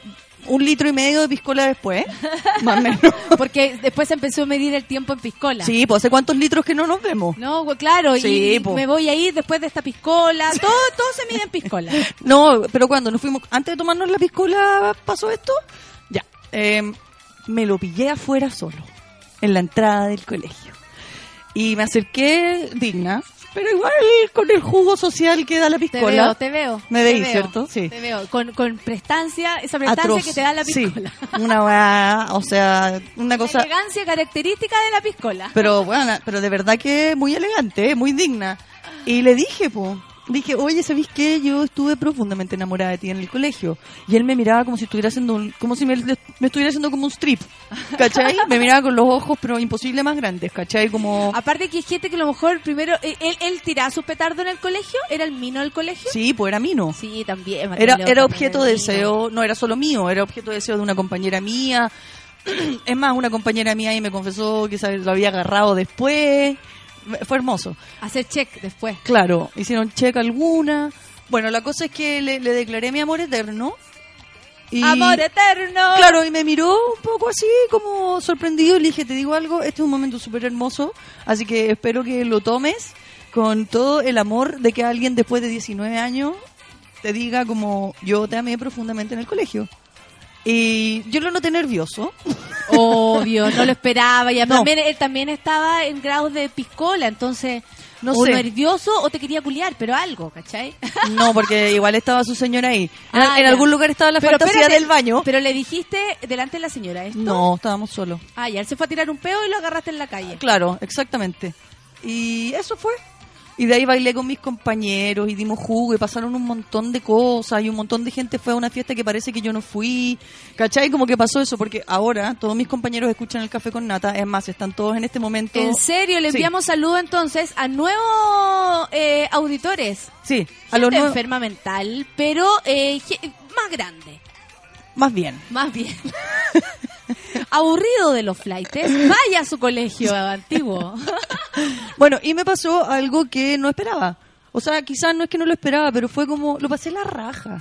un litro y medio de piscola después, más o menos. Porque después se empezó a medir el tiempo en piscola. Sí, pues hace cuántos litros que no nos vemos. No, pues, claro, Sí, y po. me voy a ir después de esta piscola. Todo, todo se mide en piscola. No, pero cuando nos fuimos, antes de tomarnos la piscola, pasó esto. Ya, eh, me lo pillé afuera solo, en la entrada del colegio. Y me acerqué digna, pero igual con el jugo social que da la Te piscola. veo, te veo. Me te veis, ¿cierto? Sí. Te veo. Con, con prestancia, esa prestancia Atroz. que te da la Sí, piscola. una weá, o sea, una La cosa... elegancia característica de la piscola. Pero bueno, pero de verdad que muy elegante, muy digna. Y le dije, po, dije, oye, ¿sabéis qué? Yo estuve profundamente enamorada de ti en el colegio. Y él me miraba como si estuviera haciendo un- como si me, me estuviera haciendo como un strip. ¿Cachai? Me miraba con los ojos, pero imposible más grandes, ¿cachai? Como... Aparte que hay gente que a lo mejor primero, eh, él, él tiraba su petardo en el colegio, era el mino del colegio. Sí, pues era mino. Sí, también. Era, era objeto de deseo, no era solo mío, era objeto de deseo de una compañera mía. Es más, una compañera mía y me confesó que lo había agarrado después. Fue hermoso. Hacer check después. Claro, hicieron check alguna. Bueno, la cosa es que le, le declaré mi amor eterno. Y, Amor eterno. Claro, y me miró un poco así, como sorprendido. Y le dije, te digo algo, este es un momento súper hermoso. Así que espero que lo tomes con todo el amor de que alguien después de 19 años te diga como yo te amé profundamente en el colegio. Y yo lo noté nervioso. Obvio, no lo esperaba. Y No. también, él también estaba en grados de piscola, entonces, No o sé. nervioso o te quería culiar, pero algo, ¿cachai? No, porque igual estaba su señora ahí. En, Ah, en algún lugar estaba la Pero fantasía espérate, del baño. Pero le dijiste delante de la señora esto. No, estábamos solos. Ah, ya, él se fue a tirar un peo y lo agarraste en la calle. Claro, exactamente. Y eso fue. Y de ahí bailé con mis compañeros y dimos jugo y pasaron un montón de cosas y un montón de gente fue a una fiesta que parece que yo no fui. ¿Cachai? Como que pasó eso porque ahora todos mis compañeros escuchan el café con nata. Es más, están todos en este momento. En serio, le Sí. enviamos saludos entonces a nuevos eh, auditores. Sí, a los nuevos. enferma mental, pero eh, más grande, Más bien. más bien. Aburrido de los flights, vaya a su colegio antiguo. Bueno, y me pasó algo que no esperaba. O sea, quizás no es que no lo esperaba, pero fue como, lo pasé la raja.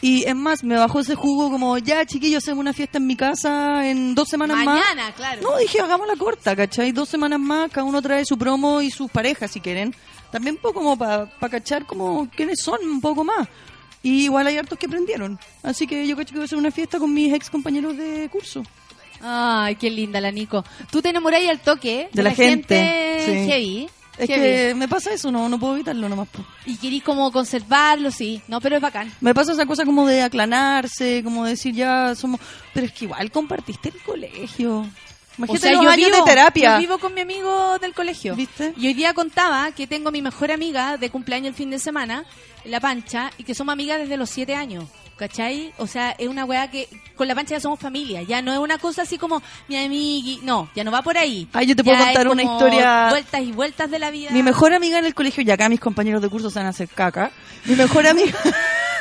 Y es más, me bajó ese jugo como, ya chiquillos, hacemos una fiesta en mi casa en dos semanas más. Mañana, claro. No, dije, hagamos la corta, ¿cachai? Dos semanas más, cada uno trae su promo y sus parejas, si quieren. También un poco como para cachar como quiénes son, un poco más. Y igual hay hartos que aprendieron. Así que yo cacho que voy a hacer una fiesta con mis ex compañeros de curso. Ay, qué linda la Nico. Tú te enamorás al toque. De la gente, sí. heavy. Es heavy. que me pasa eso, no, no puedo evitarlo nomás. po. Y querís como conservarlo, sí. No, pero es bacán. Me pasa esa cosa como de aclanarse, como decir ya somos... Pero es que igual compartiste el colegio. Imagínate los yo años vivo, de terapia. Yo vivo con mi amigo del colegio. ¿Viste? Y hoy día contaba que tengo a mi mejor amiga de cumpleaños el fin de semana, La Pancha, y que somos amigas desde los siete años. ¿Cachai? O sea, es una weá que con La Pancha ya somos familia. Ya no es una cosa así como mi amigui. No, ya no va por ahí. Ay, yo te Ya puedo contar una historia- Vueltas y vueltas de la vida. Mi mejor amiga en el colegio, y acá mis compañeros de curso se van a hacer caca. Mi mejor amiga...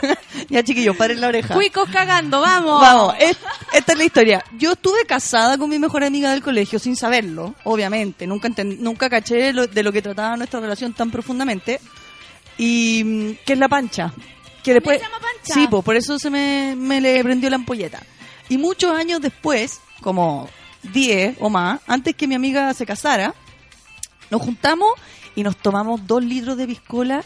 ya chiquillos, paren la oreja. Cuicos cagando, vamos. Vamos, es- esta es la historia. Yo estuve casada con mi mejor amiga del colegio sin saberlo, obviamente. Nunca enten- nunca caché lo- de lo que trataba nuestra relación tan profundamente. Y mm, que es la pancha. Que después, se llama Pancha? Sí, po, por eso se me, me le prendió la ampolleta. Y muchos años después, como 10 o más, antes que mi amiga se casara, nos juntamos y nos tomamos dos litros de piscola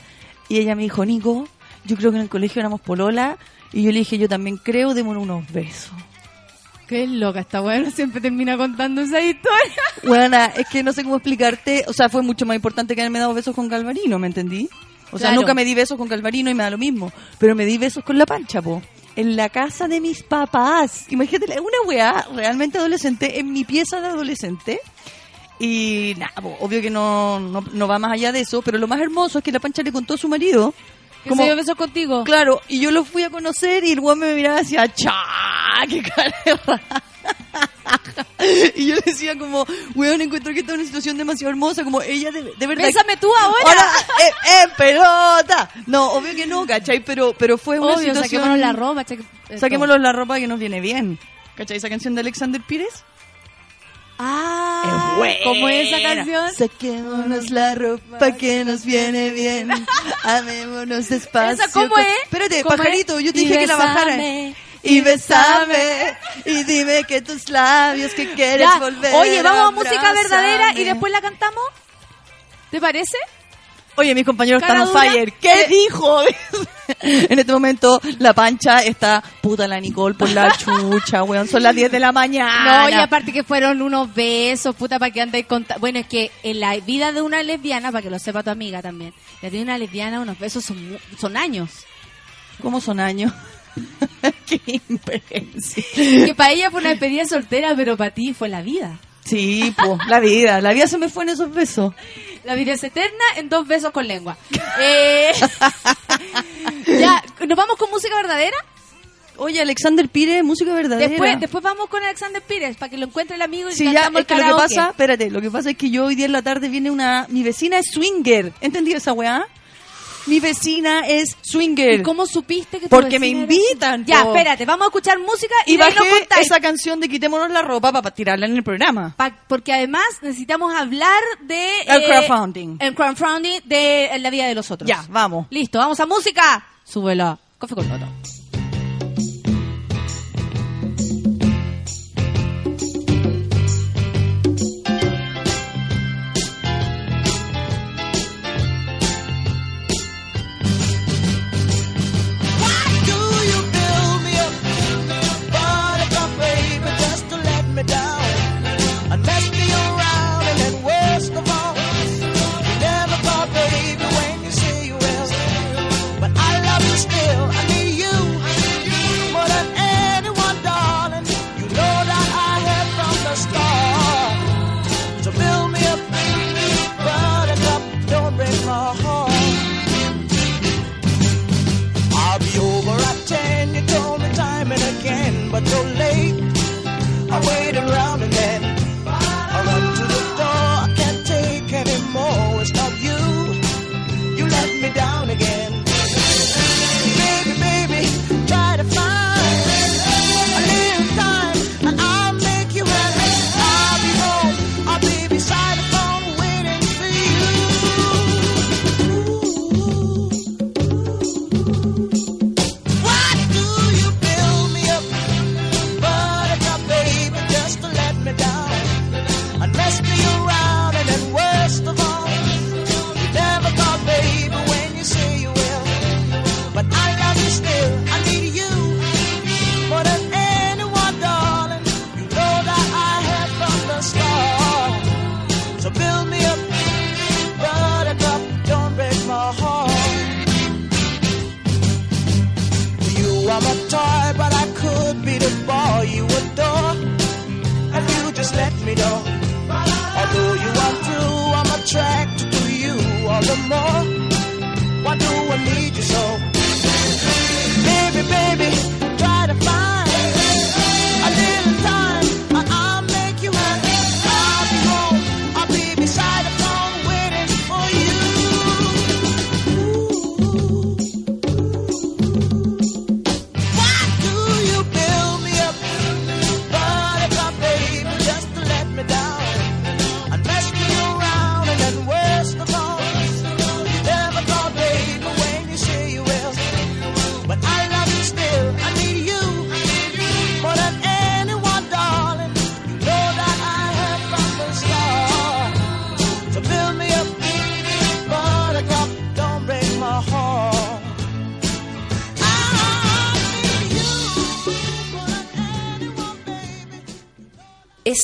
y ella me dijo, Nico, yo creo que en el colegio éramos polola y yo le dije, yo también creo, démonos unos besos. Qué loca esta weá. Siempre termina contando esa historia. Bueno, es que no sé cómo explicarte, o sea, fue mucho más importante que haberme dado besos con Galvarino, ¿me entendí? O sea, nunca me di besos con Galvarino y me da lo mismo, pero me di besos con la pancha, po. En la casa de mis papás. Imagínate, una weá realmente adolescente, en mi pieza de adolescente. Y nada, po, obvio que no, no, no va más allá de eso, pero lo más hermoso es que la pancha le contó a su marido. Que se dio besos contigo. Claro, y yo lo fui a conocer y el weón me miraba y decía, ¡cha! ¡Qué cara de raja". Y yo decía como, weón, encuentro que está en una situación demasiado hermosa, como ella de, de verdad... Bésame tú ahora. Ahora, eh, en pelota. No, obvio que no, ¿cachai? Pero, pero fue una Obvio, situación... saquémonos la ropa. eh, Saquémonos la ropa que nos viene bien. ¿Cachai? Esa canción de Alexander Pires. Ah, buena. ¿cómo es esa canción? Saquémonos la ropa que nos viene bien. Amémonos despacio. ¿Esa cómo es? Espérate, ¿Cómo pajarito, yo te dije que la bajara. Y besame y dime que tus labios que quieres Ya. volver. Oye, vamos a música verdadera y después la cantamos. ¿Te parece? Oye, mis compañeros están on fire. ¿Qué dijo? en este momento la pancha está puta la Nicole por la chucha, weón. Son las 10 de la mañana. No, y aparte que fueron unos besos, puta, para que andes con... Bueno, es que en la vida de una lesbiana, para que lo sepa tu amiga también, la vida de una lesbiana, unos besos son, son años. ¿Cómo son años? Qué. Que para ella fue una despedida soltera, pero para ti fue la vida. Sí, pues, la vida. La vida se me fue en esos besos. La vida es eterna en dos besos con lengua. Eh, ya, ¿nos vamos con música verdadera? Oye, Alexander Pires, música verdadera. Después, después vamos con Alexander Pires, para que lo encuentre el amigo y Sí, ya, es que lo que pasa, espérate, lo que pasa es que yo hoy día en la tarde viene una, mi vecina es swinger, ¿entendido esa weá? Mi vecina es swinger. ¿Y cómo supiste que tu Porque me era invitan. Ya, espérate, vamos a escuchar música y, Y nos bajé contáis. esa canción de quitémonos la ropa para tirarla en el programa. Pa- porque además necesitamos hablar de... El eh, crowdfunding. El crowdfunding de la vida de los otros. Ya, vamos. Listo, vamos a música. Súbela. Café con nata.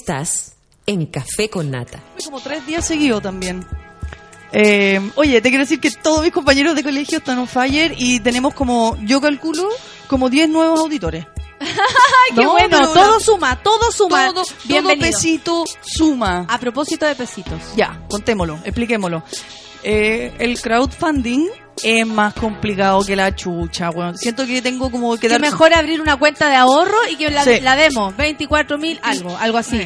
Estás en Café con Nata. Como tres días seguidos también. Eh, oye, te quiero decir que todos mis compañeros de colegio están on fire y tenemos como, yo calculo, como 10 nuevos auditores. ¡Ay, qué No, bueno! pero Todo suma, todo suma. Todo, todo pesito suma. A propósito de pesitos. Ya, contémoslo, expliquémoslo. Eh, el crowdfunding es más complicado que la chucha, weón. Siento que tengo como que Que dar... mejor abrir una cuenta de ahorro y que la, Sí. la demos. 24 mil, algo, algo así.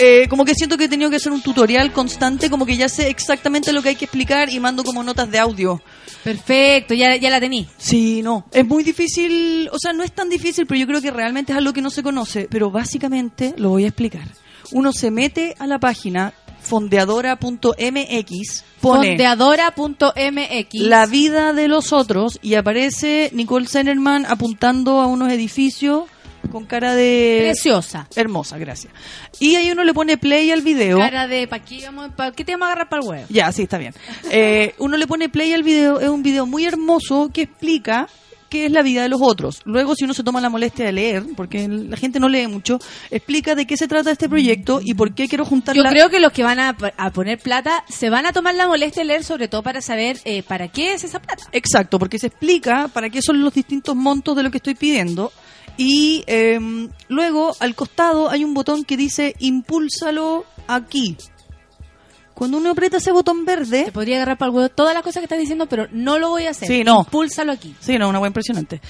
Eh, como que siento que he tenido que hacer un tutorial constante, como que ya sé exactamente lo que hay que explicar y mando como notas de audio. Perfecto, ya, ya la tení. Sí, no. Es muy difícil, o sea, no es tan difícil, pero yo creo que realmente es algo que no se conoce. Pero básicamente lo voy a explicar. Uno se mete a la página fondeadora.mx pone Fondeadora.mx. la vida de los otros y aparece Nicole Zenerman apuntando a unos edificios con cara de... Preciosa. Hermosa, gracias. Y ahí uno le pone play al video. Cara de, ¿pa' qué, vamos- pa' qué te vamos a agarrar para el huevo? Ya, sí, está bien. Eh, uno le pone play al video, es un video muy hermoso que explica qué es la vida de los otros. Luego, si uno se toma la molestia de leer, porque la gente no lee mucho, explica de qué se trata este proyecto y por qué quiero juntar Yo la- creo que los que van a, a poner plata se van a tomar la molestia de leer sobre todo para saber eh, para qué es esa plata. Exacto, porque se explica para qué son los distintos montos de lo que estoy pidiendo. Y eh, luego, al costado, hay un botón que dice impúlsalo aquí. Cuando uno aprieta ese botón verde... Te podría agarrar para el huevo todas las cosas que estás diciendo, pero no lo voy a hacer. Sí, no. Impúlsalo aquí. Sí, no, una hueá impresionante.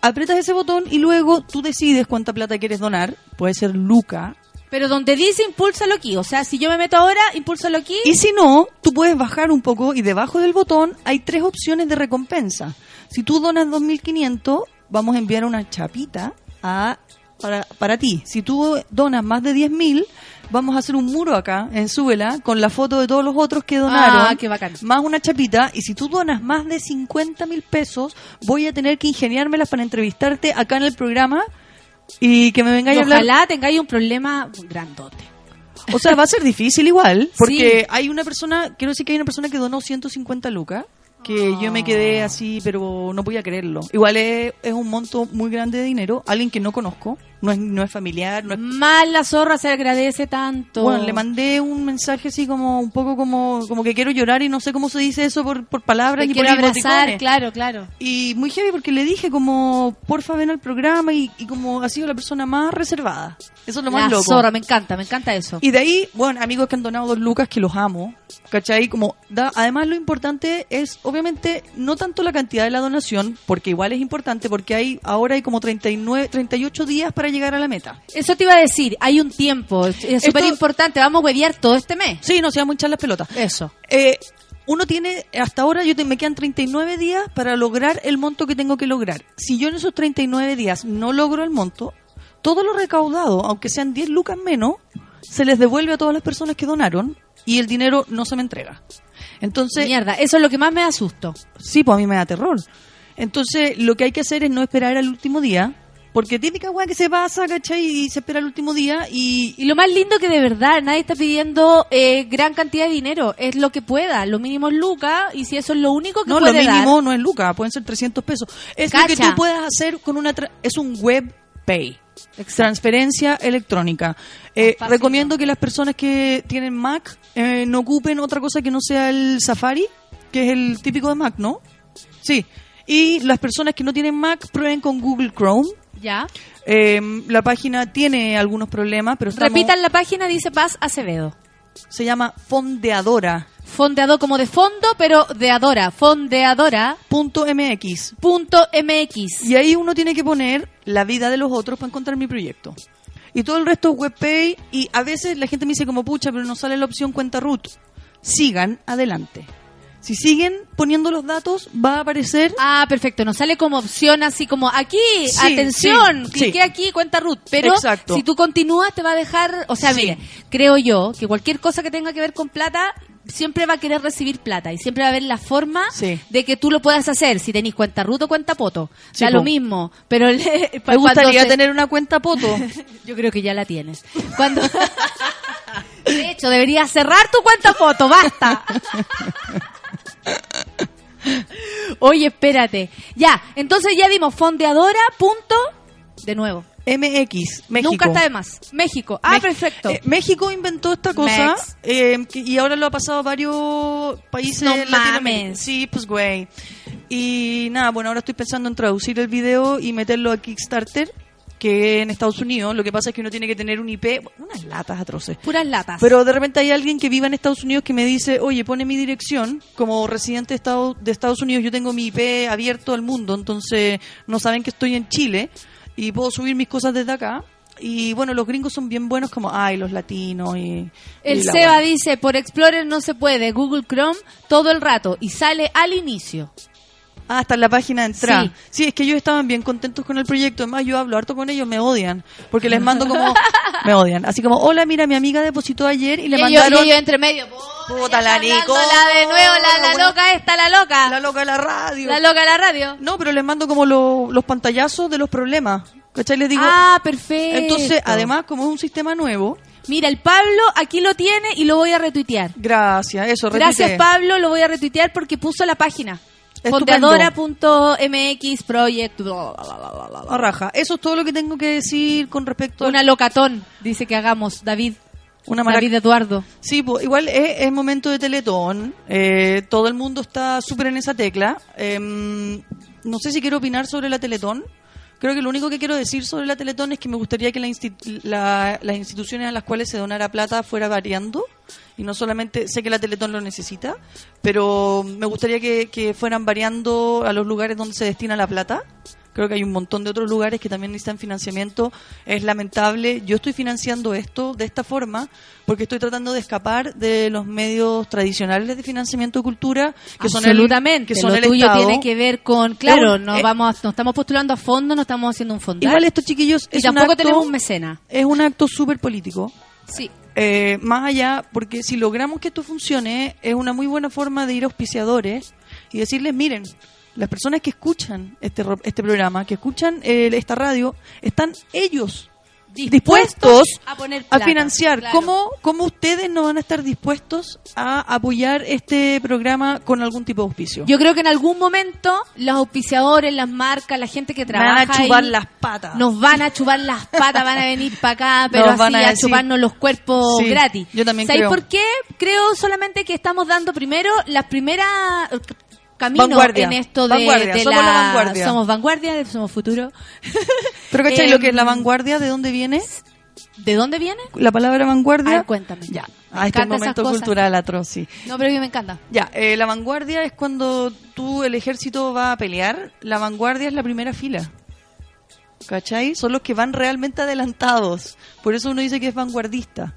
Aprietas ese botón y luego tú decides cuánta plata quieres donar. Puede ser Luca. Pero donde dice impúlsalo aquí, o sea, si yo me meto ahora, impúlsalo aquí. Y si no, tú puedes bajar un poco y debajo del botón hay tres opciones de recompensa. Si tú donas 2.500, vamos a enviar una chapita a, para, para ti. Si tú donas más de 10.000, vamos a hacer un muro acá en Súbela con la foto de todos los otros que donaron. Ah, qué bacán. Más una chapita. Y si tú donas más de 50.000 pesos, voy a tener que ingeniármelas para entrevistarte acá en el programa y que me vengáis a hablar. ojalá tengáis un problema grandote. O sea, va a ser difícil igual, porque Sí. hay una persona, quiero decir que hay una persona que donó 150 lucas, que yo me quedé así, pero no podía creerlo. Igual es, es un monto muy grande de dinero, alguien que no conozco, no es, no es familiar, no es... Más la zorra se agradece tanto. Bueno, le mandé un mensaje así como un poco como, como que quiero llorar y no sé cómo se dice eso por, por palabras Te ni por quiero abrazar, claro, claro. Y muy heavy porque le dije como, porfa ven al programa y, y como ha sido la persona más reservada. Eso es lo más la loco. zorra, me encanta, me encanta eso. Y de ahí, bueno, amigos que han donado dos lucas, que los amo, ¿cachai? Como da, además lo importante es, obviamente, no tanto la cantidad de la donación, porque igual es importante, porque hay ahora hay como 39, 38 días para llegar a la meta. Eso te iba a decir, hay un tiempo, es súper importante, vamos a huevear todo este mes. Sí, no se vamos a echar las pelotas. Eso. Eh, uno tiene, hasta ahora yo te- me quedan 39 días para lograr el monto que tengo que lograr. Si yo en esos 39 días no logro el monto, todo lo recaudado, aunque sean 10 lucas menos, se les devuelve a todas las personas que donaron y el dinero no se me entrega. Entonces, Mierda, eso es lo que más me asusto. Sí, pues a mí me da terror. Entonces, lo que hay que hacer es no esperar al último día, porque típica weá que se pasa, ¿cachai? Y se espera al último día y... Y lo más lindo que de verdad nadie está pidiendo eh, gran cantidad de dinero, es lo que pueda, lo mínimo es lucas y si eso es lo único que No, lo puede mínimo dar. no es lucas, pueden ser 300 pesos. Es lo que tú puedas hacer con una... tra- es un web pay. Transferencia electrónica. Eh, recomiendo que las personas que tienen Mac eh, no ocupen otra cosa que no sea el Safari, que es el típico de Mac, ¿no? Sí. Y las personas que no tienen Mac prueben con Google Chrome. Ya. Eh, la página tiene algunos problemas, pero estamos- Repitan la página, dice Paz Acevedo. se llama Fondeadora. Fondeador como de fondo, pero de adora. Fondeadora. Punto MX. Punto MX. Y ahí uno tiene que poner la vida de los otros para encontrar mi proyecto. Y todo el resto es webpay. Y a veces la gente me dice como pucha, pero no sale la opción cuenta root. Sigan adelante. Si siguen poniendo los datos, va a aparecer. Ah, perfecto. Nos sale como opción así como aquí, Sí, atención, sí, aquí, cuenta root. Pero Exacto. si tú continúas te va a dejar, o sea, mire, creo yo que cualquier cosa que tenga que ver con plata siempre va a querer recibir plata y siempre va a haber la forma Sí. de que tú lo puedas hacer si tenéis cuenta root o cuenta poto. Sí, da po. lo mismo, pero le- Me gustaría se- tener una cuenta poto. Yo creo que ya la tienes. Cuando De hecho, deberías cerrar tu cuenta foto, basta. Oye, espérate. Ya, entonces ya dimos fondeadora, punto, de nuevo. MX, México. Nunca está de más. México. Ah, Mex- perfecto. eh, México inventó esta cosa eh, que- y ahora lo ha pasado a varios países No mames. Sí, pues güey. Y nada, bueno, ahora estoy pensando en traducir el video y meterlo a Kickstarter, que en Estados Unidos. Lo que pasa es que uno tiene que tener un IP, unas latas atroces. Puras latas. Pero de repente hay alguien que viva en Estados Unidos que me dice, oye, pone mi dirección. Como residente de Estados, de Estados Unidos, yo tengo mi IP abierto al mundo, entonces no saben que estoy en Chile y puedo subir mis cosas desde acá. Y bueno, los gringos son bien buenos como, ay, los latinos y... El y Seba wea". dice, por Explorer no se puede, Google Chrome todo el rato y sale al inicio. Ah, está en la página de entrada. Sí. Sí. es que ellos estaban bien contentos con el proyecto. Además, yo hablo harto con ellos, me odian. Porque les mando como... me odian. Así como, hola, mira, mi amiga depositó ayer y le Y mandaron... y ellos entre medio. Puta, la Nico. la de nuevo, la, loca esta, la loca. La loca de la radio. La loca de la radio. No, pero les mando como lo- los pantallazos de los problemas. ¿Cachai? Les digo... ah, perfecto. Entonces, además, como es un sistema nuevo... Mira, el Pablo aquí lo tiene y lo voy a retuitear. Gracias, eso, Gracias, retuitee. Pablo, lo voy a retuitear porque puso la página. Fondeadora.mx project. bla, bla, bla, bla, bla, bla. A raja. Eso es todo lo que tengo que decir con respecto a Una locatón, dice que hagamos, David. Una marac- David Eduardo. Sí, pues, igual es, es momento de Teletón. Eh, todo el mundo está súper en esa tecla. Em, no sé si quiero opinar sobre la Teletón. Creo que lo único que quiero decir sobre la Teletón es que me gustaría que la insti- la- las instituciones a las cuales se donara plata fuera variando. Y no solamente, sé que la Teletón lo necesita, pero me gustaría que, que fueran variando a los lugares donde se destina la plata. Creo que hay un montón de otros lugares que también necesitan financiamiento. Es lamentable. Yo estoy financiando esto de esta forma porque estoy tratando de escapar de los medios tradicionales de financiamiento de cultura, que son el, que son lo el tuyo Estado. tiene que ver con, claro, un- no eh, vamos, no estamos postulando a fondo, no estamos haciendo un fondo. Igual estos chiquillos y es un tampoco acto- tenemos un mecena. Es un acto súper político. Sí. Eh, más allá, porque si logramos que esto funcione, es una muy buena forma de ir a auspiciadores y decirles, miren, las personas que escuchan este, este programa, que escuchan eh, esta radio, están ellos dispuestos a poner a financiar. claro. ¿Cómo, ¿Cómo ustedes no van a estar dispuestos a apoyar este programa con algún tipo de auspicio? Yo creo que en algún momento los auspiciadores, las marcas, la gente que Me van trabaja a chupar ahí, las patas. nos van a chupar las patas, van a venir para acá, pero Nos así van a chuparnos los cuerpos Sí, gratis. yo también ¿Sabéis creo. por qué? Creo solamente que estamos dando primero las primeras camino Vanguardia. en esto de, Vanguardia, de somos la vanguardia. somos vanguardia, somos futuro. Pero ¿cachai Em, lo que es la vanguardia? ¿De dónde viene? ¿De dónde viene? La palabra vanguardia. Ah, cuéntame. Ya. Me Ah, este momento cultural atroz, sí. No, pero a mí me encanta. Ya, eh, la vanguardia es cuando tú, el ejército va a pelear. La vanguardia es la primera fila. ¿Cachai? Son los que van realmente adelantados. Por eso uno dice que es vanguardista.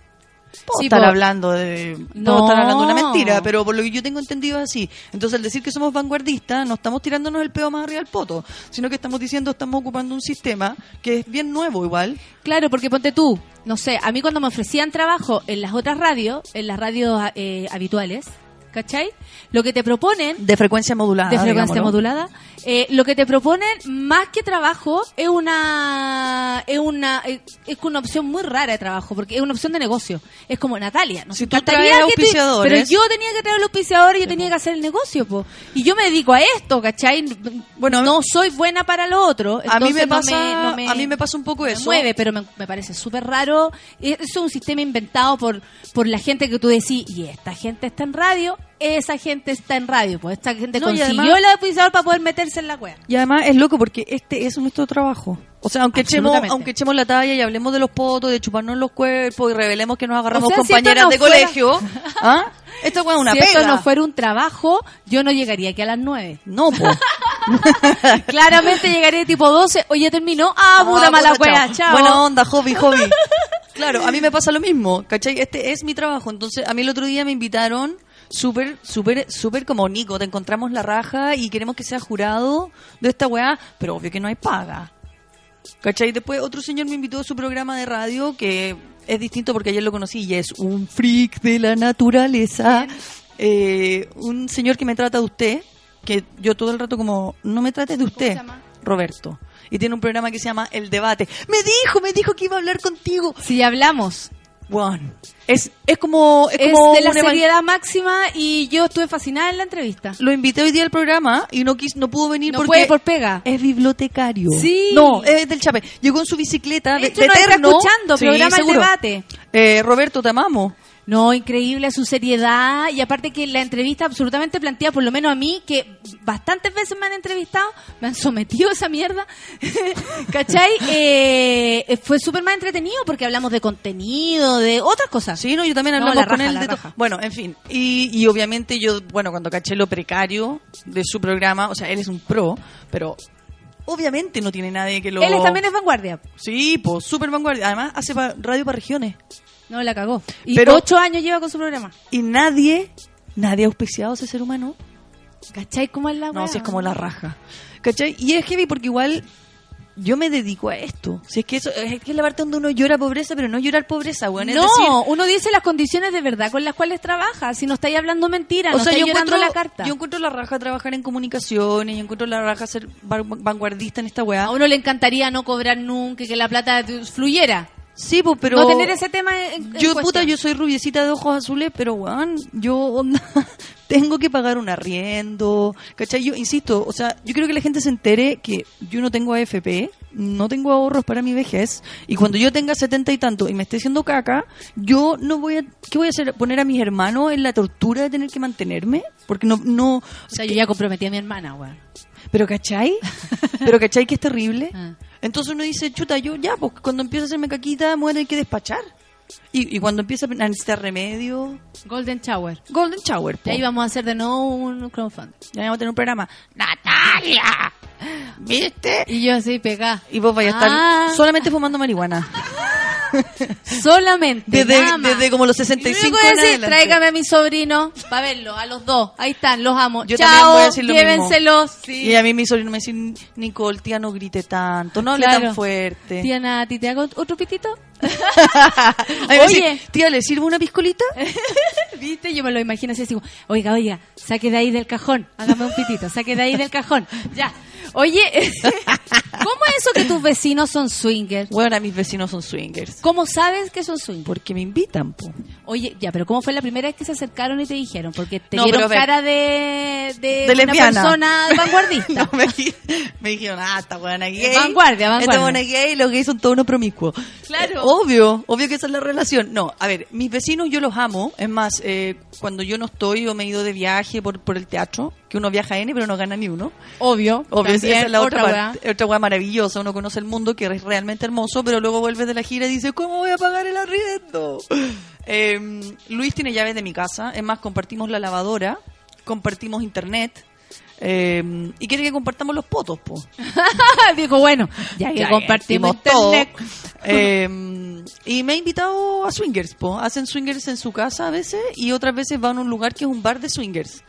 Sí, estar hablando de No. estar hablando de una mentira, pero por lo que yo tengo entendido es así. Entonces, al decir que somos vanguardistas, no estamos tirándonos el peo más arriba del poto, sino que estamos diciendo estamos ocupando un sistema que es bien nuevo igual. Claro, porque ponte tú, no sé, a mí cuando me ofrecían trabajo en las otras radios, en las radios eh, habituales, ¿cachai? Lo que te proponen De frecuencia modulada. de frecuencia modulada, eh, lo que te proponen más que trabajo es una es una es, es una opción muy rara de trabajo porque es una opción de negocio. Es como Natalia, nos Si tú traes que te- auspiciadores- pero yo tenía que traer los auspiciadores, yo tenía que hacer el negocio, po. Y yo me dedico a esto, ¿cachai? Bueno, no soy buena para lo otro, A mí me no pasa, no me- a mí me pasa un poco me eso. mueve, pero me, me parece súper raro. Eso es un sistema inventado por, por la gente que tú decís, y esta gente está en radio, esa gente está en radio. Pues esta gente No, consiguió además- el auspiciador para poder meterse en la wea. Y además es loco porque este es nuestro trabajo. O sea, aunque echemos, aunque echemos la talla y hablemos de los potos, de chuparnos los cuerpos y revelemos que nos agarramos O sea, si compañeras esto no de fuera- colegio, ¿ah? Esta weá es una si pega. esto no fuera un trabajo, yo no llegaría aquí a las 9. No, po. Claramente llegaría tipo 12, oye, terminó. Ah, puta Ah, mala wea, chao. Buena onda, hobby, hobby. claro, a mí me pasa lo mismo, ¿cachai? Este es mi trabajo. Entonces, a mí el otro día me invitaron súper, súper, súper como Nico, te encontramos la raja y queremos que sea jurado de esta weá, pero obvio que no hay paga. ¿Cachai? Después otro señor me invitó a su programa de radio que es distinto porque ayer lo conocí y es un freak de la naturaleza. Eh, un señor que me trata de usted, que yo todo el rato como, no me trates de usted, Roberto. Y tiene un programa que se llama El Debate. Me dijo, me dijo que iba a hablar contigo. Si hablamos. Juan, es, es como... Es, Es como de la seriedad máxima y yo estuve fascinada en la entrevista. Lo invité hoy día al programa y no quis, no pudo venir No porque puede por pega. es bibliotecario. Sí. No, es del Chape. Llegó en su bicicleta de, de terno. escuchando, Sí, programa El. Debate. Eh, Roberto, te amamos. No, increíble su seriedad y aparte que la entrevista absolutamente plantea, por lo menos a mí, que bastantes veces me han entrevistado, me han sometido a esa mierda, ¿cachai? Eh, fue súper más entretenido porque hablamos de contenido, de otras cosas. Sí, no, yo también No, hablamos la con raja, él la de raja. Bueno, en fin. Y, y obviamente yo, bueno, cuando caché lo precario de su programa, o sea, él es un pro, pero obviamente no tiene nadie que lo... Él también es vanguardia. Sí, pues súper vanguardia. Además, hace pa- radio para regiones. No, la cagó. Y Pero- ocho años lleva con su programa. Y nadie, nadie ha auspiciado a ese ser humano. ¿Cachai cómo es la No, si es como la raja. ¿Cachai? Y es heavy porque igual yo me dedico a esto. Si es que eso es que es la parte donde uno llora pobreza, pero no llorar pobreza, weón. Es No, decir, uno dice las condiciones de verdad con las cuales trabaja. Si no estáis hablando mentira, o no sea, estáis yo llorando la carta. yo encuentro la raja trabajar en comunicaciones, yo encuentro la raja ser van- vanguardista en esta weá. A uno le encantaría no cobrar nunca y que la plata fluyera. Sí, pues, pero... No tener ese tema en, en Yo, cuestión. puta, yo soy rubiecita de ojos azules, pero, weón, yo onda, tengo que pagar un arriendo, ¿cachai? Yo insisto, o sea, yo quiero que la gente se entere que yo no tengo AFP, no tengo ahorros para mi vejez, y cuando yo tenga setenta y tanto y me esté haciendo caca, yo no voy a, ¿qué voy a hacer? ¿Poner a mis hermanos en la tortura de tener que mantenerme? Porque no, no... O sea, yo ya comprometí a mi hermana, weón. Pero ¿cachai? Pero ¿cachai que es terrible? Ah. Entonces uno dice, chuta, yo ya, pues cuando empiezo a hacerme caquita, me voy a tener que despachar. Y, y cuando empieza a necesitar remedio... Golden Shower. Golden Shower, po. Y ahí vamos a hacer de nuevo un crowdfunding. Ya vamos a tener un programa. ¡Natalia! ¿Viste? Y yo así pegá. Y vos vais a estar Ah. solamente fumando marihuana. Solamente. Desde, nada más. desde como los Y 65 luego voy a en decir, adelante. tráigame a mi sobrino para verlo, a los dos. Ahí están, los amo. Yo también voy a decir lo mismo. llévenselos. Sí. Y a mí mi sobrino me dice, Nicole, tía, no grite tanto, no hable Claro. tan fuerte. Tía Nati, ¿te hago otro pitito? Oye. tía, ¿le sirvo una piscolita? ¿Viste? Yo me lo imagino así, así como, oiga, oiga, saque de ahí del cajón, hágame un pitito, saque de ahí del cajón. Ya. Oye, ¿cómo es eso que tus vecinos son swingers? Bueno, mis vecinos son swingers. ¿Cómo sabes que son swingers? Porque me invitan, po. Oye, ya, pero ¿cómo fue la primera vez que se acercaron y te dijeron? Porque te No, dieron cara de, de, De una persona vanguardista. No, me, me dijeron, ah, esta buena gay. Vanguardia, vanguardia. Esta buena gay y los gays son todos unos promiscuos. Claro. Eh, obvio, obvio que esa es la relación. No, a ver, mis vecinos yo los amo. Es más, eh, cuando yo no estoy o me he ido de viaje por, por el teatro, que uno viaja N pero no gana ni uno. Obvio. Obvio, esa también, es la otra, otra parte, otra weá maravillosa. Uno conoce el mundo que es realmente hermoso, pero luego vuelves de la gira y dices, ¿cómo voy a pagar el arriendo? Eh, Luis tiene llaves de mi casa. Es más, compartimos la lavadora, compartimos internet. eh, y quiere que compartamos los potos, po. Dijo, bueno, ya que Ya compartimos todo. Eh, y me ha invitado a swingers, po. Hacen swingers en su casa a veces y otras veces van a un lugar que es un bar de swingers.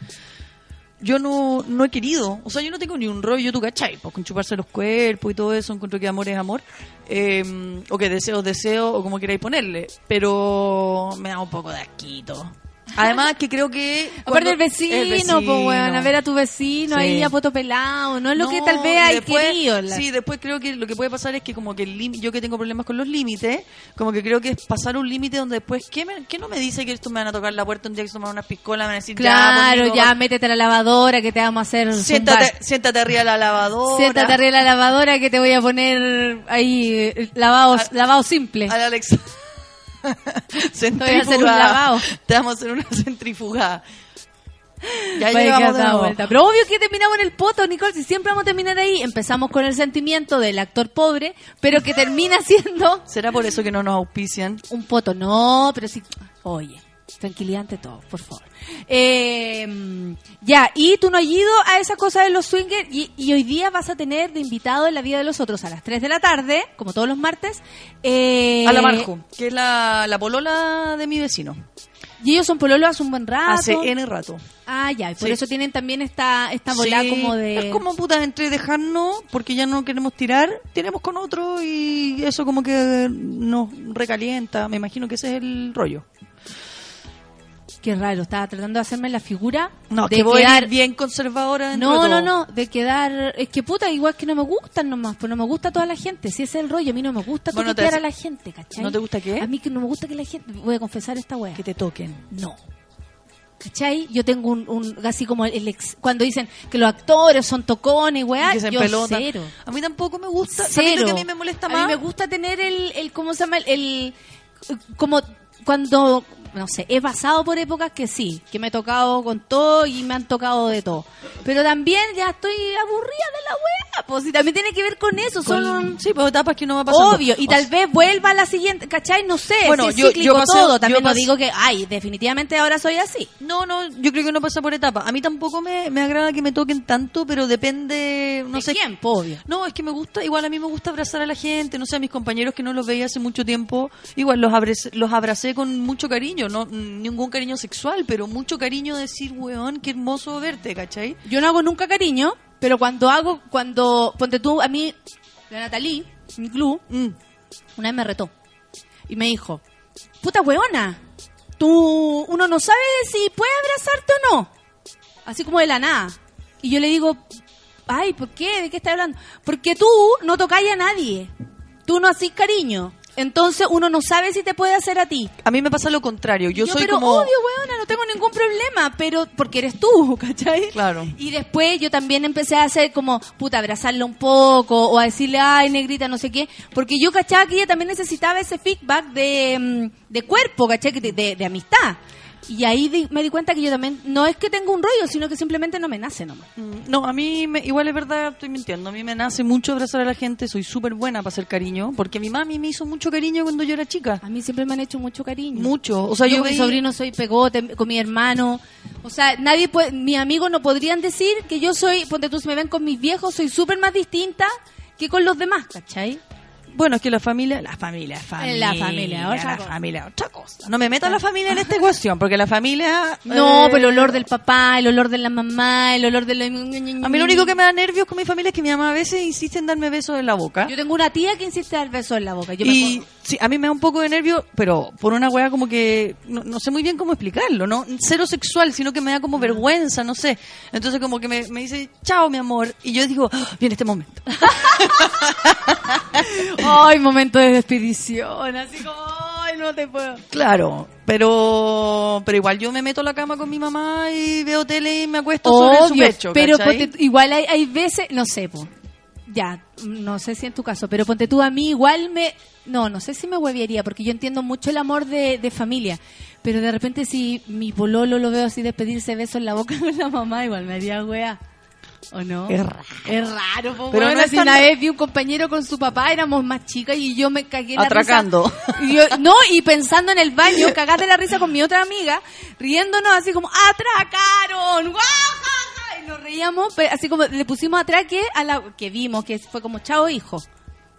Yo no, no he querido, o sea, yo no tengo ni un rollo, tú cachai, pues con chuparse los cuerpos y todo eso, encuentro que amor es amor, eh, o que deseo es deseo, o como queráis ponerle, pero me da un poco de asquito. Además que creo que... Aparte el vecino, el pues bueno, a vecino. ver a tu vecino Sí. ahí a poto pelado, no es lo que tal vez hay después- querido. la- Sí, después creo que lo que puede pasar es que como que el límite, yo que tengo problemas con los límites, como que creo que es pasar un límite donde después, ¿qué, me- qué no me dice que esto me van a tocar la puerta un día que se toman unas piscolas, me van a decir, Claro, ya, ya, pues, métete a la lavadora que te vamos a hacer siéntate, siéntate arriba de la lavadora. Siéntate arriba de la lavadora que te voy a poner ahí eh, lavado, lavado simple. Al. Centrifugada. lavado. Te vamos a hacer una centrifugada. Ya llegamos de nuevo. vuelta. Pero obvio que terminamos en el poto, Nicole, si siempre vamos a terminar ahí. Empezamos con el sentimiento del actor pobre, pero que termina siendo ¿Será por eso que no nos auspician? un poto. No, pero sí. Oye, tranquilidad ante todo, por favor. Eh, ya, y tú no has ido a esa cosa de los swingers y, y hoy día vas a tener de invitado en la vida de los otros a las 3 de la tarde, como todos los martes. eh, A la Marjo, que es la, la polola de mi vecino. Y ellos son pololos hace un buen rato. Hace N rato. Ah, ya, y por Sí. eso tienen también esta, esta bola Sí, como de... Es como puta, entre dejarnos, porque ya no queremos tirar, tenemos con otro y eso como que nos recalienta. Me imagino que ese es el rollo. Qué raro, estaba tratando de hacerme la figura No, de que voy a quedar... ir bien conservadora No, de no, no, de quedar... Es que puta, igual que no me gustan nomás, pues no me gusta toda la gente. Si ese es el rollo, a mí no me gusta Bueno, te a la gente, ¿cachai? ¿No te gusta qué? A mí que no me gusta que la gente... Voy a confesar esta wea. Que te toquen. No. ¿Cachai? Yo tengo un, un así como el ex- cuando dicen que los actores son tocones, weá, yo empelotan. cero. A mí tampoco me gusta. ¿Sabes Cero. lo que a mí me molesta A más? mí me gusta tener el, el ¿cómo se llama? El, el- como cuando, no sé, he pasado por épocas que sí, que me he tocado con todo y me han tocado de todo. Pero también ya estoy aburrida de la wea, pues si también tiene que ver con eso, son Sí, pues etapas que no va pasando. Obvio, y O tal vez vuelva a la siguiente, ¿cachai? No sé, Bueno, si es yo- cíclico yo pasé- todo, también yo no digo que, ay, definitivamente ahora soy así. No, no, yo creo que no pasa por etapa. A mí tampoco me, me agrada que me toquen tanto, pero depende, no ¿De sé. quién, po, obvio. No, es que me gusta, igual a mí me gusta abrazar a la gente, no sé, a mis compañeros que no los veía hace mucho tiempo, igual los abracé, los abracé con mucho cariño, no ningún cariño sexual, pero mucho cariño de decir, weón, qué hermoso verte, ¿cachai? Yo no hago nunca cariño, pero cuando hago, cuando, ponte tú, a mí, la Natalie, mi club, Mm. una vez me retó. Y me dijo, puta weona, tú, uno no sabe si puede abrazarte o no. Así como de la nada. Y yo le digo, ay, ¿por qué? ¿De qué estás hablando? Porque tú no tocáis a nadie. Tú no hacís cariño. Entonces uno no sabe si te puede hacer a ti. A mí me pasa lo contrario, yo, soy pero como... obvio, weona, no tengo ningún problema, pero porque eres tú, ¿cachai? Claro. Y después yo también empecé a hacer como, puta, abrazarla un poco o a decirle, ay, negrita, no sé qué, porque yo cachaba que ella también necesitaba ese feedback de, mm, de cuerpo, ¿cachai? De, de- de amistad. Y ahí di- me di cuenta que yo también, no es que tenga un rollo, sino que simplemente no me nace nomás. Mm, No, a mí me- igual es verdad, estoy mintiendo. A mí me nace mucho abrazar a la gente, soy súper buena para hacer cariño, porque mi mami me hizo mucho cariño cuando yo era chica. A mí siempre me han hecho mucho cariño. Mucho. O sea, yo, yo, mi sobrino soy pegote con mi hermano. O sea, nadie puede, mis amigos no podrían decir que yo soy, ponte tú, si me ven con mis viejos, soy súper más distinta que con los demás, ¿cachai? Bueno, es que la familia, la familia, familia, La familia, otra la cosa. familia, otra cosa. No me meto a la familia en esta cuestión, porque la familia... No, eh, pero el olor del papá, el olor de la mamá, el olor de la... A mí lo único que me da nervios con mi familia es que mi mamá a veces insiste en darme besos en la boca. Yo tengo una tía que insiste dar besos en la boca. Yo me y acuerdo- sí, a mí me da un poco de nervio, pero por una weá como que no, no sé muy bien cómo explicarlo, ¿no? Cero sexual, sino que me da como vergüenza, no sé. Entonces como que me, me dice, chao mi amor, y yo digo, "Ah, viene este momento. Ay, momento de despedición, así como, ay, no te puedo. Claro, pero pero igual yo me meto a la cama con mi mamá y veo tele y me acuesto sobre su pecho, pero igual hay, hay veces, no sé, po, ya, no sé si en tu caso, pero ponte tú a mí igual me, no, no sé si me hueviaría, porque yo entiendo mucho el amor de, de familia, pero de repente si mi pololo lo veo así despedirse besos en la boca con la mamá, igual me haría wea. ¿O no? Es raro. Es raro, po, Pero weona, no es si tan una vez vi un compañero con su papá, éramos más chicas y yo me cagué la Atracando. risa. No, y pensando en el baño, cagaste la risa con mi otra amiga, riéndonos así como, ¡atracaron! ¡Guajaja! Nos reíamos, así como le pusimos atraque a la que vimos, que fue como, chao hijo.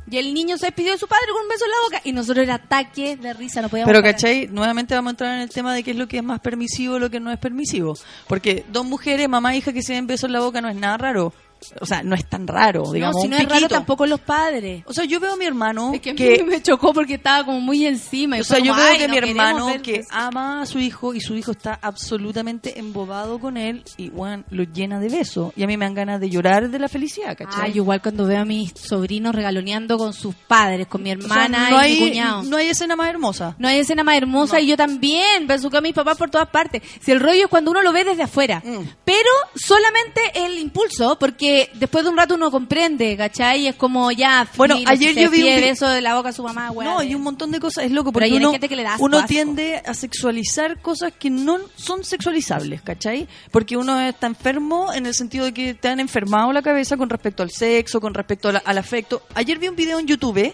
Y el niño se despidió de su padre con un beso en la boca y nosotros era ataque de risa, no podíamos Pero, parar. ¿cachai? Nuevamente vamos a entrar en el tema de qué es lo que es más permisivo lo que no es permisivo. Porque dos mujeres, mamá e hija, que se den besos en la boca no es nada raro. O sea, no es tan raro, digamos. no, si no es raro tampoco los padres. O sea, yo veo a mi hermano Es que a mí que... me chocó porque estaba como muy encima. y O sea, yo veo "Ay, que no mi hermano ver que besos". ama a su hijo y su hijo está absolutamente embobado con él y, bueno, lo llena de besos. Y a mí me dan ganas de llorar de la felicidad, ¿cachai? Ah, yo igual cuando veo a mis sobrinos regaloneando con sus padres, con mi O sea, hermana no y hay, mi cuñado. No hay escena más hermosa. No hay escena más hermosa y yo también besuqueo a mis papás por todas partes. Si el rollo es cuando uno lo ve desde afuera. Mm. Pero solamente el impulso, porque después de un rato uno comprende, ¿cachai? Es como ya. Bueno, ayer si yo vi un vi- de la boca a su mamá, weá, No, y un montón de cosas. Es loco Pero porque hay uno, gente que le da asco, uno tiende a sexualizar cosas que no son sexualizables, ¿cachai? Porque uno está enfermo en el sentido de que te han enfermado la cabeza con respecto al sexo, con respecto la- al afecto. Ayer vi un video en YouTube,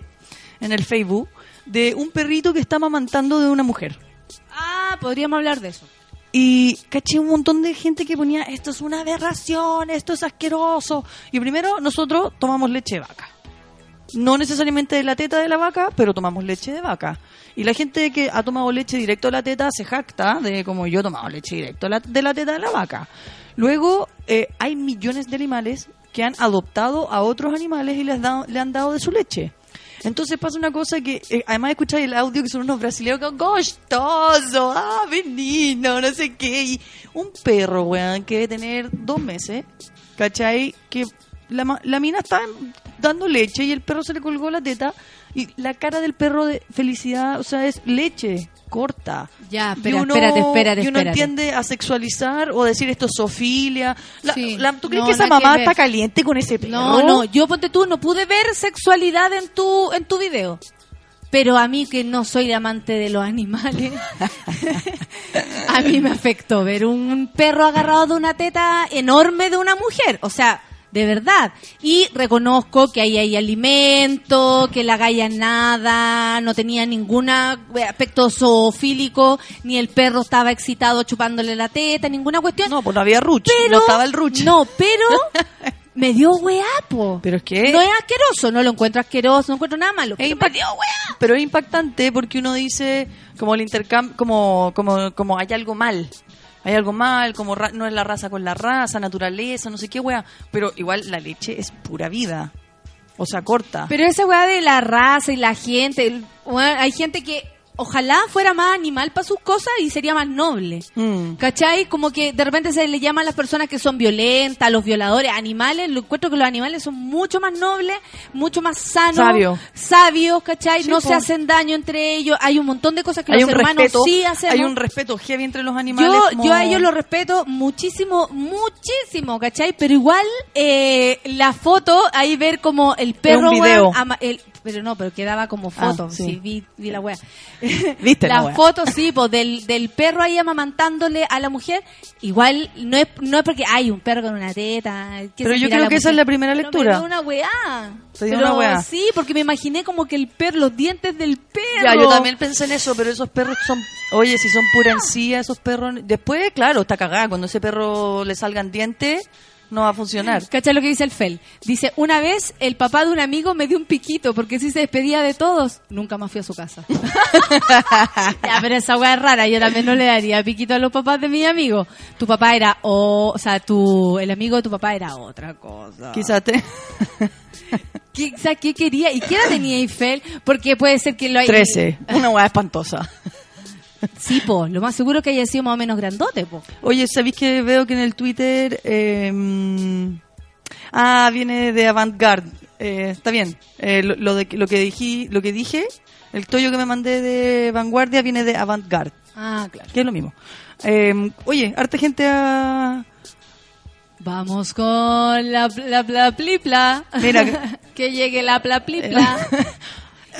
en el Facebook, de un perrito que está amamantando de una mujer. Ah, podríamos hablar de eso. Y caché un montón de gente que ponía, esto es una aberración, esto es asqueroso. Y primero nosotros tomamos leche de vaca. No necesariamente de la teta de la vaca, pero tomamos leche de vaca. Y la gente que ha tomado leche directo de la teta se jacta de como yo he tomado leche directo de la, teta de la vaca. Luego eh, hay millones de animales que han adoptado a otros animales y les han dado de su leche. Entonces pasa una cosa que, eh, además escucháis el audio que son unos brasileños que gostoso, ah, menino, no sé qué. Y un perro, weón, que debe tener dos meses, ¿cachai? Que la, la mina está dando leche y el perro se le colgó la teta y la cara del perro de felicidad, o sea, es leche corta. Ya, Y espera, uno- espérate, espérate, Y uno espérate. tiende a sexualizar o decir esto es zoofilia. La- Sí. la- ¿Tú crees No, que esa que mamá está caliente con ese perro? No, no, yo ponte tú, no pude ver sexualidad en tu, en tu video. Pero a mí que no soy amante de los animales, a mí me afectó ver un perro agarrado de una teta enorme de una mujer. O sea, de verdad. Y reconozco que ahí hay alimento, que la galla nada, no tenía ningún aspecto zoofílico, ni el perro estaba excitado chupándole la teta, ninguna cuestión. No, pues no había ruch, Pero- no estaba el ruch. No, pero me dio weá, po. Pero es que... No es asqueroso, no lo encuentro asqueroso, no encuentro nada malo. Es pero me dio weá. Pero es impactante porque uno dice, como el intercambio, como, como, como hay algo mal. Hay algo mal, como ra- no es la raza con la raza, naturaleza, no sé qué wea. Pero igual la leche es pura vida. O sea, corta. Pero esa weá de la raza y la gente, hay gente que ojalá fuera más animal para sus cosas y sería más noble. Mm. ¿Cachai? Como que de repente se le llama a las personas que son violentas, los violadores, animales. Lo encuentro que los animales son mucho más nobles, mucho más sanos, Sabio. sabios, ¿cachai? Sí, no se hacen daño entre ellos. Hay un montón de cosas que hay los hermanos respeto, sí hacemos. hay un respeto heavy entre los animales. Yo, como- yo a ellos los respeto muchísimo, muchísimo, ¿cachai? Pero igual eh, la foto, ahí ver como el perro, un video. weón, ama- el- pero no, pero quedaba como Ah, foto, sí. sí. vi, vi la wea. ¿Viste la la wea? foto, sí, pues del, del perro ahí amamantándole a la mujer, igual no es, no es porque hay un perro con una teta. que Pero yo creo que esa es la primera Pero lectura. Dio una weá. Pero una weá. Sí, porque me imaginé como que el perro, los dientes del perro. Ya, yo también pensé en eso, pero esos perros son, oye, si son pura encía, esos perros, después, claro, está cagada, cuando ese perro le salgan dientes, no va a funcionar. ¿Cachai lo que dice el Fel? Dice, una vez el papá de un amigo me dio un piquito porque si se despedía de todos, nunca más fui a su casa. ya, pero esa weá es rara, yo también no le daría piquito a los papás de mi amigo. Tu papá era, o, o sea, tu, el amigo de tu papá era otra cosa. Quizás te... ¿Qué, o sea, ¿qué quería? ¿Y qué edad tenía Eiffel? Porque puede ser que lo haya... 13, una weá espantosa. Sí, po, lo más seguro que haya sido más o menos grandote, po. Oye, ¿sabéis que veo que en el Twitter... eh, ah, viene de Avantgarde. Eh, está bien. Eh, lo, lo de, lo, que dije, lo que dije, el toyo que me mandé de Vanguardia viene de Avantgarde, Ah, claro. que es lo mismo. Eh, oye, harta gente a... Vamos con la pla pla plipla. Mira, que llegue la pla plipla. ¿Y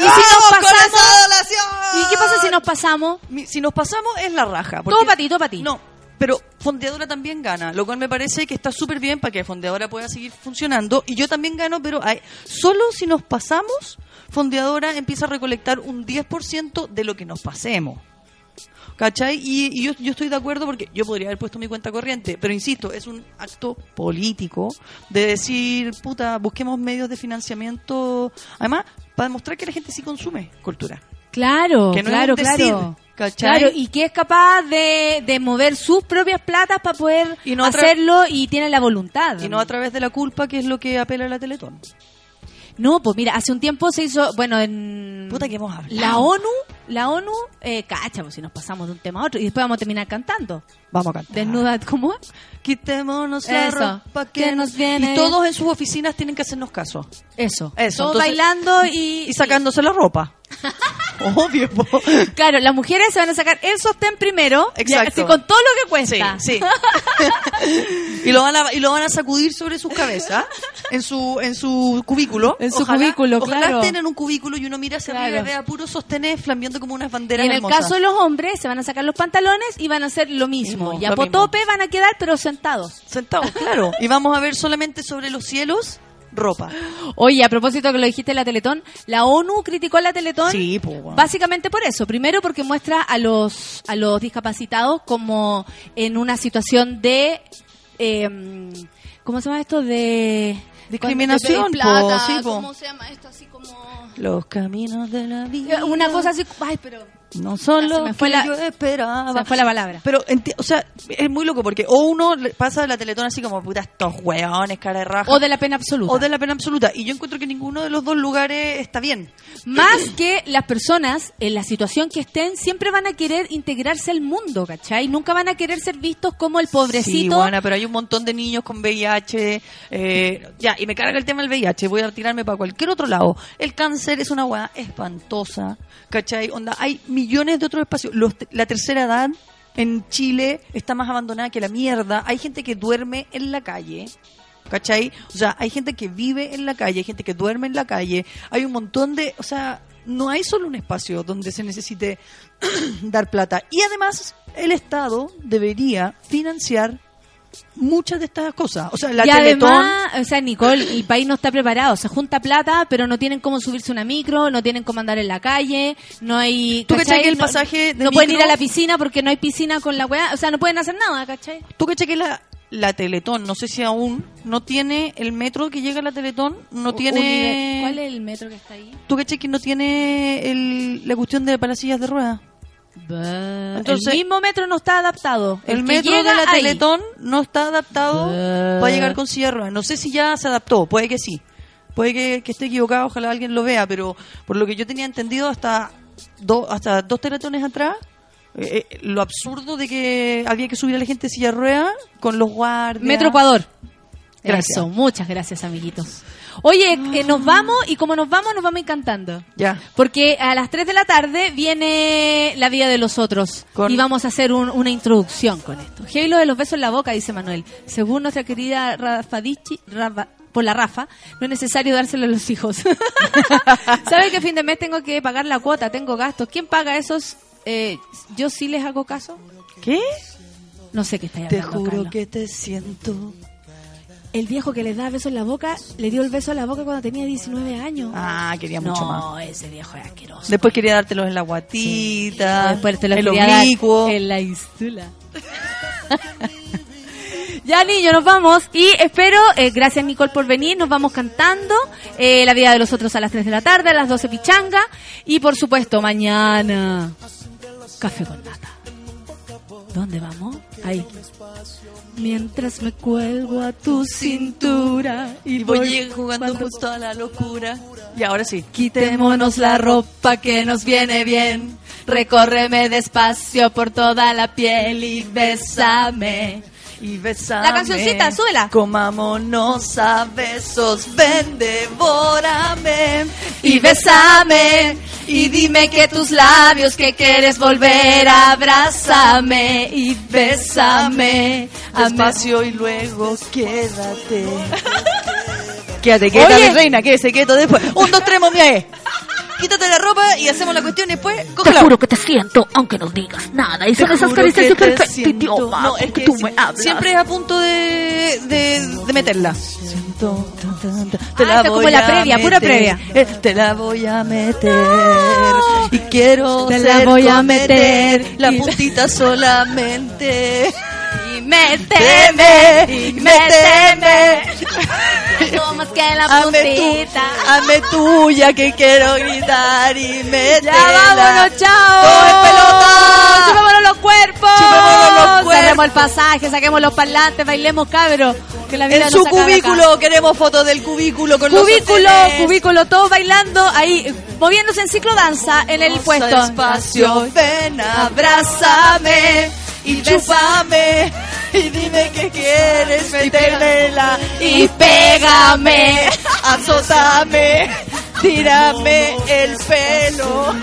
si ¡Vamos nos pasamos? ¿Y qué pasa si nos pasamos? Mi- Si nos pasamos es la raja. Todo para ti, todo para ti. No, pero Fondeadora también gana, lo cual me parece que está súper bien para que Fondeadora pueda seguir funcionando. Y yo también gano, pero hay, solo si nos pasamos, Fondeadora empieza a recolectar un 10% de lo que nos pasemos. ¿Cachai? Y, y yo, yo estoy de acuerdo porque yo podría haber puesto mi cuenta corriente, pero insisto, es un acto político de decir, puta, busquemos medios de financiamiento. Además, para demostrar que la gente sí consume cultura. Claro, Que no es claro, decir, claro. ¿cachai? Claro, y que es capaz de, de mover sus propias platas para poder Y no hacerlo y tiene la voluntad. Y no a través de la culpa, que es lo que apela a la Teletón. No, pues mira, hace un tiempo se hizo, bueno, en Puta que hemos hablado. la ONU, la ONU, eh, cacha, pues si nos pasamos de un tema a otro y después vamos a terminar cantando. Vamos a cantar. Desnuda, ¿cómo es? Quitémonos la Eso. ropa que, Que nos viene. Y todos en sus oficinas tienen que hacernos caso. Eso. Eso, Todos entonces- bailando y... Y sacándose la ropa. Obvio, po. Claro, las mujeres se van a sacar el sostén primero, Exacto. ya, así, con todo lo que cuesta. Sí, sí. y lo van a y lo van a sacudir sobre sus cabezas en su en su cubículo. En su cubículo, ojalá claro. estén en un cubículo y uno mira hacia Claro. arriba y vea sostenes flambeando como unas Y banderas en el caso de los hombres, se van a sacar los pantalones y van a hacer lo mismo. Mismo, y a potope van a quedar, pero sentados. Sentados, claro. Y vamos a ver solamente sobre los cielos ropa. Oye, a propósito que lo dijiste en la Teletón, la ONU criticó a la Teletón Sí, pues, bueno. básicamente por eso. Primero porque muestra a los, a los discapacitados como en una situación de... eh, ¿Cómo se llama esto? De... Discriminación, plata, po, sí, po. ¿Cómo se llama esto? Así como... Los caminos de la vida. Una cosa así... Ay, pero... No Ya, se me fue la- yo esperaba. Se me fue la palabra. Pero, o sea, es muy loco porque o uno pasa de la teletón así como, puta, estos hueones, cara de raja. O de la pena absoluta. O de la pena absoluta. Y yo encuentro que ninguno de los dos lugares está bien. Más que las personas, en la situación que estén, siempre van a querer integrarse al mundo, ¿cachai? Nunca van a querer ser vistos como el Sí, pobrecito. buena, pero hay un montón de niños con VIH. eh, ya, y me carga el tema del VIH. Voy a tirarme para cualquier otro lado. El cáncer es una weá espantosa. ¿Cachai? Onda, hay millones de otros espacios. Los- la tercera edad en Chile está más abandonada que la mierda. Hay gente que duerme en la calle. ¿Cachai? O sea, hay gente que vive en la calle, hay gente que duerme en la calle. Hay un montón de. O sea, no hay solo un espacio donde se necesite dar plata. Y además, el Estado debería financiar muchas de estas cosas. O sea, la y Teletón. además, o sea, Nicole, el país no está preparado. Se junta plata, pero no tienen cómo subirse una micro, no tienen cómo andar en la calle, no hay... ¿Tú ¿cachai? cachai que el No- pasaje de No pueden ir a la piscina porque no hay piscina con la weá. O sea, no pueden hacer nada, ¿cachai? ¿Tú cachai que la, la Teletón, no sé si aún, no tiene el metro que llega a la Teletón, no tiene... ¿Cuál es el metro que está ahí? ¿Tú caché que no tiene el- la cuestión de las sillas de ruedas? Entonces- el mismo metro no está adaptado. El, metro de la ahí. Teletón no está adaptado Bah. para llegar con silla de ruedas. No sé si ya se adaptó, puede que sí. Puede que, que esté equivocado, ojalá alguien lo vea, pero por lo que yo tenía entendido hasta, do- hasta dos teletones atrás, eh, eh, lo absurdo de que había que subir a la gente de silla de ruedas con los guardias. Metro Ecuador. Gracias. Eso, muchas gracias, amiguitos. Oye, eh, nos vamos y como nos vamos, nos vamos encantando. Ya. Porque a las 3 de la tarde viene La vida de los otros. Con- Y vamos a hacer un- una introducción con esto. Heavy lo de los besos en la boca, dice Manuel. Según nuestra querida Rafa Dichi, Rafa- por la Rafa, no es necesario dárselo a los hijos. ¿Sabe que fin de mes tengo que pagar la cuota? Tengo gastos. ¿Quién paga esos? Eh, ¿Yo sí les hago caso? ¿Qué? No sé qué está Te hablando, juro Carlos. que te siento. El viejo que le da besos en la boca, le dio el beso en la boca cuando tenía 19 años. Ah, quería mucho no, más. ese viejo es asqueroso. Después quería dártelos en la guatita, Después te lo el quería dar oblicuo. en la ístula. ya, niño, nos vamos. Y espero, eh, gracias Nicole por venir, nos vamos cantando eh, La vida de los otros a las 3 de la tarde, a las 12 pichanga. Y por supuesto, mañana, café con nata. ¿Dónde vamos? Ahí. Mientras me cuelgo a tu cintura Y voy jugando justo a la locura. Y ahora sí. Quitémonos la ropa que nos viene bien. Recórreme despacio por toda la piel y bésame. Y besame. La cancioncita, súbela. Comámonos a besos, ven, devórame. Y bésame. Y dime que tus labios que quieres volver, abrázame y bésame. Despacio y luego quédate. quédate, quédate, Oye. reina, quédese quieto después. Un, dos, tres, momia, Quítate la ropa y hacemos la cuestión y después cógela. que te siento, aunque no digas nada. Y Te son esas juro caricias de te perfecto idioma. No, es que tú si- me hablas. siempre es a punto de, de, de meterla. Te Ah, la como voy la a previa, pura previa. Eh, Te la voy a meter. Y quiero Te la voy a meter. La puntita solamente. Méteme. Teme, Y méteme. No más que la puntita. hazme tuya que quiero gritar y métela. Ya vámonos, chao. Todo en pelota. Chupémonos los cuerpos. Chupémonos los cuerpos. Cerremos el pasaje, saquemos los parlantes, bailemos cabros. Que la vida En su cubículo, queremos fotos del cubículo con los Cubículo, sostenes. cubículo, todos bailando ahí, moviéndose en ciclodanza en el puesto. Despacio, ven, abrázame y chúpame y dime que quieres metérmela Y pégame. azótame, tírame el pelo.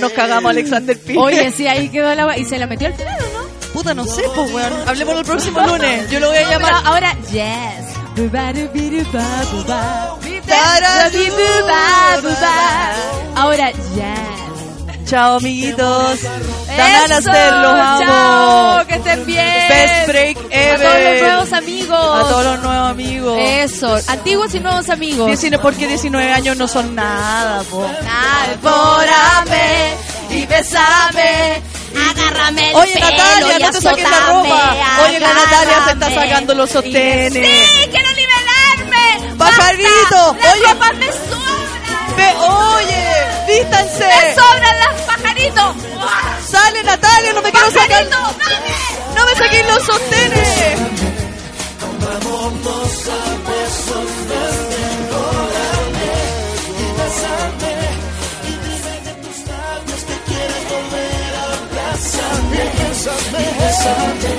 Nos cagamos Alexander Pires. Oye, sí, ahí quedó la... ¿Y se la metió al final o no? Puta, no sé, pues, weón. Hablemos el próximo lunes. Yo lo voy a llamar. Ahora, yes. Ahora, yes. Chao, amiguitos. Dan a Eso, hacer, los amo. Chao, que estén bien. Best break ever. A todos los nuevos amigos. A todos los nuevos amigos. Eso, antiguos y nuevos amigos. 19, porque 19 años no son nada, po. Devórame y besame. Agárrame el Oye, pelo Natalia, no te saques la ropa. Oye, la Natalia se está sacando los sostenes. Sí, quiero nivelarme. Pajarito, Basta, oye. Me sobran. Ve, oye, vístanse. Me sobran las pajaritos. Sale, Natalia, no me quiero sacar. Pajarito, dame. No me saquen los sostenes. Y bésame, y bésame,